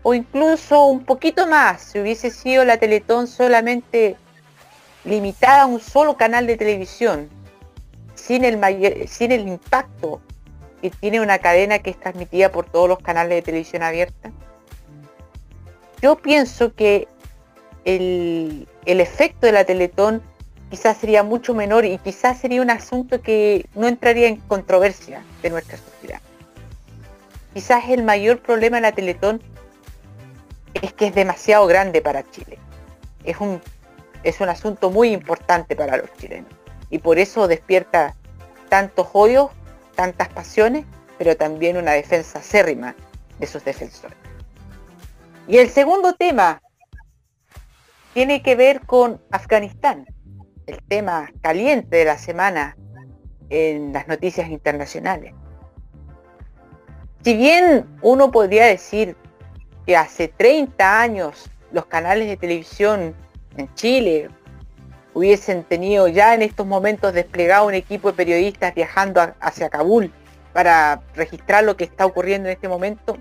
O incluso un poquito más, si hubiese sido la Teletón solamente limitada a un solo canal de televisión, sin el, sin el impacto que tiene una cadena que es transmitida por todos los canales de televisión abierta. Yo pienso que el, el efecto de la Teletón quizás sería mucho menor y quizás sería un asunto que no entraría en controversia de nuestra sociedad. Quizás el mayor problema de la Teletón es que es demasiado grande para Chile. Es un, es un asunto muy importante para los chilenos. Y por eso despierta tantos odios, tantas pasiones, pero también una defensa acérrima de sus defensores. Y el segundo tema tiene que ver con Afganistán, el tema caliente de la semana en las noticias internacionales. si bien uno podría decir que hace 30 años los canales de televisión en Chile hubiesen tenido ya en estos momentos desplegado un equipo de periodistas viajando hacia Kabul para registrar lo que está ocurriendo en este momento.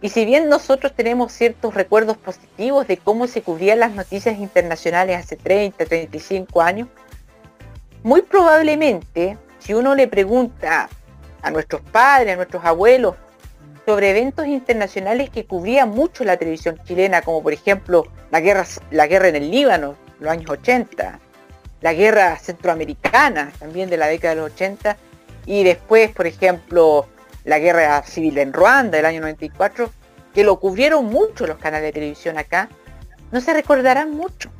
Y si bien nosotros tenemos ciertos recuerdos positivos de cómo se cubrían las noticias internacionales hace 30, 35 años, muy probablemente si uno le pregunta a nuestros padres, a nuestros abuelos, sobre eventos internacionales que cubrían mucho la televisión chilena, como por ejemplo la guerra, la guerra en el Líbano, los años 80, la guerra centroamericana, también de la década de los 80, y después, por ejemplo, la guerra civil en Ruanda del año 94, que lo cubrieron mucho los canales de televisión acá, no se recordarán mucho.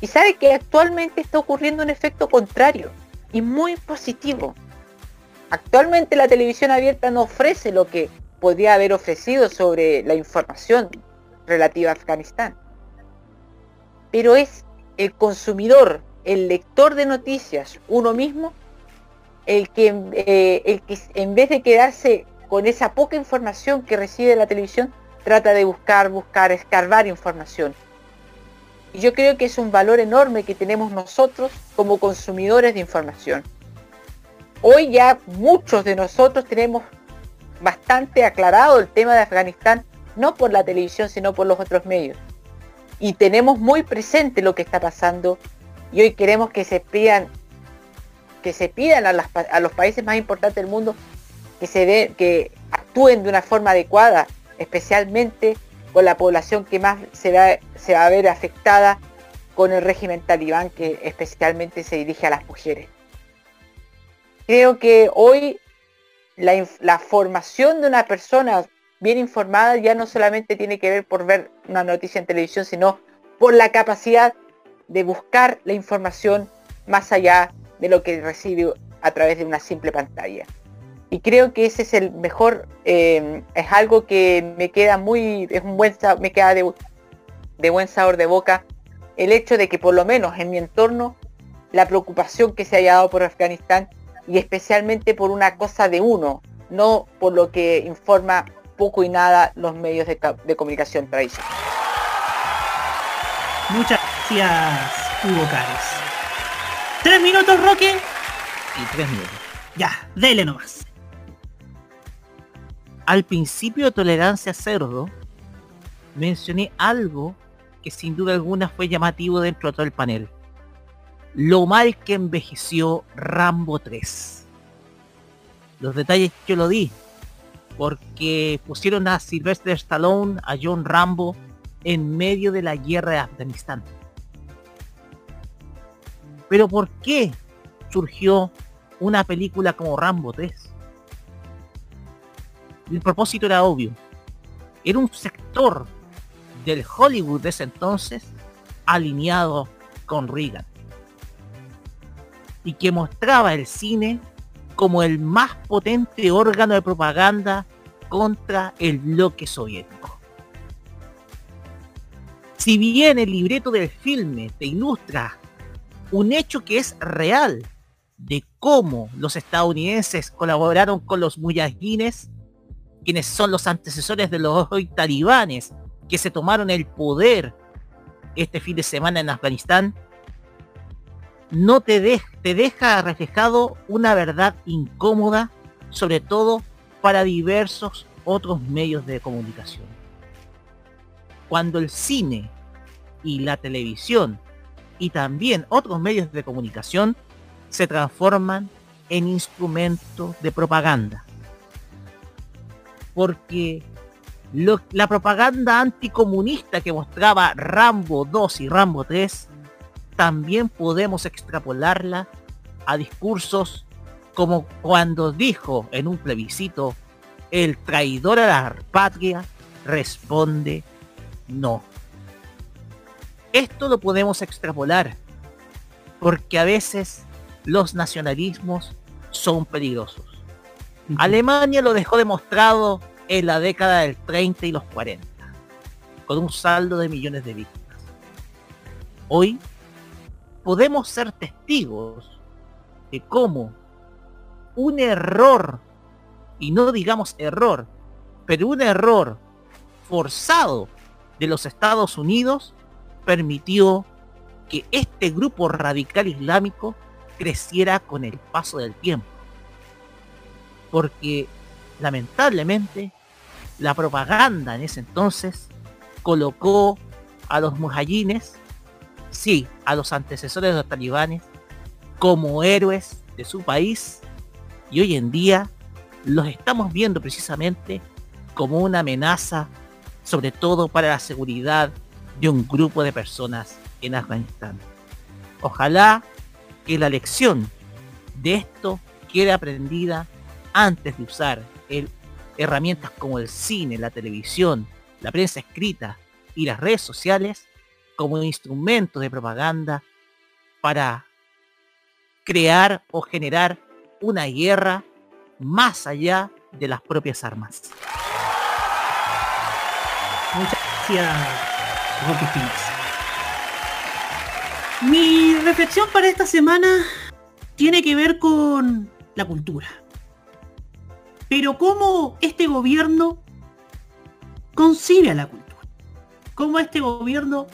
Y sabe que actualmente está ocurriendo un efecto contrario y muy positivo. Actualmente la televisión abierta no ofrece lo que podría haber ofrecido sobre la información relativa a Afganistán. Pero es el consumidor, el lector de noticias, uno mismo, el que, eh, el que en vez de quedarse con esa poca información que recibe la televisión, trata de buscar, buscar, escarbar información. Y yo creo que es un valor enorme que tenemos nosotros como consumidores de información. Hoy ya muchos de nosotros tenemos bastante aclarado el tema de Afganistán, no por la televisión, sino por los otros medios. Y tenemos muy presente lo que está pasando y hoy queremos que se pidan que se pidan a, los países más importantes del mundo que se que actúen de una forma adecuada, especialmente con la población que más se va, a ver afectada con el régimen talibán que especialmente se dirige a las mujeres. Creo que hoy la formación de una persona bien informada ya no solamente tiene que ver por ver una noticia en televisión, sino por la capacidad de buscar la información más allá de lo que recibe a través de una simple pantalla. Y creo que ese es el mejor, eh, es algo que me queda muy, es un buen, me queda de, de buen sabor de boca, el hecho de que por lo menos en mi entorno, la preocupación que se haya dado por Afganistán y especialmente por una cosa de uno, no por lo que informa poco y nada los medios de, ca- de comunicación tradicionales. Muchas gracias, Hugo Cares. ¿Tres minutos, Roque? Y tres minutos. Ya, dele nomás. Al principio de Tolerancia Cerdo, mencioné algo que sin duda alguna fue llamativo dentro de todo el panel. Lo mal que envejeció Rambo 3. Los detalles yo lo di, porque pusieron a Sylvester Stallone, a John Rambo, en medio de la guerra de Afganistán. Pero ¿por qué surgió una película como Rambo 3? El propósito era obvio. Era un sector del Hollywood de ese entonces alineado con Reagan. Y que mostraba el cine como el más potente órgano de propaganda contra el bloque soviético. Si bien el libreto del filme te ilustra un hecho que es real de cómo los estadounidenses colaboraron con los muyahidines, quienes son los antecesores de los hoy talibanes que se tomaron el poder este fin de semana en Afganistán, no te, de- te deja reflejado una verdad incómoda, sobre todo para diversos otros medios de comunicación. Cuando el cine y la televisión y también otros medios de comunicación se transforman en instrumentos de propaganda. Porque la propaganda anticomunista que mostraba Rambo 2 y Rambo 3 también podemos extrapolarla a discursos como cuando dijo en un plebiscito el traidor a la patria responde no. Esto lo podemos extrapolar porque a veces los nacionalismos son peligrosos. Alemania lo dejó demostrado en la década del 30 y los 40, con un saldo de millones de víctimas. Hoy podemos ser testigos de cómo un error y no digamos error, pero un error forzado de los Estados Unidos permitió que este grupo radical islámico creciera con el paso del tiempo. Porque lamentablemente la propaganda en ese entonces colocó a los mujahines, sí, a los antecesores de los talibanes, como héroes de su país y hoy en día los estamos viendo precisamente como una amenaza, sobre todo para la seguridad de un grupo de personas en Afganistán. Ojalá que la lección de esto quede aprendida antes de usar el, herramientas como el cine, la televisión, la prensa escrita y las redes sociales como instrumentos de propaganda para crear o generar una guerra más allá de las propias armas. Muchas gracias, Espinosa. Mi reflexión para esta semana tiene que ver con la cultura. Pero cómo este gobierno concibe a la cultura. Cómo este gobierno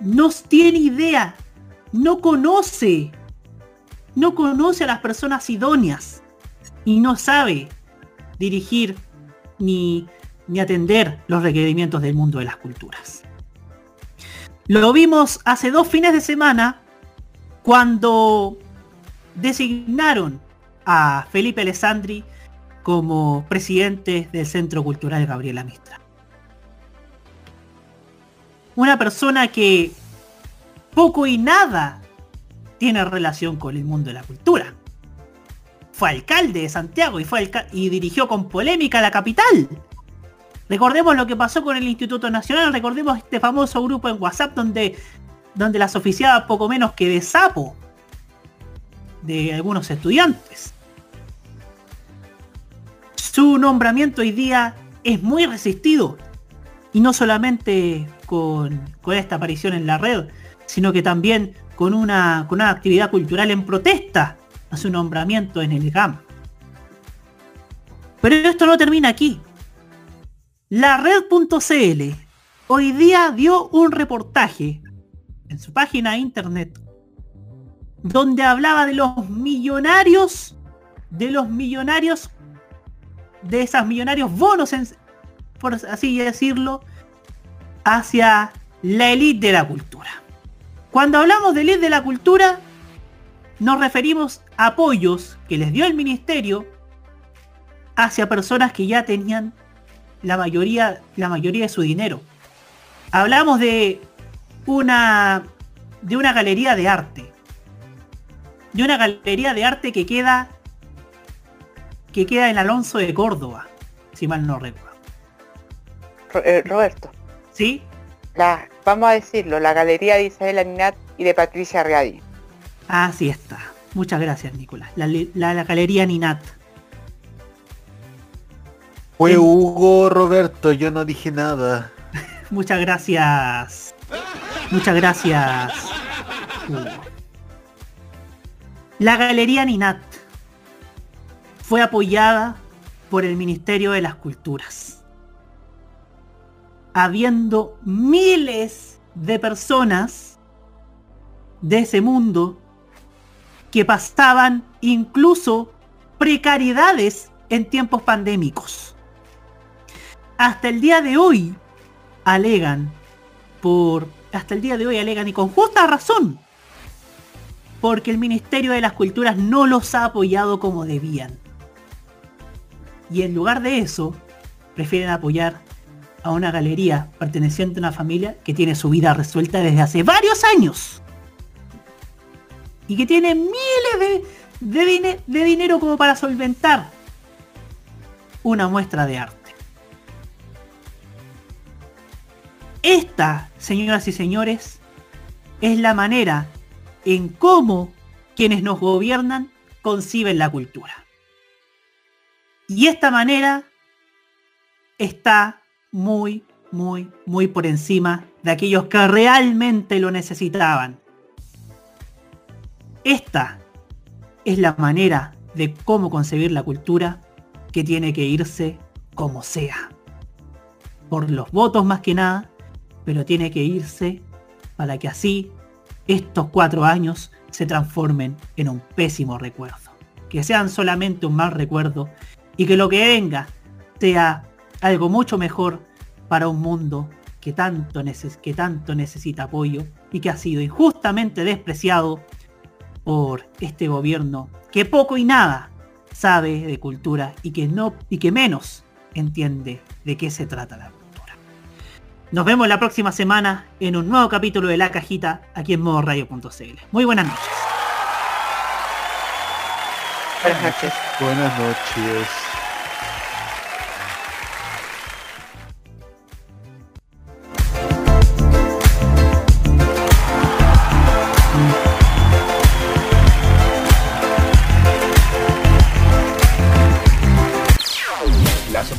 no tiene idea, no conoce, no conoce a las personas idóneas y no sabe dirigir ni, ni atender los requerimientos del mundo de las culturas. Lo vimos hace dos fines de semana cuando designaron a Felipe Alessandri como presidente del Centro Cultural Gabriela Mistral. Una persona que poco y nada tiene relación con el mundo de la cultura. Fue alcalde de Santiago y, fue y dirigió con polémica la capital. Recordemos lo que pasó con el Instituto Nacional, recordemos este famoso grupo en WhatsApp donde, donde las oficiaba poco menos que de sapo de algunos estudiantes. Su nombramiento hoy día es muy resistido. Y no solamente con, esta aparición en la red, sino que también con una, con una actividad cultural en protesta a su nombramiento en el GAM. Pero esto no termina aquí. La red.cl hoy día dio un reportaje en su página de internet donde hablaba de los millonarios, de los millonarios, de esas millonarios bonos, por así decirlo, hacia la élite de la cultura. Cuando hablamos de élite de la cultura, nos referimos a apoyos que les dio el ministerio hacia personas que ya tenían la mayoría, la mayoría de su dinero. Hablamos de una, de una galería de arte. De una galería de arte que queda que queda en Alonso de Córdoba, si mal no recuerdo. Eh, Roberto. ¿Sí? La, vamos a decirlo, la galería de Isabel Aminat y de Patricia Readi. Así está. Muchas gracias, Nicolás. La, la, galería Ninat. Fue Hugo Roberto, yo no dije nada. Muchas gracias. Muchas gracias. La Galería Ninat fue apoyada por el Ministerio de las Culturas. Habiendo miles de personas de ese mundo que pasaban incluso precariedades en tiempos pandémicos. Hasta el día de hoy alegan por hasta el día de hoy alegan y con justa razón porque el Ministerio de las Culturas no los ha apoyado como debían. Y en lugar de eso, prefieren apoyar a una galería perteneciente a una familia que tiene su vida resuelta desde hace varios años y que tiene miles de, de, dinero como para solventar una muestra de arte. Esta, señoras y señores, es la manera en cómo quienes nos gobiernan conciben la cultura. Y esta manera está muy, muy, muy por encima de aquellos que realmente lo necesitaban esta es la manera de cómo concebir la cultura que tiene que irse como sea. Por los votos más que nada, pero tiene que irse para que así estos cuatro años se transformen en un pésimo recuerdo. Que sean solamente un mal recuerdo y que lo que venga sea algo mucho mejor para un mundo que tanto, que tanto necesita apoyo y que ha sido injustamente despreciado por este gobierno que poco y nada sabe de cultura y que no y que menos entiende de qué se trata la cultura. Nos vemos la próxima semana en un nuevo capítulo de La Cajita aquí en modoradio.cl. Muy buenas noches. Buenas noches. Buenas noches.